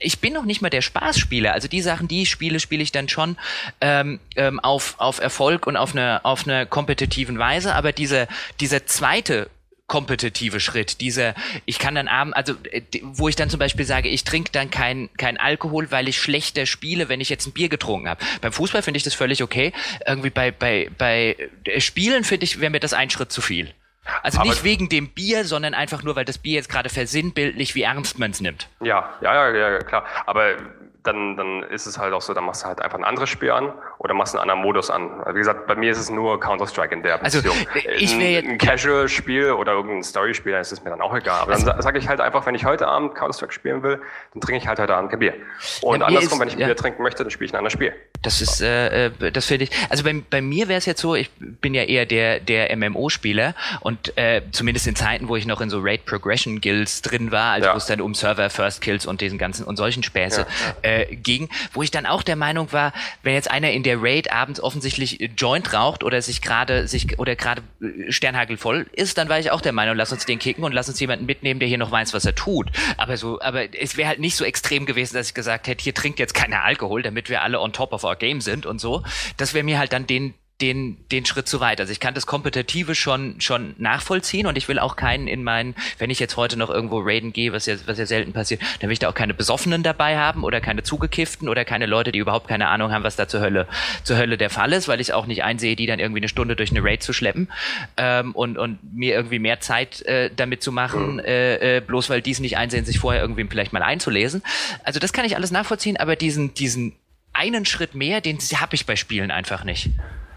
S3: Ich bin noch nicht mal der Spaßspieler. Also die Sachen, die ich spiele, spiele ich dann schon ähm, ähm, auf auf Erfolg Erfolg und auf einer auf einer kompetitiven Weise, aber diese, dieser zweite kompetitive Schritt, dieser, ich kann dann abends, also äh, wo ich dann zum Beispiel sage, ich trinke dann kein, kein Alkohol, weil ich schlechter spiele, wenn ich jetzt ein Bier getrunken habe. Beim Fußball finde ich das völlig okay. Irgendwie bei, bei, bei äh, Spielen finde ich, wäre mir das ein Schritt zu viel. Also aber nicht wegen dem Bier, sondern einfach nur, weil das Bier jetzt gerade versinnbildlich, wie ernst man es nimmt.
S2: Ja, ja, ja, ja, klar. Aber dann, dann ist es halt auch so, dann machst du halt einfach ein anderes Spiel an oder machst einen anderen Modus an. Also wie gesagt, bei mir ist es nur Counter-Strike in der
S3: also, Beziehung. Also, ich ein,
S2: ein Casual-Spiel oder irgendein Story-Spiel, dann ist es mir dann auch egal. Aber also, dann sage ich halt einfach, wenn ich heute Abend Counter-Strike spielen will, dann trinke ich halt heute Abend kein Bier. Und ja, andersrum, ist, wenn ich ja. Bier trinken möchte, dann spiele ich ein anderes Spiel.
S3: Das ist, äh, äh, das finde ich, also bei, bei mir wäre es jetzt so, ich bin ja eher der, der MMO-Spieler und äh, zumindest in Zeiten, wo ich noch in so Raid Progression Guilds drin war, also ja. wo es dann um Server First Kills und diesen ganzen und solchen Späße äh, ging, wo ich dann auch der Meinung war, wenn jetzt einer in der Raid abends offensichtlich Joint raucht oder sich gerade sich oder gerade äh, Sternhagel voll ist, dann war ich auch der Meinung, lass uns den kicken und lass uns jemanden mitnehmen, der hier noch weiß, was er tut. Aber so, aber es wäre halt nicht so extrem gewesen, dass ich gesagt hätte, hier trinkt jetzt keiner Alkohol, damit wir alle on top of our game sind und so. Das wäre mir halt dann den den, den Schritt zu weit. Also ich kann das Kompetitive schon, schon nachvollziehen und ich will auch keinen in meinen, wenn ich jetzt heute noch irgendwo raiden gehe, was ja, was ja selten passiert, dann will ich da auch keine Besoffenen dabei haben oder keine Zugekifften oder keine Leute, die überhaupt keine Ahnung haben, was da zur Hölle, zur Hölle der Fall ist, weil ich auch nicht einsehe, die dann irgendwie eine Stunde durch eine Raid zu schleppen ähm, und, und mir irgendwie mehr Zeit äh, damit zu machen, äh, äh, bloß weil die es nicht einsehen, sich vorher irgendwie vielleicht mal einzulesen. Also das kann ich alles nachvollziehen, aber diesen, diesen einen Schritt mehr, den habe ich bei Spielen einfach nicht.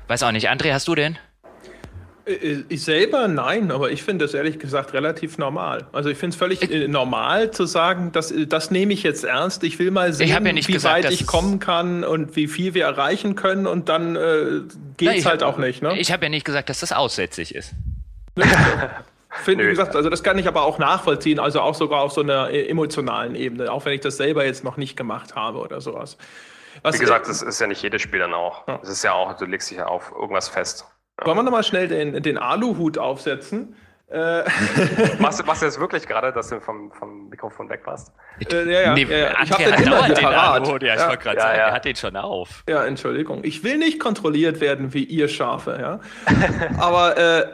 S3: Weiß auch nicht. André, hast du den?
S1: Äh, äh, ich selber nein, aber ich finde das ehrlich gesagt relativ normal. Also ich finde es völlig ich, normal zu sagen, das, das nehme ich jetzt ernst. Ich will mal sehen, ja wie gesagt, weit ich kommen kann und wie viel wir erreichen können und dann äh, geht es halt
S3: hab,
S1: auch nicht. Ne?
S3: Ich habe ja nicht gesagt, dass das aussätzlich ist.
S1: Finde, wie gesagt, also das kann ich aber auch nachvollziehen, also auch sogar auf so einer emotionalen Ebene, auch wenn ich das selber jetzt noch nicht gemacht habe oder sowas.
S2: Was, Wie gesagt, das ist ja nicht jedes Spiel dann auch. Es ja. ist ja auch, du legst dich ja auf irgendwas fest.
S1: Ja. Wollen wir nochmal schnell den, den Aluhut aufsetzen?
S2: Äh. machst, machst du jetzt wirklich gerade, dass du vom, vom Mikrofon weg warst?
S3: Äh, ja, ja. Nee, ja, ich habe den immer den Aluhut. Ja, ich ja. wollte gerade ja, sagen, er hat den schon auf.
S1: Ja, Entschuldigung. Ich will nicht kontrolliert werden wie ihr Schafe, ja. Aber äh,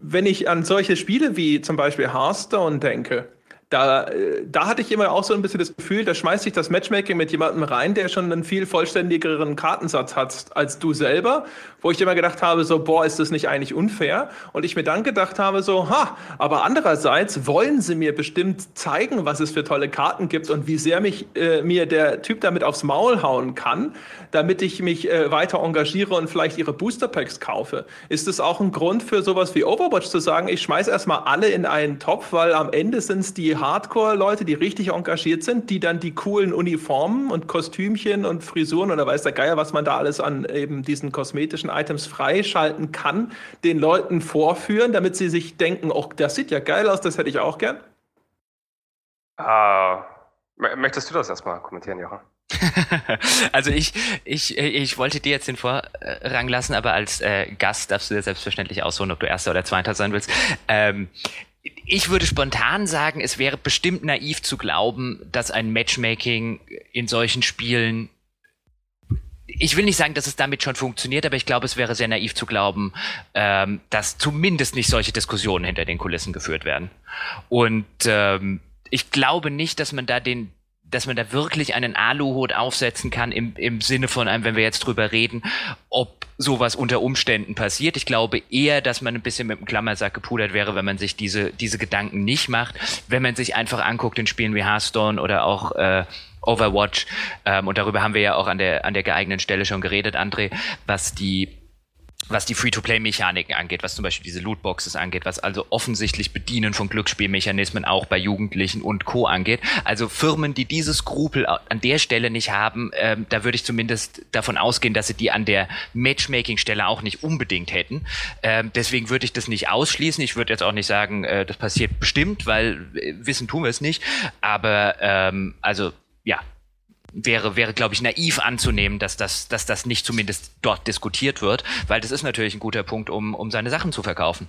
S1: wenn ich an solche Spiele wie zum Beispiel Hearthstone denke, da, äh, da hatte ich immer auch so ein bisschen das Gefühl, da schmeißt sich das Matchmaking mit jemandem rein, der schon einen viel vollständigeren Kartensatz hat als du selber, wo ich immer gedacht habe, so, boah, ist das nicht eigentlich unfair? Und ich mir dann gedacht habe, so, ha, aber andererseits wollen sie mir bestimmt zeigen, was es für tolle Karten gibt und wie sehr mich, äh, mir der Typ damit aufs Maul hauen kann, damit ich mich äh, weiter engagiere und vielleicht ihre Booster Packs kaufe. Ist es auch ein Grund für sowas wie Overwatch zu sagen, ich schmeiß erstmal alle in einen Topf, weil am Ende sind es die Hardcore-Leute, die richtig engagiert sind, die dann die coolen Uniformen und Kostümchen und Frisuren oder weiß der Geier, was man da alles an eben diesen kosmetischen Items freischalten kann, den Leuten vorführen, damit sie sich denken, oh, das sieht ja geil aus, das hätte ich auch gern?
S2: Uh, möchtest du das erstmal kommentieren, Jochen?
S3: also ich, ich, ich wollte dir jetzt den Vorrang lassen, aber als äh, Gast darfst du dir selbstverständlich ausholen, ob du erster oder zweiter sein willst. Ähm, ich würde spontan sagen, es wäre bestimmt naiv zu glauben, dass ein Matchmaking in solchen Spielen ich will nicht sagen, dass es damit schon funktioniert, aber ich glaube, es wäre sehr naiv zu glauben, ähm, dass zumindest nicht solche Diskussionen hinter den Kulissen geführt werden. Und ähm, ich glaube nicht, dass man da den, dass man da wirklich einen Aluhut aufsetzen kann im, im Sinne von einem, wenn wir jetzt drüber reden, ob sowas unter Umständen passiert. Ich glaube eher, dass man ein bisschen mit dem Klammersack gepudert wäre, wenn man sich diese, diese Gedanken nicht macht. Wenn man sich einfach anguckt in Spielen wie Hearthstone oder auch äh, Overwatch, ähm, und darüber haben wir ja auch an der, an der geeigneten Stelle schon geredet, André, was die was die Free-to-Play-Mechaniken angeht, was zum Beispiel diese Lootboxes angeht, was also offensichtlich Bedienen von Glücksspielmechanismen auch bei Jugendlichen und Co. angeht. Also Firmen, die diese Skrupel an der Stelle nicht haben, ähm, da würde ich zumindest davon ausgehen, dass sie die an der Matchmaking-Stelle auch nicht unbedingt hätten. Ähm, deswegen würde ich das nicht ausschließen. Ich würde jetzt auch nicht sagen, äh, das passiert bestimmt, weil äh, wissen tun wir es nicht. Aber ähm, also ja, wäre, wäre, glaube ich, naiv anzunehmen, dass das, dass das nicht zumindest dort diskutiert wird, weil das ist natürlich ein guter Punkt, um, um seine Sachen zu verkaufen.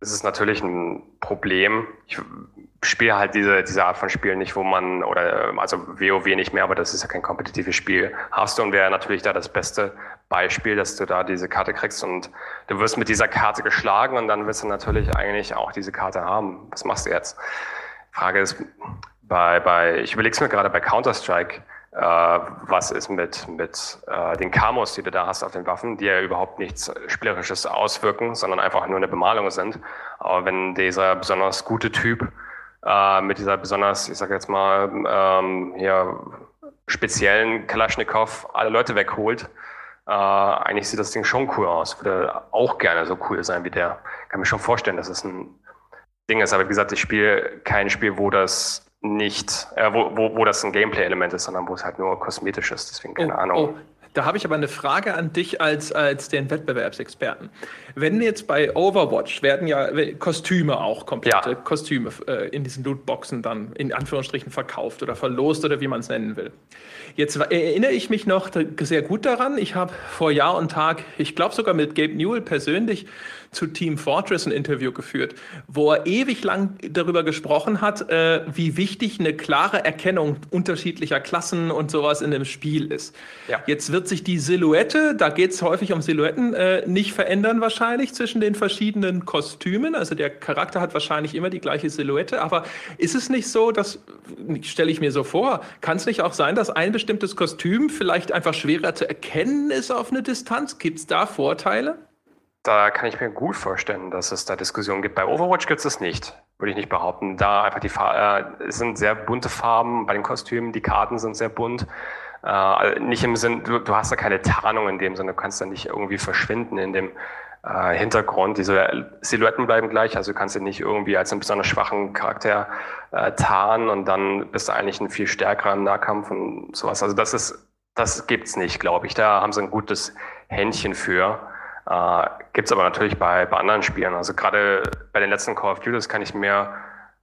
S2: Es ist natürlich ein Problem. Ich spiele halt diese, diese Art von Spielen nicht, wo man, oder also WoW nicht mehr, aber das ist ja kein kompetitives Spiel. Hearthstone wäre natürlich da das beste Beispiel, dass du da diese Karte kriegst und du wirst mit dieser Karte geschlagen und dann wirst du natürlich eigentlich auch diese Karte haben. Was machst du jetzt? Frage ist, bei, bei ich überlege es mir gerade bei Counter-Strike, äh, was ist mit, mit äh, den Kamos, die du da hast auf den Waffen, die ja überhaupt nichts Spielerisches auswirken, sondern einfach nur eine Bemalung sind. Aber wenn dieser besonders gute Typ äh, mit dieser besonders, ich sage jetzt mal, ähm, hier speziellen Kalaschnikow alle Leute wegholt, äh, eigentlich sieht das Ding schon cool aus. Würde auch gerne so cool sein wie der. Kann mir schon vorstellen, dass es ein Ding ist. Aber wie gesagt, ich spiele kein Spiel, wo das nicht, äh, wo, wo, wo das ein Gameplay-Element ist, sondern wo es halt nur kosmetisch ist. Deswegen keine oh, Ahnung. Oh.
S1: Da habe ich aber eine Frage an dich als, als den Wettbewerbsexperten. Wenn jetzt bei Overwatch werden ja Kostüme auch, komplette ja. Kostüme äh, in diesen Lootboxen dann in Anführungsstrichen verkauft oder verlost oder wie man es nennen will. Jetzt erinnere ich mich noch sehr gut daran. Ich habe vor Jahr und Tag, ich glaube sogar mit Gabe Newell persönlich, zu Team Fortress ein Interview geführt, wo er ewig lang darüber gesprochen hat, äh, wie wichtig eine klare Erkennung unterschiedlicher Klassen und sowas in dem Spiel ist. Ja. Jetzt wird sich die Silhouette, da geht es häufig um Silhouetten, äh, nicht verändern wahrscheinlich zwischen den verschiedenen Kostümen. Also der Charakter hat wahrscheinlich immer die gleiche Silhouette, aber ist es nicht so, dass, stelle ich mir so vor, kann es nicht auch sein, dass ein bestimmtes Kostüm vielleicht einfach schwerer zu erkennen ist auf eine Distanz? Gibt es da Vorteile?
S2: Da kann ich mir gut vorstellen, dass es da Diskussionen gibt. Bei Overwatch gibt es das nicht, würde ich nicht behaupten. Da einfach die Farben, äh, sind sehr bunte Farben bei den Kostümen, die Karten sind sehr bunt. Äh, nicht im Sinn, du, du, hast da keine Tarnung in dem Sinne, du kannst da nicht irgendwie verschwinden in dem äh, Hintergrund. Diese Silhouetten bleiben gleich, also du kannst ihn nicht irgendwie als einen besonders schwachen Charakter äh, tarnen und dann bist du eigentlich ein viel stärkerer Nahkampf und sowas. Also das ist, das gibt's nicht, glaube ich. Da haben sie ein gutes Händchen für. Äh, Gibt es aber natürlich bei, bei anderen Spielen. Also gerade bei den letzten Call of Duty kann ich mir,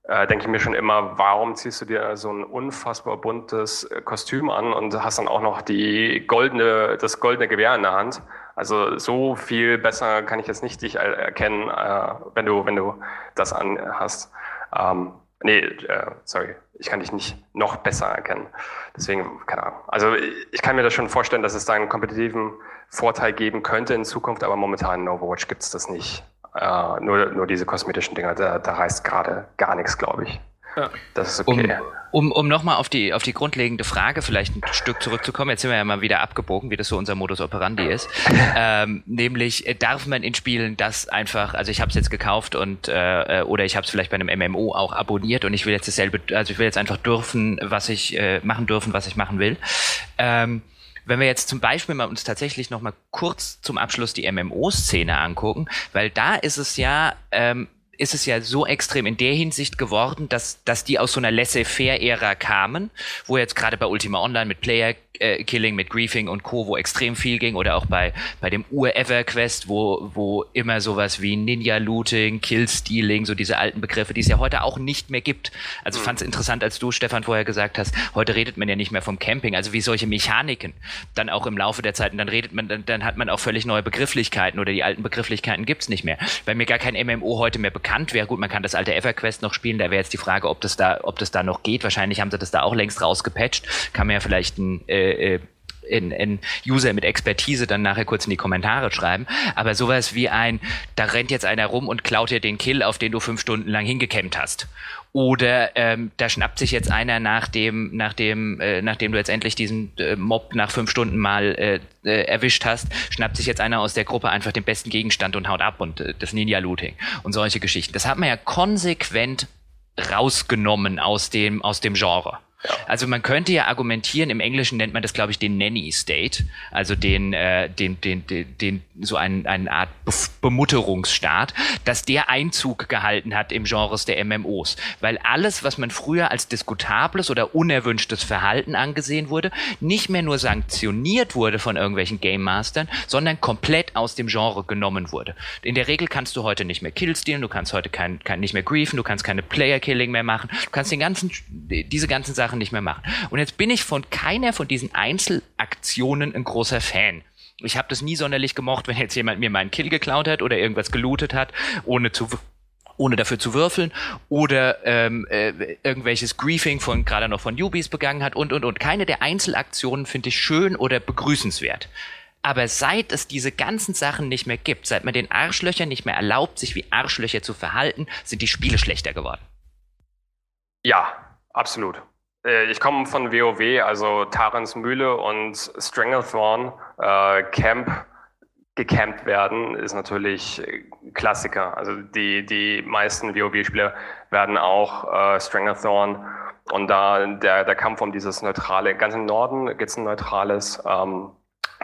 S2: äh, denke ich mir schon immer, warum ziehst du dir so ein unfassbar buntes äh, Kostüm an und hast dann auch noch die goldene, das goldene Gewehr in der Hand? Also so viel besser kann ich jetzt nicht dich erkennen, äh, wenn du, wenn du das an hast. Ähm, nee, äh, sorry, ich kann dich nicht noch besser erkennen. Deswegen, keine Ahnung. Also ich kann mir das schon vorstellen, dass es da einen kompetitiven Vorteil geben könnte in Zukunft, aber momentan in Overwatch gibt es das nicht. Äh, nur, nur diese kosmetischen Dinger, da, da reißt gerade gar nichts, glaube ich.
S3: Ja. Das ist okay. Um, um, um nochmal auf die, auf die grundlegende Frage vielleicht ein Stück zurückzukommen, jetzt sind wir ja mal wieder abgebogen, wie das so unser Modus operandi ist. ähm, nämlich, äh, darf man in Spielen das einfach, also ich habe es jetzt gekauft und äh, oder ich habe es vielleicht bei einem MMO auch abonniert und ich will jetzt dasselbe, also ich will jetzt einfach dürfen, was ich äh, machen dürfen, was ich machen will. Ähm, wenn wir jetzt zum Beispiel mal uns tatsächlich noch mal kurz zum Abschluss die MMO-Szene angucken, weil da ist es ja ähm, ist es ja so extrem in der Hinsicht geworden, dass, dass die aus so einer Laissez-faire-Ära kamen, wo jetzt gerade bei Ultima Online mit Player äh, Killing mit Griefing und Co., wo extrem viel ging, oder auch bei, bei dem Ur-Ever-Quest, wo, wo immer sowas wie Ninja-Looting, Kill-Stealing, so diese alten Begriffe, die es ja heute auch nicht mehr gibt. Also ich fand es interessant, als du, Stefan, vorher gesagt hast, heute redet man ja nicht mehr vom Camping, also wie solche Mechaniken dann auch im Laufe der Zeit, und dann redet man, dann, dann hat man auch völlig neue Begrifflichkeiten oder die alten Begrifflichkeiten gibt's nicht mehr. Weil mir gar kein MMO heute mehr bekannt wäre. Gut, man kann das alte EverQuest noch spielen, da wäre jetzt die Frage, ob das da, ob das da noch geht. Wahrscheinlich haben sie das da auch längst rausgepatcht. Kann man ja vielleicht ein äh, äh, in, in User mit Expertise dann nachher kurz in die Kommentare schreiben. Aber sowas wie ein, da rennt jetzt einer rum und klaut dir den Kill, auf den du fünf Stunden lang hingekämmt hast. Oder ähm, da schnappt sich jetzt einer nach dem, nach dem, äh, nachdem du jetzt endlich diesen äh, Mob nach fünf Stunden mal äh, äh, erwischt hast, schnappt sich jetzt einer aus der Gruppe einfach den besten Gegenstand und haut ab und äh, das Ninja-Looting und solche Geschichten. Das hat man ja konsequent rausgenommen aus dem, aus dem Genre. Also man könnte ja argumentieren, im Englischen nennt man das, glaube ich, den Nanny State, also den, äh, den, den, den, den so ein, eine Art Bemutterungsstaat, dass der Einzug gehalten hat im Genres der MMOs. Weil alles, was man früher als diskutables oder unerwünschtes Verhalten angesehen wurde, nicht mehr nur sanktioniert wurde von irgendwelchen Game Mastern, sondern komplett aus dem Genre genommen wurde. In der Regel kannst du heute nicht mehr Kills stealen, du kannst heute kein, kein, nicht mehr griefen, du kannst keine Player-Killing mehr machen, du kannst den ganzen, diese ganzen Sachen Sachen nicht mehr machen. Und jetzt bin ich von keiner von diesen Einzelaktionen ein großer Fan. Ich habe das nie sonderlich gemocht, wenn jetzt jemand mir meinen Kill geklaut hat oder irgendwas gelootet hat, ohne zu ohne dafür zu würfeln oder ähm, äh, irgendwelches Griefing von gerade noch von Newbies begangen hat und und und keine der Einzelaktionen finde ich schön oder begrüßenswert. Aber seit es diese ganzen Sachen nicht mehr gibt, seit man den Arschlöchern nicht mehr erlaubt, sich wie Arschlöcher zu verhalten, sind die Spiele schlechter geworden.
S2: Ja, absolut. Äh, ich komme von WoW, also Tarans Mühle und Stranglethorn, äh, Camp gecampt werden, ist natürlich Klassiker. Also die, die meisten WoW-Spieler werden auch äh, Stranglethorn und da der, der Kampf um dieses neutrale, ganz im Norden gibt es ein neutrales ähm,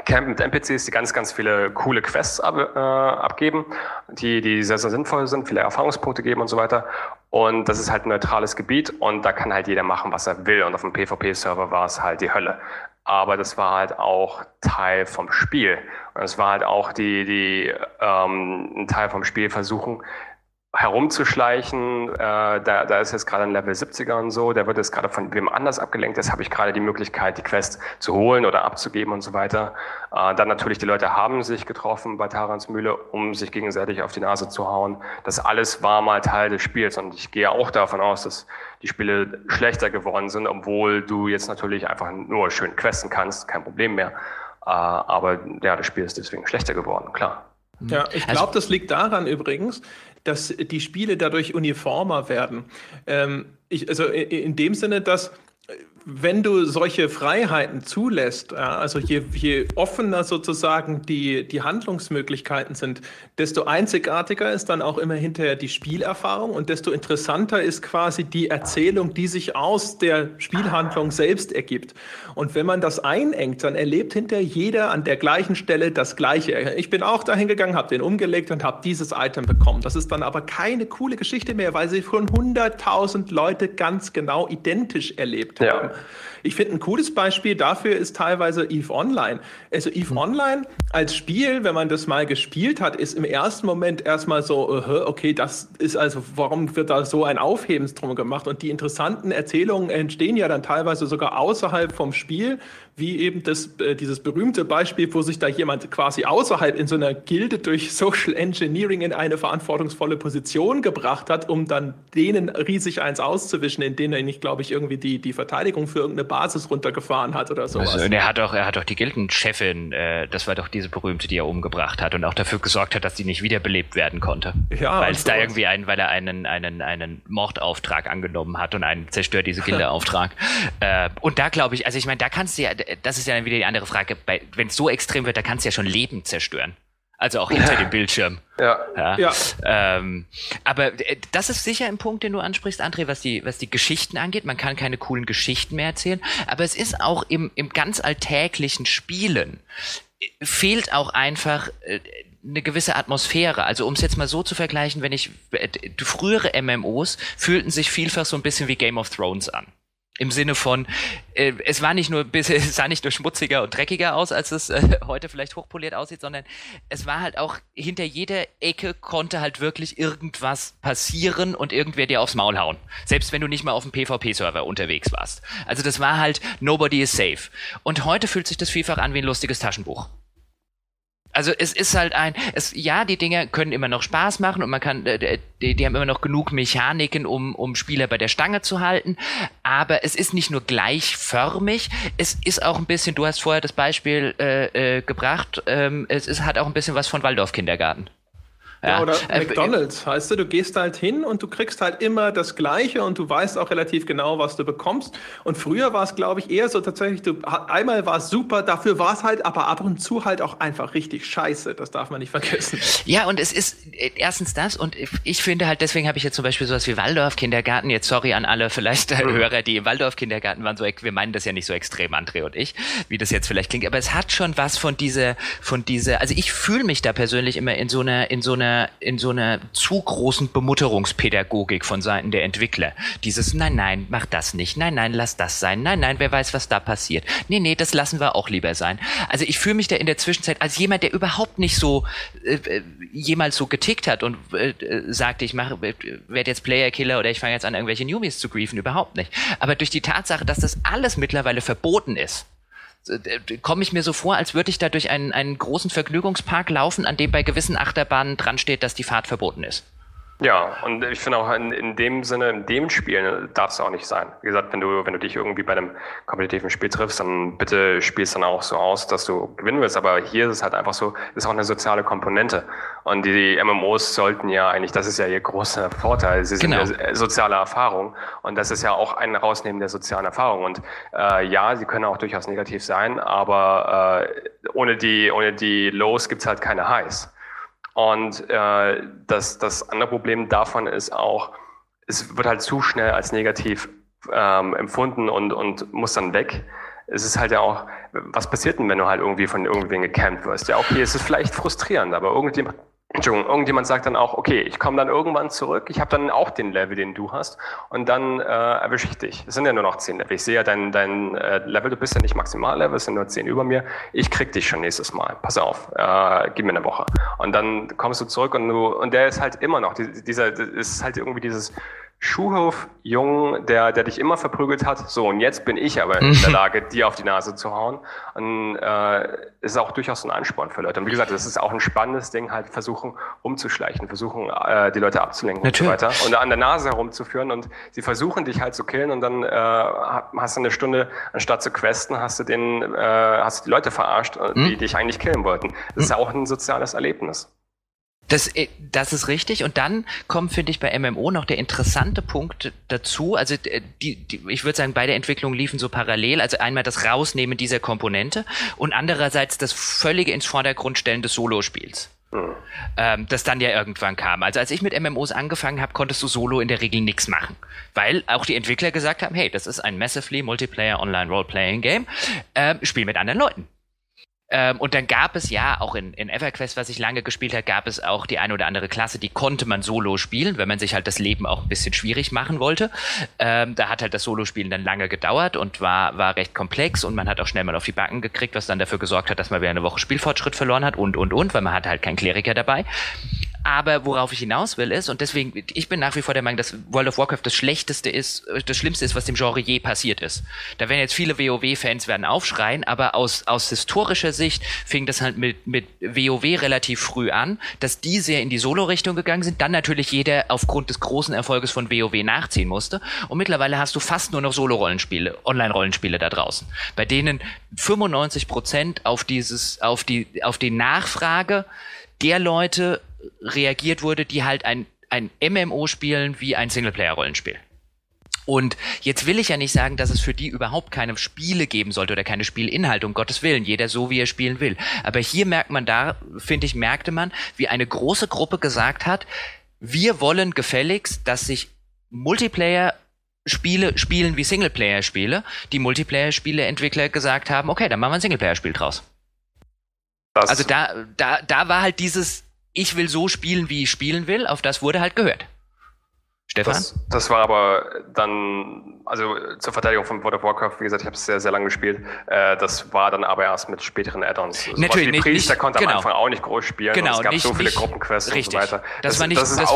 S2: Camp mit NPCs, die ganz, ganz viele coole Quests ab, äh, abgeben, die, die sehr, sehr sinnvoll sind, viele Erfahrungspunkte geben und so weiter. Und das ist halt ein neutrales Gebiet und da kann halt jeder machen, was er will. Und auf dem PvP-Server war es halt die Hölle. Aber das war halt auch Teil vom Spiel. Und es war halt auch die, die ähm, ein Teil vom Spiel versuchen, herumzuschleichen. Äh, da, da ist jetzt gerade ein Level 70er und so, der wird jetzt gerade von wem anders abgelenkt. Jetzt habe ich gerade die Möglichkeit, die Quest zu holen oder abzugeben und so weiter. Äh, dann natürlich, die Leute haben sich getroffen bei Tarans Mühle, um sich gegenseitig auf die Nase zu hauen. Das alles war mal Teil des Spiels und ich gehe auch davon aus, dass die Spiele schlechter geworden sind, obwohl du jetzt natürlich einfach nur schön questen kannst, kein Problem mehr. Äh, aber ja, das Spiel ist deswegen schlechter geworden, klar.
S1: Ja, ich glaube, also, das liegt daran übrigens, dass die Spiele dadurch uniformer werden. Ähm, ich, also in dem Sinne, dass wenn du solche Freiheiten zulässt, also je, je offener sozusagen die, die Handlungsmöglichkeiten sind, desto einzigartiger ist dann auch immer hinterher die Spielerfahrung und desto interessanter ist quasi die Erzählung, die sich aus der Spielhandlung selbst ergibt. Und wenn man das einengt, dann erlebt hinterher jeder an der gleichen Stelle das Gleiche. Ich bin auch dahin gegangen, habe den umgelegt und habe dieses Item bekommen. Das ist dann aber keine coole Geschichte mehr, weil sie von 100.000 Leute ganz genau identisch erlebt haben. Ja. Ich finde, ein cooles Beispiel dafür ist teilweise EVE Online. Also EVE hm. Online als Spiel, wenn man das mal gespielt hat, ist im ersten Moment erstmal so, uh, okay, das ist also, warum wird da so ein Aufhebens drum gemacht? Und die interessanten Erzählungen entstehen ja dann teilweise sogar außerhalb vom Spiel, wie eben das, äh, dieses berühmte Beispiel, wo sich da jemand quasi außerhalb in so einer Gilde durch Social Engineering in eine verantwortungsvolle Position gebracht hat, um dann denen riesig eins auszuwischen, in denen er nicht, glaube ich, irgendwie die, die Verteidigung für irgendeine Basis runtergefahren hat oder sowas.
S3: Also, und er hat doch, er hat doch die Gildenchefin, äh, das war doch diese berühmte, die er umgebracht hat und auch dafür gesorgt hat, dass sie nicht wiederbelebt werden konnte. Ja, weil es da irgendwie einen, weil er einen, einen, einen Mordauftrag angenommen hat und einen zerstört diese Gildeauftrag. äh, und da glaube ich, also ich meine, da kannst du ja, das ist ja dann wieder die andere Frage, wenn es so extrem wird, da kannst du ja schon Leben zerstören. Also auch hinter dem Bildschirm. Ja. ja. ja. Ähm, aber äh, das ist sicher ein Punkt, den du ansprichst, André, was die, was die Geschichten angeht. Man kann keine coolen Geschichten mehr erzählen. Aber es ist auch im, im ganz alltäglichen Spielen äh, fehlt auch einfach äh, eine gewisse Atmosphäre. Also um es jetzt mal so zu vergleichen, wenn ich frühere MMOs fühlten sich vielfach so ein bisschen wie Game of Thrones an. Im Sinne von, äh, es war nicht nur, es sah nicht nur schmutziger und dreckiger aus, als es äh, heute vielleicht hochpoliert aussieht, sondern es war halt auch hinter jeder Ecke konnte halt wirklich irgendwas passieren und irgendwer dir aufs Maul hauen. Selbst wenn du nicht mal auf dem PvP-Server unterwegs warst. Also das war halt nobody is safe. Und heute fühlt sich das vielfach an wie ein lustiges Taschenbuch. Also es ist halt ein, es, ja, die Dinge können immer noch Spaß machen und man kann, äh, die, die haben immer noch genug Mechaniken, um, um Spieler bei der Stange zu halten, aber es ist nicht nur gleichförmig, es ist auch ein bisschen, du hast vorher das Beispiel äh, äh, gebracht, ähm, es ist, hat auch ein bisschen was von Waldorf-Kindergarten.
S1: Ja, oder äh, McDonalds, heißt du, du gehst halt hin und du kriegst halt immer das Gleiche und du weißt auch relativ genau, was du bekommst. Und früher war es, glaube ich, eher so tatsächlich, du, einmal war es super, dafür war es halt, aber ab und zu halt auch einfach richtig scheiße. Das darf man nicht vergessen.
S3: Ja, und es ist äh, erstens das und ich finde halt, deswegen habe ich jetzt zum Beispiel sowas wie Waldorf-Kindergarten, jetzt sorry an alle vielleicht mhm. Hörer, die im Waldorf-Kindergarten waren, so, wir meinen das ja nicht so extrem, André und ich, wie das jetzt vielleicht klingt, aber es hat schon was von dieser, von dieser, also ich fühle mich da persönlich immer in so einer, in so einer in so einer zu großen Bemutterungspädagogik von Seiten der Entwickler. Dieses Nein, nein, mach das nicht. Nein, nein, lass das sein. Nein, nein, wer weiß, was da passiert. Nee, nee, das lassen wir auch lieber sein. Also ich fühle mich da in der Zwischenzeit als jemand, der überhaupt nicht so äh, äh jemals so getickt hat und äh, sagte, ich mache werde jetzt Player Killer oder ich fange jetzt an irgendwelche Newbies zu griefen, überhaupt nicht. Aber durch die Tatsache, dass das alles mittlerweile verboten ist, komme ich mir so vor, als würde ich da durch einen, einen großen Vergnügungspark laufen, an dem bei gewissen Achterbahnen dran steht, dass die Fahrt verboten ist.
S2: Ja, und ich finde auch in, in, dem Sinne, in dem Spiel darf es auch nicht sein. Wie gesagt, wenn du, wenn du dich irgendwie bei einem kompetitiven Spiel triffst, dann bitte spielst dann auch so aus, dass du gewinnen willst. Aber hier ist es halt einfach so, ist auch eine soziale Komponente. Und die, die MMOs sollten ja eigentlich, das ist ja ihr großer Vorteil, sie sind genau. eine soziale Erfahrung. Und das ist ja auch ein Rausnehmen der sozialen Erfahrung. Und äh, ja, sie können auch durchaus negativ sein, aber äh, ohne die, ohne die Lows gibt's halt keine Highs. Und äh, das, das andere Problem davon ist auch, es wird halt zu schnell als negativ ähm, empfunden und, und muss dann weg. Es ist halt ja auch, was passiert denn, wenn du halt irgendwie von irgendwen gecampt wirst? Ja, okay, es ist vielleicht frustrierend, aber irgendjemand Entschuldigung, irgendjemand sagt dann auch, okay, ich komme dann irgendwann zurück, ich habe dann auch den Level, den du hast, und dann äh, erwische ich dich. Es sind ja nur noch zehn Level. Ich sehe ja dein, dein äh, Level, du bist ja nicht Maximallevel, es sind nur zehn über mir. Ich krieg dich schon nächstes Mal. Pass auf, äh, gib mir eine Woche. Und dann kommst du zurück und du, und der ist halt immer noch, dieser, ist halt irgendwie dieses Schuhhof-Jungen, der, der dich immer verprügelt hat. So, und jetzt bin ich aber in der Lage, dir auf die Nase zu hauen. Und äh, ist auch durchaus ein Ansporn für Leute. Und wie gesagt, das ist auch ein spannendes Ding, halt versuchen umzuschleichen, versuchen äh, die Leute abzulenken Natürlich. und so weiter. Und an der Nase herumzuführen. Und sie versuchen dich halt zu killen und dann äh, hast du eine Stunde, anstatt zu questen, hast du den, äh, hast du die Leute verarscht, hm? die dich eigentlich killen wollten. Das ist hm? auch ein soziales Erlebnis.
S3: Das, äh, das ist richtig. Und dann kommt, finde ich, bei MMO noch der interessante Punkt dazu. Also äh, die, die, ich würde sagen, beide Entwicklungen liefen so parallel. Also einmal das Rausnehmen dieser Komponente und andererseits das völlige ins Vordergrund stellen des Solospiels. Mhm. Ähm, das dann ja irgendwann kam. Also als ich mit MMOs angefangen habe, konntest du solo in der Regel nichts machen. Weil auch die Entwickler gesagt haben, hey, das ist ein massively Multiplayer Online Role-Playing Game. Ähm, spiel mit anderen Leuten. Ähm, und dann gab es ja, auch in, in EverQuest, was ich lange gespielt habe, gab es auch die eine oder andere Klasse, die konnte man solo spielen, wenn man sich halt das Leben auch ein bisschen schwierig machen wollte. Ähm, da hat halt das Solo-Spielen dann lange gedauert und war, war recht komplex und man hat auch schnell mal auf die Backen gekriegt, was dann dafür gesorgt hat, dass man wieder eine Woche Spielfortschritt verloren hat und, und, und, weil man hat halt keinen Kleriker dabei. Aber worauf ich hinaus will ist, und deswegen, ich bin nach wie vor der Meinung, dass World of Warcraft das Schlechteste ist, das Schlimmste ist, was dem Genre je passiert ist. Da werden jetzt viele WoW-Fans werden aufschreien, aber aus, aus historischer Sicht fing das halt mit, mit WoW relativ früh an, dass die sehr in die Solo-Richtung gegangen sind, dann natürlich jeder aufgrund des großen Erfolges von WoW nachziehen musste. Und mittlerweile hast du fast nur noch Solo-Rollenspiele, Online-Rollenspiele da draußen, bei denen 95 Prozent auf dieses, auf die, auf die Nachfrage der Leute reagiert wurde, die halt ein, ein MMO spielen wie ein Singleplayer-Rollenspiel. Und jetzt will ich ja nicht sagen, dass es für die überhaupt keine Spiele geben sollte oder keine Spielinhalte, um Gottes Willen, jeder so, wie er spielen will. Aber hier merkt man da, finde ich, merkte man, wie eine große Gruppe gesagt hat, wir wollen gefälligst, dass sich Multiplayer Spiele spielen wie Singleplayer-Spiele, die Multiplayer-Spiele-Entwickler gesagt haben, okay, dann machen wir ein Singleplayer-Spiel draus. Das also da, da, da war halt dieses, ich will so spielen, wie ich spielen will, auf das wurde halt gehört.
S2: Stefan? Das, das, war aber dann, also zur Verteidigung von World of Warcraft, wie gesagt, ich habe es sehr, sehr lange gespielt. Äh, das war dann aber erst mit späteren Add-ons.
S3: Natürlich nicht. Priest,
S2: der konnte genau. am Anfang auch nicht groß spielen.
S3: Genau,
S2: es gab
S3: nicht,
S2: so viele Gruppenquests
S3: richtig.
S2: und so weiter.
S3: Das, das war nicht, das, das,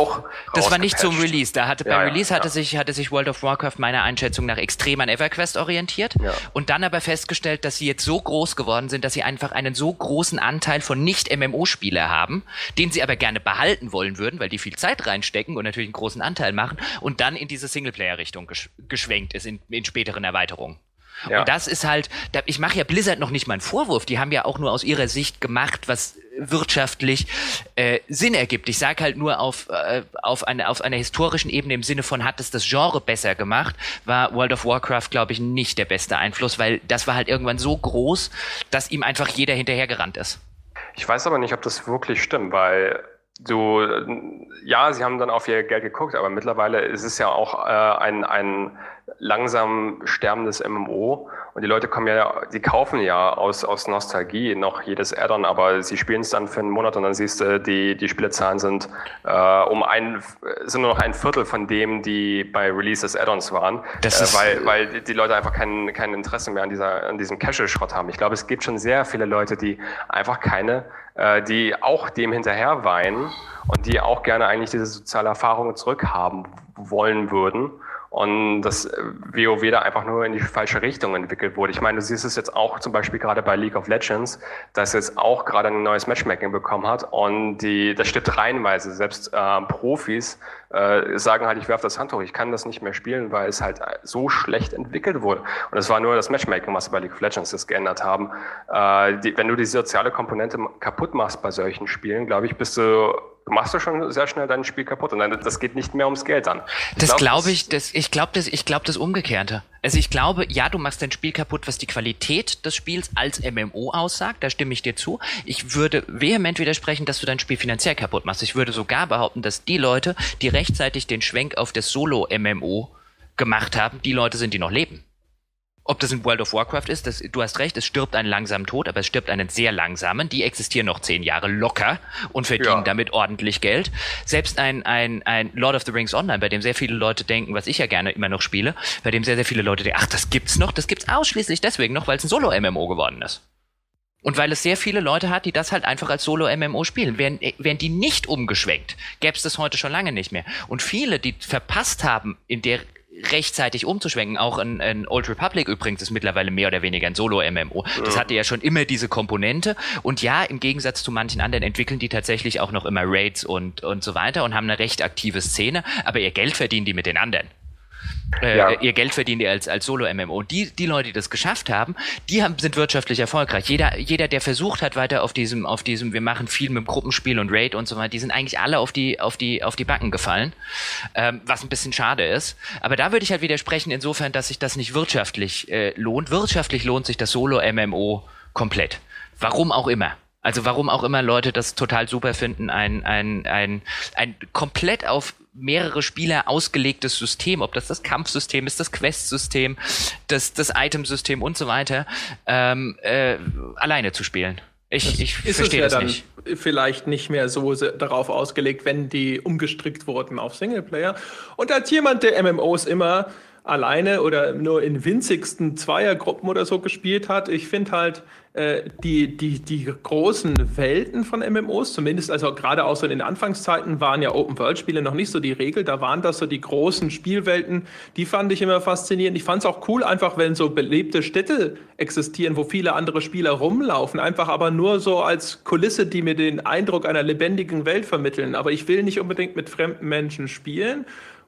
S3: das war nicht zum Release. Da hatte, ja, beim Release ja, hatte, ja. Sich, hatte sich World of Warcraft meiner Einschätzung nach extrem an EverQuest orientiert und dann aber festgestellt, dass sie jetzt so groß geworden sind, dass sie einfach einen so großen Anteil von Nicht-MMO-Spieler haben, den sie aber gerne behalten wollen würden, weil die viel Zeit reinstecken und natürlich einen großen Anteil machen und dann in diese Singleplayer-Richtung gesch geschwenkt ist in, in späteren Erweiterungen. Ja. Und das ist halt, ich mache ja Blizzard noch nicht mal einen Vorwurf, die haben ja auch nur aus ihrer Sicht gemacht, was wirtschaftlich äh, Sinn ergibt. Ich sage halt nur auf, äh, auf, eine, auf einer historischen Ebene im Sinne von, hat es das Genre besser gemacht, war World of Warcraft, glaube ich, nicht der beste Einfluss, weil das war halt irgendwann so groß, dass ihm einfach jeder hinterhergerannt ist.
S2: Ich weiß aber nicht, ob das wirklich stimmt, weil du, ja, sie haben dann auf ihr Geld geguckt, aber mittlerweile ist es ja auch äh, ein, ein langsam sterbendes MMO und die Leute kommen ja, die kaufen ja aus, aus Nostalgie noch jedes Add-on, aber sie spielen es dann für einen Monat und dann siehst du, die, die Spielerzahlen sind äh, um ein, sind nur noch ein Viertel von dem, die bei Release des Add-ons waren, das äh, weil, weil die Leute einfach kein, kein Interesse mehr an, dieser, an diesem Casual-Schrott haben. Ich glaube, es gibt schon sehr viele Leute, die einfach keine, äh, die auch dem hinterher weinen und die auch gerne eigentlich diese soziale Erfahrung zurückhaben wollen würden und dass WoW äh, da einfach nur in die falsche Richtung entwickelt wurde. Ich meine, du siehst es jetzt auch zum Beispiel gerade bei League of Legends, dass es auch gerade ein neues Matchmaking bekommen hat und die, das stirbt reihenweise. Selbst äh, Profis äh, sagen halt, ich werfe das Handtuch, ich kann das nicht mehr spielen, weil es halt so schlecht entwickelt wurde. Und es war nur das Matchmaking, was bei League of Legends das geändert haben. Äh, die, wenn du die soziale Komponente kaputt machst bei solchen Spielen, glaube ich, bist du machst du schon sehr schnell dein Spiel kaputt und dann, das geht nicht mehr ums Geld an.
S3: Ich das glaube ich, das, ich glaube das, ich glaube das Umgekehrte. Also ich glaube, ja, du machst dein Spiel kaputt, was die Qualität des Spiels als MMO aussagt, da stimme ich dir zu. Ich würde vehement widersprechen, dass du dein Spiel finanziell kaputt machst. Ich würde sogar behaupten, dass die Leute, die rechtzeitig den Schwenk auf das Solo-MMO gemacht haben, die Leute sind, die noch leben. Ob das in World of Warcraft ist, das, du hast recht, es stirbt einen langsamen Tod, aber es stirbt einen sehr langsamen. Die existieren noch zehn Jahre locker und verdienen ja. damit ordentlich Geld. Selbst ein, ein, ein Lord of the Rings Online, bei dem sehr viele Leute denken, was ich ja gerne immer noch spiele, bei dem sehr, sehr viele Leute denken, ach, das gibt's noch, das gibt's ausschließlich deswegen noch, weil es ein Solo-MMO geworden ist. Und weil es sehr viele Leute hat, die das halt einfach als Solo-MMO spielen. Wären, wären die nicht umgeschwenkt, gäbe es das heute schon lange nicht mehr. Und viele, die verpasst haben, in der rechtzeitig umzuschwenken. Auch in, in Old Republic übrigens ist mittlerweile mehr oder weniger ein Solo-MMO. Das hatte ja schon immer diese Komponente. Und ja, im Gegensatz zu manchen anderen entwickeln die tatsächlich auch noch immer Raids und, und so weiter und haben eine recht aktive Szene, aber ihr Geld verdienen die mit den anderen äh, ja. ihr Geld verdienen die als, als Solo-MMO. Die, die Leute, die das geschafft haben, die haben, sind wirtschaftlich erfolgreich. Jeder, jeder, der versucht hat, weiter auf diesem, auf diesem, wir machen viel mit Gruppenspiel und Raid und so weiter, die sind eigentlich alle auf die, auf die, auf die Backen gefallen, ähm, was ein bisschen schade ist. Aber da würde ich halt widersprechen, insofern, dass sich das nicht wirtschaftlich äh, lohnt. Wirtschaftlich lohnt sich das Solo-MMO komplett. Warum auch immer. Also warum auch immer Leute das total super finden, ein, ein, ein, ein komplett auf mehrere Spieler ausgelegtes System, ob das das Kampfsystem ist, das Questsystem, das, das Itemsystem und so weiter, ähm, äh, alleine zu spielen. Ich, ich verstehe ja das nicht.
S1: Vielleicht nicht mehr so darauf ausgelegt, wenn die umgestrickt wurden auf Singleplayer. Und als jemand, der MMOs immer alleine oder nur in winzigsten Zweiergruppen oder so gespielt hat. Ich finde halt äh, die, die, die großen Welten von MMOs, zumindest also gerade auch so in den Anfangszeiten, waren ja Open-World-Spiele noch nicht so die Regel. Da waren das so die großen Spielwelten, die fand ich immer faszinierend. Ich fand es auch cool, einfach wenn so belebte Städte existieren, wo viele andere Spieler rumlaufen, einfach aber nur so als Kulisse, die mir den Eindruck einer lebendigen Welt vermitteln. Aber ich will nicht unbedingt mit fremden Menschen spielen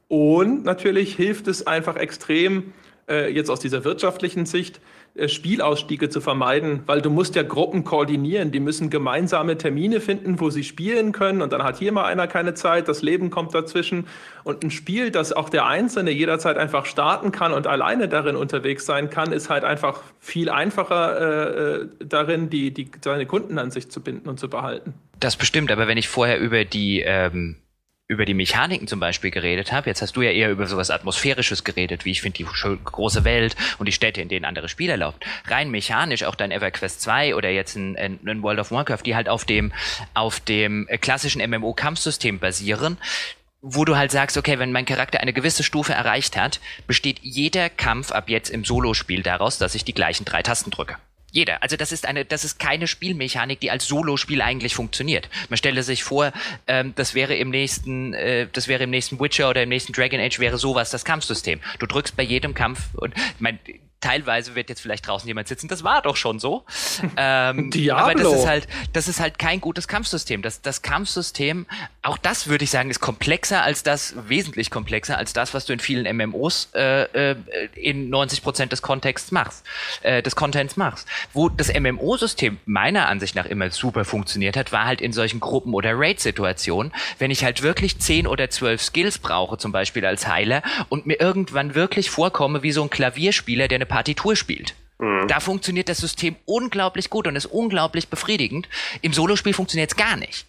S1: und natürlich hilft es einfach extrem, äh, jetzt aus dieser wirtschaftlichen Sicht, äh, Spielausstiege zu vermeiden, weil du musst ja Gruppen koordinieren, die müssen gemeinsame Termine finden, wo sie spielen können. Und dann hat hier mal einer keine Zeit, das Leben kommt dazwischen. Und ein Spiel, das auch der Einzelne jederzeit einfach starten kann und alleine darin unterwegs sein kann, ist halt einfach viel einfacher äh, äh darin, die, die, seine Kunden an sich zu binden und zu behalten.
S3: Das bestimmt, aber wenn ich vorher über die ähm über die Mechaniken zum Beispiel geredet habe, jetzt hast du ja eher über sowas Atmosphärisches geredet, wie ich finde, die große Welt und die Städte, in denen andere Spieler laufen. Rein mechanisch, auch dein EverQuest 2 oder jetzt ein, ein World of Warcraft, die halt auf dem, auf dem klassischen MMO-Kampfsystem basieren, wo du halt sagst, okay, wenn mein Charakter eine gewisse Stufe erreicht hat, besteht jeder Kampf ab jetzt im Solospiel daraus, dass ich die gleichen drei Tasten drücke. Jeder. Also das ist eine, das ist keine Spielmechanik, die als Solospiel eigentlich funktioniert. Man stelle sich vor, ähm, das wäre im nächsten, äh, das wäre im nächsten Witcher oder im nächsten Dragon Age wäre sowas das Kampfsystem. Du drückst bei jedem Kampf und mein, teilweise wird jetzt vielleicht draußen jemand sitzen, das war doch schon so.
S1: ähm, Diablo.
S3: Aber das ist halt, das ist halt kein gutes Kampfsystem. Das, das Kampfsystem, auch das würde ich sagen, ist komplexer als das, wesentlich komplexer als das, was du in vielen MMOs äh, äh, in 90 Prozent des Kontexts machst, äh, des Contents machst. Wo das MMO-System meiner Ansicht nach immer super funktioniert hat, war halt in solchen Gruppen- oder Raid-Situationen, wenn ich halt wirklich 10 oder 12 Skills brauche, zum Beispiel als Heiler, und mir irgendwann wirklich vorkomme wie so ein Klavierspieler, der eine Partitur spielt. Mhm. Da funktioniert das System unglaublich gut und ist unglaublich befriedigend. Im Solospiel funktioniert es gar nicht.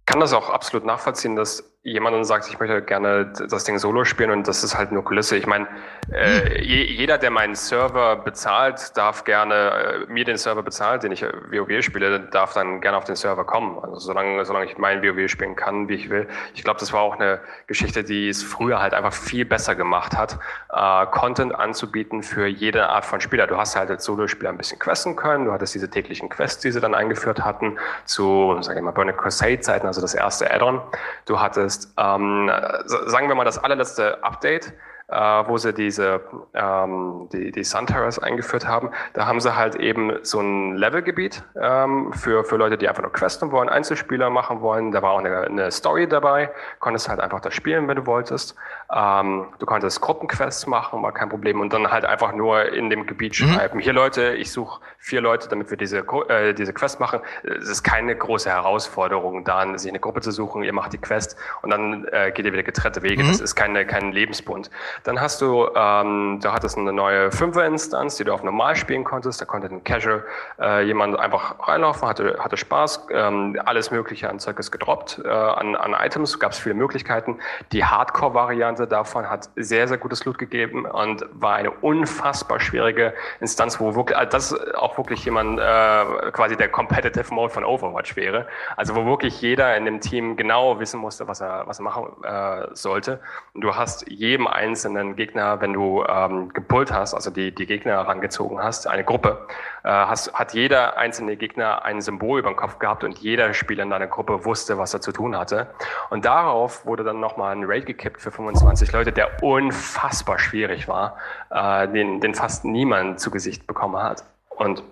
S2: Ich kann das auch absolut nachvollziehen, dass jemand dann sagt, ich möchte gerne das Ding solo spielen und das ist halt nur Kulisse. Ich meine, äh, jeder, der meinen Server bezahlt, darf gerne, äh, mir den Server bezahlt, den ich äh, WoW spiele, darf dann gerne auf den Server kommen. Also solange, solange ich mein WoW spielen kann, wie ich will. Ich glaube, das war auch eine Geschichte, die es früher halt einfach viel besser gemacht hat, äh, Content anzubieten für jede Art von Spieler. Du hast halt als Solo-Spieler ein bisschen questen können, du hattest diese täglichen Quests, die sie dann eingeführt hatten, zu, sag ich mal, Burning Crusade-Zeiten, also das erste Add-on. Du hattest, ähm, sagen wir mal, das allerletzte Update äh, wo sie diese ähm, die, die Sun Terrace eingeführt haben. Da haben sie halt eben so ein Levelgebiet ähm, für, für Leute, die einfach nur questen wollen, Einzelspieler machen wollen. Da war auch eine, eine Story dabei, konntest halt einfach das spielen, wenn du wolltest. Ähm, du konntest Gruppenquests machen, war kein Problem. Und dann halt einfach nur in dem Gebiet mhm. schreiben, hier Leute, ich suche vier Leute, damit wir diese, äh, diese Quest machen. Es ist keine große Herausforderung, dann sich eine Gruppe zu suchen, ihr macht die Quest und dann äh, geht ihr wieder getrennte Wege. Mhm. Das ist keine, kein Lebensbund. Dann hast du, ähm, da hattest eine neue Fünfer-Instanz, die du auf normal spielen konntest. Da konnte ein Casual äh, jemand einfach reinlaufen, hatte, hatte Spaß, ähm, alles Mögliche an Zeug ist gedroppt, äh, an, an Items, gab es viele Möglichkeiten. Die Hardcore-Variante davon hat sehr, sehr gutes Loot gegeben und war eine unfassbar schwierige Instanz, wo wirklich, also das auch wirklich jemand, äh, quasi der Competitive Mode von Overwatch wäre. Also wo wirklich jeder in dem Team genau wissen musste, was er, was er machen äh, sollte. Und du hast jedem einzelnen Gegner, wenn du ähm, gepullt hast, also die, die Gegner herangezogen hast, eine Gruppe, äh, hast, hat jeder einzelne Gegner ein Symbol über dem Kopf gehabt und jeder Spieler in deiner Gruppe wusste, was er zu tun hatte. Und darauf wurde dann nochmal ein Raid gekippt für 25 Leute, der unfassbar schwierig war, äh, den, den fast niemand zu Gesicht bekommen hat. Und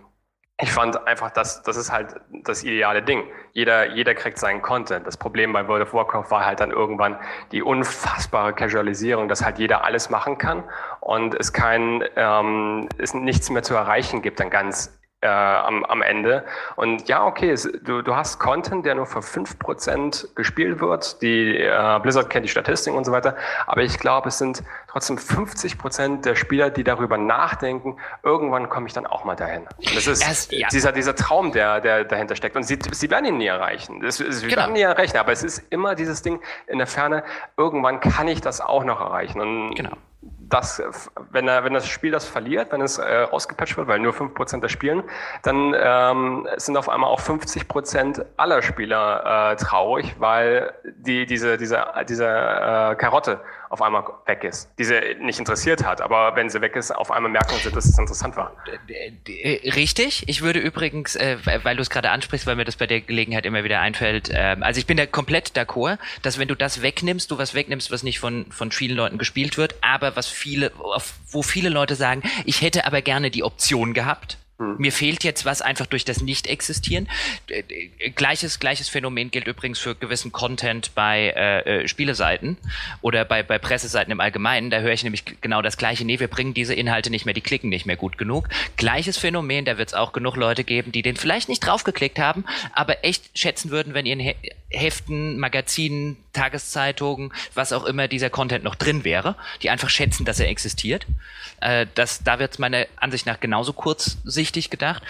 S2: ich fand einfach, dass das ist halt das ideale Ding. Jeder, jeder kriegt seinen Content. Das Problem bei World of Warcraft war halt dann irgendwann die unfassbare Casualisierung, dass halt jeder alles machen kann und es kein, ähm, es nichts mehr zu erreichen gibt dann ganz äh, am, am Ende. Und ja, okay, es, du, du hast Content, der nur für fünf Prozent gespielt wird. Die äh, Blizzard kennt die Statistiken und so weiter. Aber ich glaube, es sind trotzdem 50 Prozent der Spieler, die darüber nachdenken, irgendwann komme ich dann auch mal dahin. Und das ist Erst, ja. dieser, dieser Traum, der, der dahinter steckt. Und sie, sie werden ihn nie erreichen. Das, sie genau. werden ihn nie erreichen. Aber es ist immer dieses Ding in der Ferne, irgendwann kann ich das auch noch erreichen. Und
S3: genau
S2: das, wenn, er, wenn das Spiel das verliert, wenn es äh, rausgepatcht wird, weil nur 5% der spielen, dann ähm, sind auf einmal auch 50% aller Spieler äh, traurig, weil die, diese, diese, diese äh, Karotte auf einmal weg ist, die sie nicht interessiert hat. Aber wenn sie weg ist, auf einmal merken sie, dass es interessant war.
S3: Äh, richtig. Ich würde übrigens, äh, weil du es gerade ansprichst, weil mir das bei der Gelegenheit immer wieder einfällt, äh, also ich bin da komplett d'accord, dass wenn du das wegnimmst, du was wegnimmst, was nicht von, von vielen Leuten gespielt wird, aber was viele, wo viele Leute sagen, ich hätte aber gerne die Option gehabt, hm. Mir fehlt jetzt was einfach durch das Nicht-Existieren. Gleiches, gleiches Phänomen gilt übrigens für gewissen Content bei äh, äh, Spieleseiten oder bei, bei Presseseiten im Allgemeinen. Da höre ich nämlich genau das Gleiche. Nee, wir bringen diese Inhalte nicht mehr, die klicken nicht mehr gut genug. Gleiches Phänomen, da wird es auch genug Leute geben, die den vielleicht nicht draufgeklickt haben, aber echt schätzen würden, wenn ihren He Heften, Magazinen, Tageszeitungen, was auch immer dieser Content noch drin wäre, die einfach schätzen, dass er existiert. Äh, das, da wird es meiner Ansicht nach genauso kurzsichtig gedacht.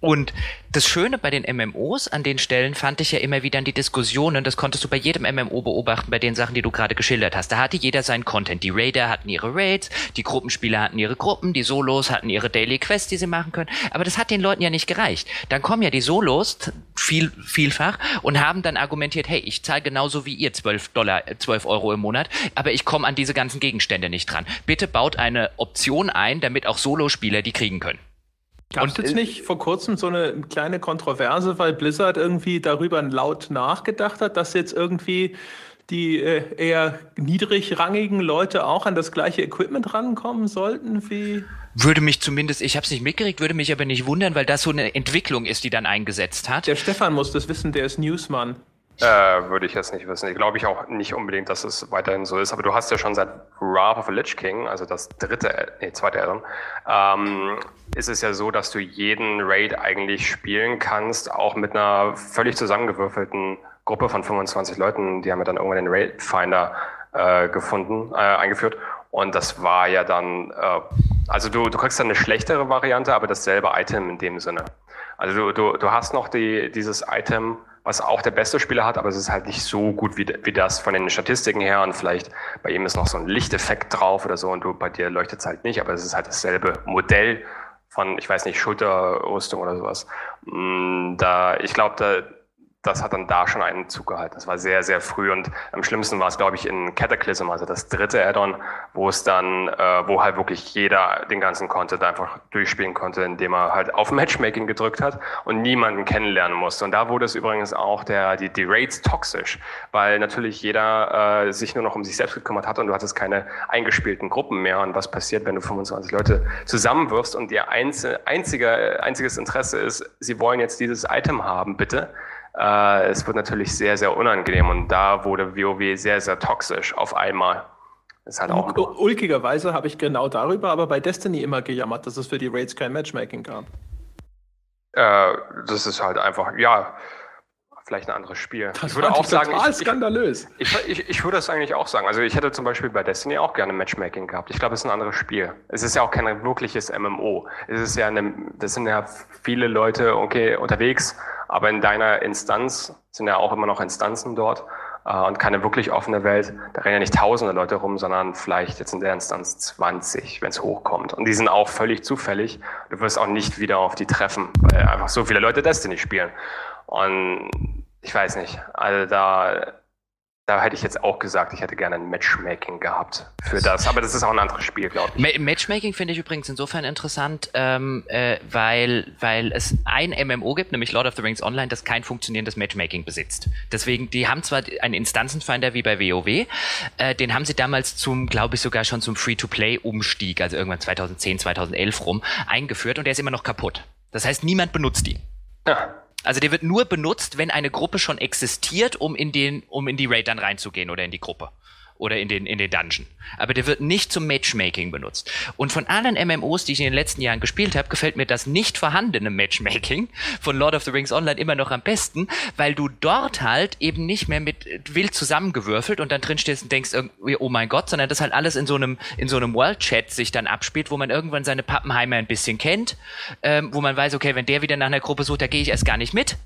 S3: Und das Schöne bei den MMOs an den Stellen fand ich ja immer wieder in die Diskussionen, das konntest du bei jedem MMO beobachten, bei den Sachen, die du gerade geschildert hast. Da hatte jeder seinen Content. Die Raider hatten ihre Raids, die Gruppenspieler hatten ihre Gruppen, die Solos hatten ihre Daily Quests, die sie machen können. Aber das hat den Leuten ja nicht gereicht. Dann kommen ja die Solos viel, vielfach und haben dann argumentiert, hey, ich zahle genauso wie ihr 12 Dollar, 12 äh, Euro im Monat, aber ich komme an diese ganzen Gegenstände nicht dran. Bitte baut eine Option ein, damit auch Solospieler die kriegen können.
S1: Gab es jetzt nicht vor kurzem so eine kleine Kontroverse, weil Blizzard irgendwie darüber laut nachgedacht hat, dass jetzt irgendwie die äh, eher niedrigrangigen Leute auch an das gleiche Equipment rankommen sollten wie
S3: würde mich zumindest, ich habe es nicht mitgekriegt, würde mich aber nicht wundern, weil das so eine Entwicklung ist, die dann eingesetzt hat.
S1: Der Stefan muss das wissen, der ist Newsmann.
S2: Äh, würde ich jetzt nicht wissen. Ich glaube ich auch nicht unbedingt, dass es weiterhin so ist. Aber du hast ja schon seit Wrath of the Lich King, also das dritte, nee, zweite Addon, ähm, ist es ja so, dass du jeden Raid eigentlich spielen kannst, auch mit einer völlig zusammengewürfelten Gruppe von 25 Leuten. Die haben ja dann irgendwann den Raid Finder äh, gefunden, äh, eingeführt. Und das war ja dann, äh, also du, du kriegst dann eine schlechtere Variante, aber dasselbe Item in dem Sinne. Also du, du, du hast noch die, dieses Item, was auch der beste Spieler hat, aber es ist halt nicht so gut wie, wie das von den Statistiken her und vielleicht bei ihm ist noch so ein Lichteffekt drauf oder so und du, bei dir leuchtet es halt nicht, aber es ist halt dasselbe Modell von, ich weiß nicht, Schulterrüstung oder sowas. Mm, da, ich glaube, da, das hat dann da schon einen Zug gehalten. Das war sehr, sehr früh und am schlimmsten war es, glaube ich, in Cataclysm, also das dritte Add-on, wo es dann, äh, wo halt wirklich jeder den ganzen Content einfach durchspielen konnte, indem er halt auf Matchmaking gedrückt hat und niemanden kennenlernen musste. Und da wurde es übrigens auch der, die, die Raids toxisch, weil natürlich jeder äh, sich nur noch um sich selbst gekümmert hat und du hattest keine eingespielten Gruppen mehr. Und was passiert, wenn du 25 Leute zusammenwirfst und ihr einzige, einziges Interesse ist, sie wollen jetzt dieses Item haben, bitte äh, es wird natürlich sehr, sehr unangenehm und da wurde WoW sehr, sehr toxisch auf einmal.
S1: Das hat auch Ulkigerweise habe ich genau darüber aber bei Destiny immer gejammert, dass es für die Raids kein Matchmaking gab.
S2: Äh, das ist halt einfach, ja, vielleicht ein anderes Spiel.
S1: Das ich würde auch sagen,
S2: total ich,
S1: skandalös.
S2: Ich, ich, ich, würde das eigentlich auch sagen. Also ich hätte zum Beispiel bei Destiny auch gerne Matchmaking gehabt. Ich glaube, es ist ein anderes Spiel. Es ist ja auch kein wirkliches MMO. Es ist ja eine, das sind ja viele Leute okay unterwegs, aber in deiner Instanz sind ja auch immer noch Instanzen dort äh, und keine wirklich offene Welt. Da rennen ja nicht tausende Leute rum, sondern vielleicht jetzt in der Instanz 20, wenn es hochkommt. Und die sind auch völlig zufällig. Du wirst auch nicht wieder auf die treffen, weil einfach so viele Leute Destiny spielen. Und ich weiß nicht, also da da hätte ich jetzt auch gesagt, ich hätte gerne ein Matchmaking gehabt für das. Aber das ist auch ein anderes Spiel, glaube
S3: ich. Matchmaking finde ich übrigens insofern interessant, ähm, äh, weil, weil es ein MMO gibt, nämlich Lord of the Rings Online, das kein funktionierendes Matchmaking besitzt. Deswegen, die haben zwar einen Instanzenfinder wie bei WoW, äh, den haben sie damals zum, glaube ich, sogar schon zum Free-to-Play-Umstieg, also irgendwann 2010, 2011 rum, eingeführt und der ist immer noch kaputt. Das heißt, niemand benutzt ihn. Ja. Also der wird nur benutzt, wenn eine Gruppe schon existiert, um in den, um in die Raid dann reinzugehen oder in die Gruppe oder in den, in den Dungeon. Aber der wird nicht zum Matchmaking benutzt. Und von allen MMOs, die ich in den letzten Jahren gespielt habe, gefällt mir das nicht vorhandene Matchmaking von Lord of the Rings Online immer noch am besten, weil du dort halt eben nicht mehr mit wild zusammengewürfelt und dann drin stehst und denkst irgendwie, oh mein Gott, sondern das halt alles in so einem, in so einem World Chat sich dann abspielt, wo man irgendwann seine Pappenheimer ein bisschen kennt, ähm, wo man weiß, okay, wenn der wieder nach einer Gruppe sucht, da gehe ich erst gar nicht mit.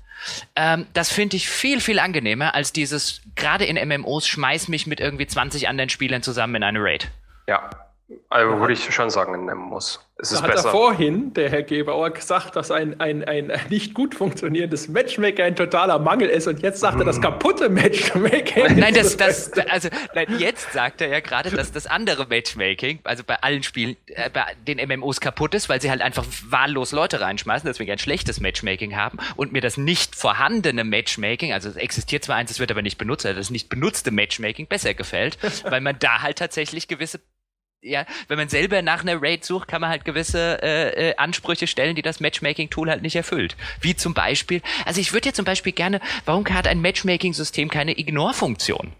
S3: Ähm, das finde ich viel, viel angenehmer als dieses, gerade in MMOs, schmeiß mich mit irgendwie 20 anderen Spielern zusammen in eine Raid.
S2: Ja, also würde ich schon sagen, nehmen muss.
S1: Es ist da hat besser. er vorhin, der Herr Gebauer, gesagt, dass ein, ein, ein nicht gut funktionierendes Matchmaker ein totaler Mangel ist und jetzt sagt er, das kaputte Matchmaking.
S3: Nein, das, das, also, nein, jetzt sagt er ja gerade, dass das andere Matchmaking, also bei allen Spielen, äh, bei den MMOs kaputt ist, weil sie halt einfach wahllos Leute reinschmeißen, deswegen ein schlechtes Matchmaking haben und mir das nicht vorhandene Matchmaking, also es existiert zwar eins, es wird aber nicht benutzt, also das nicht benutzte Matchmaking besser gefällt, weil man da halt tatsächlich gewisse ja, wenn man selber nach einer Raid sucht, kann man halt gewisse äh, äh, Ansprüche stellen, die das Matchmaking-Tool halt nicht erfüllt. Wie zum Beispiel, also ich würde ja zum Beispiel gerne, warum hat ein Matchmaking-System keine Ignore-Funktion?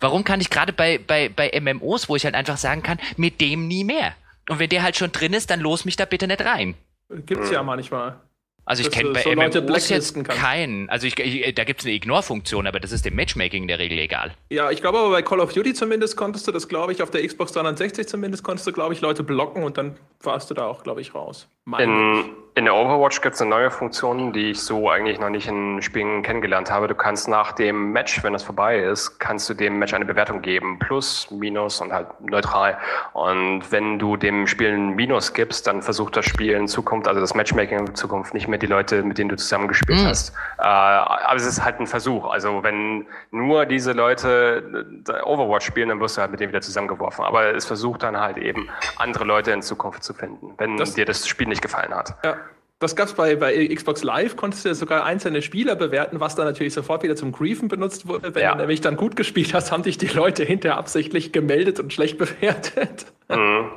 S3: Warum kann ich gerade bei, bei, bei MMOs, wo ich halt einfach sagen kann, mit dem nie mehr? Und wenn der halt schon drin ist, dann los mich da bitte nicht rein.
S1: Gibt's ja manchmal.
S3: Also ich kenne bei so MMOs jetzt keinen. Also ich, ich, da gibt es eine Ignore-Funktion, aber das ist dem Matchmaking in der Regel egal.
S1: Ja, ich glaube aber bei Call of Duty zumindest konntest du das, glaube ich, auf der Xbox 360 zumindest konntest du, glaube ich, Leute blocken und dann warst du da auch, glaube ich, raus.
S2: In, in der Overwatch gibt es eine neue Funktion, die ich so eigentlich noch nicht in Spielen kennengelernt habe. Du kannst nach dem Match, wenn das vorbei ist, kannst du dem Match eine Bewertung geben. Plus, Minus und halt neutral. Und wenn du dem Spiel ein Minus gibst, dann versucht das Spiel in Zukunft, also das Matchmaking in Zukunft nicht mehr die Leute, mit denen du zusammengespielt mhm. hast. Äh, aber es ist halt ein Versuch. Also wenn nur diese Leute Overwatch spielen, dann wirst du halt mit denen wieder zusammengeworfen. Aber es versucht dann halt eben andere Leute in Zukunft zu finden, wenn das, dir das Spiel nicht gefallen hat.
S1: Ja. Das gab es bei, bei Xbox Live, konntest du sogar einzelne Spieler bewerten, was dann natürlich sofort wieder zum Griefen benutzt wurde. Wenn ja. du nämlich dann gut gespielt hast, haben dich die Leute hinterher absichtlich gemeldet und schlecht bewertet. Mhm.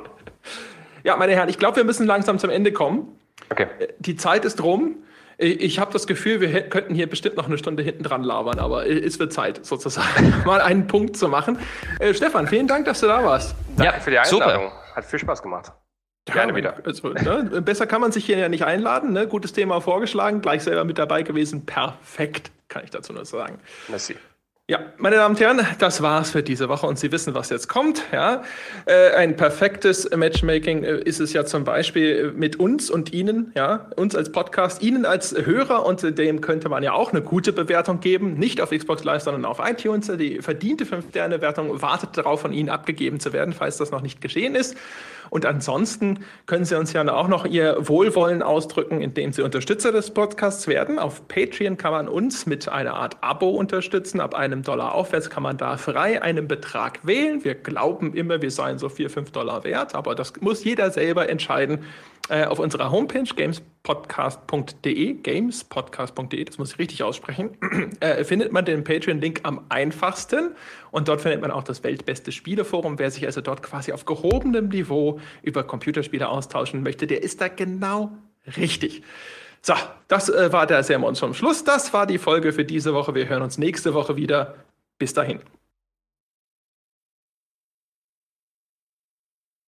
S1: Ja, meine Herren, ich glaube, wir müssen langsam zum Ende kommen. Okay. Die Zeit ist rum. Ich habe das Gefühl, wir könnten hier bestimmt noch eine Stunde hinten dran labern, aber es wird Zeit, sozusagen, mal einen Punkt zu machen. Äh, Stefan, vielen Dank, dass du da warst.
S2: Danke ja, für die Einladung. Super. Hat viel Spaß gemacht.
S1: Gerne wieder. Also, ne, besser kann man sich hier ja nicht einladen. Ne? Gutes Thema vorgeschlagen, gleich selber mit dabei gewesen. Perfekt, kann ich dazu nur sagen. Merci. Ja, meine Damen und Herren, das war's für diese Woche und Sie wissen, was jetzt kommt. Ja, äh, ein perfektes Matchmaking äh, ist es ja zum Beispiel mit uns und Ihnen, ja, uns als Podcast, Ihnen als Hörer und dem könnte man ja auch eine gute Bewertung geben, nicht auf Xbox Live, sondern auf iTunes. Die verdiente 5-Sterne-Wertung wartet darauf, von Ihnen abgegeben zu werden, falls das noch nicht geschehen ist. Und ansonsten können Sie uns ja auch noch Ihr Wohlwollen ausdrücken, indem Sie Unterstützer des Podcasts werden. Auf Patreon kann man uns mit einer Art Abo unterstützen. Ab einem Dollar aufwärts kann man da frei einen Betrag wählen. Wir glauben immer, wir seien so vier, fünf Dollar wert, aber das muss jeder selber entscheiden. Äh, auf unserer Homepage gamespodcast.de, gamespodcast.de, das muss ich richtig aussprechen, äh, findet man den Patreon-Link am einfachsten und dort findet man auch das weltbeste Spieleforum. Wer sich also dort quasi auf gehobenem Niveau über Computerspiele austauschen möchte, der ist da genau richtig. So, das äh, war der Sermon zum Schluss. Das war die Folge für diese Woche. Wir hören uns nächste Woche wieder. Bis dahin.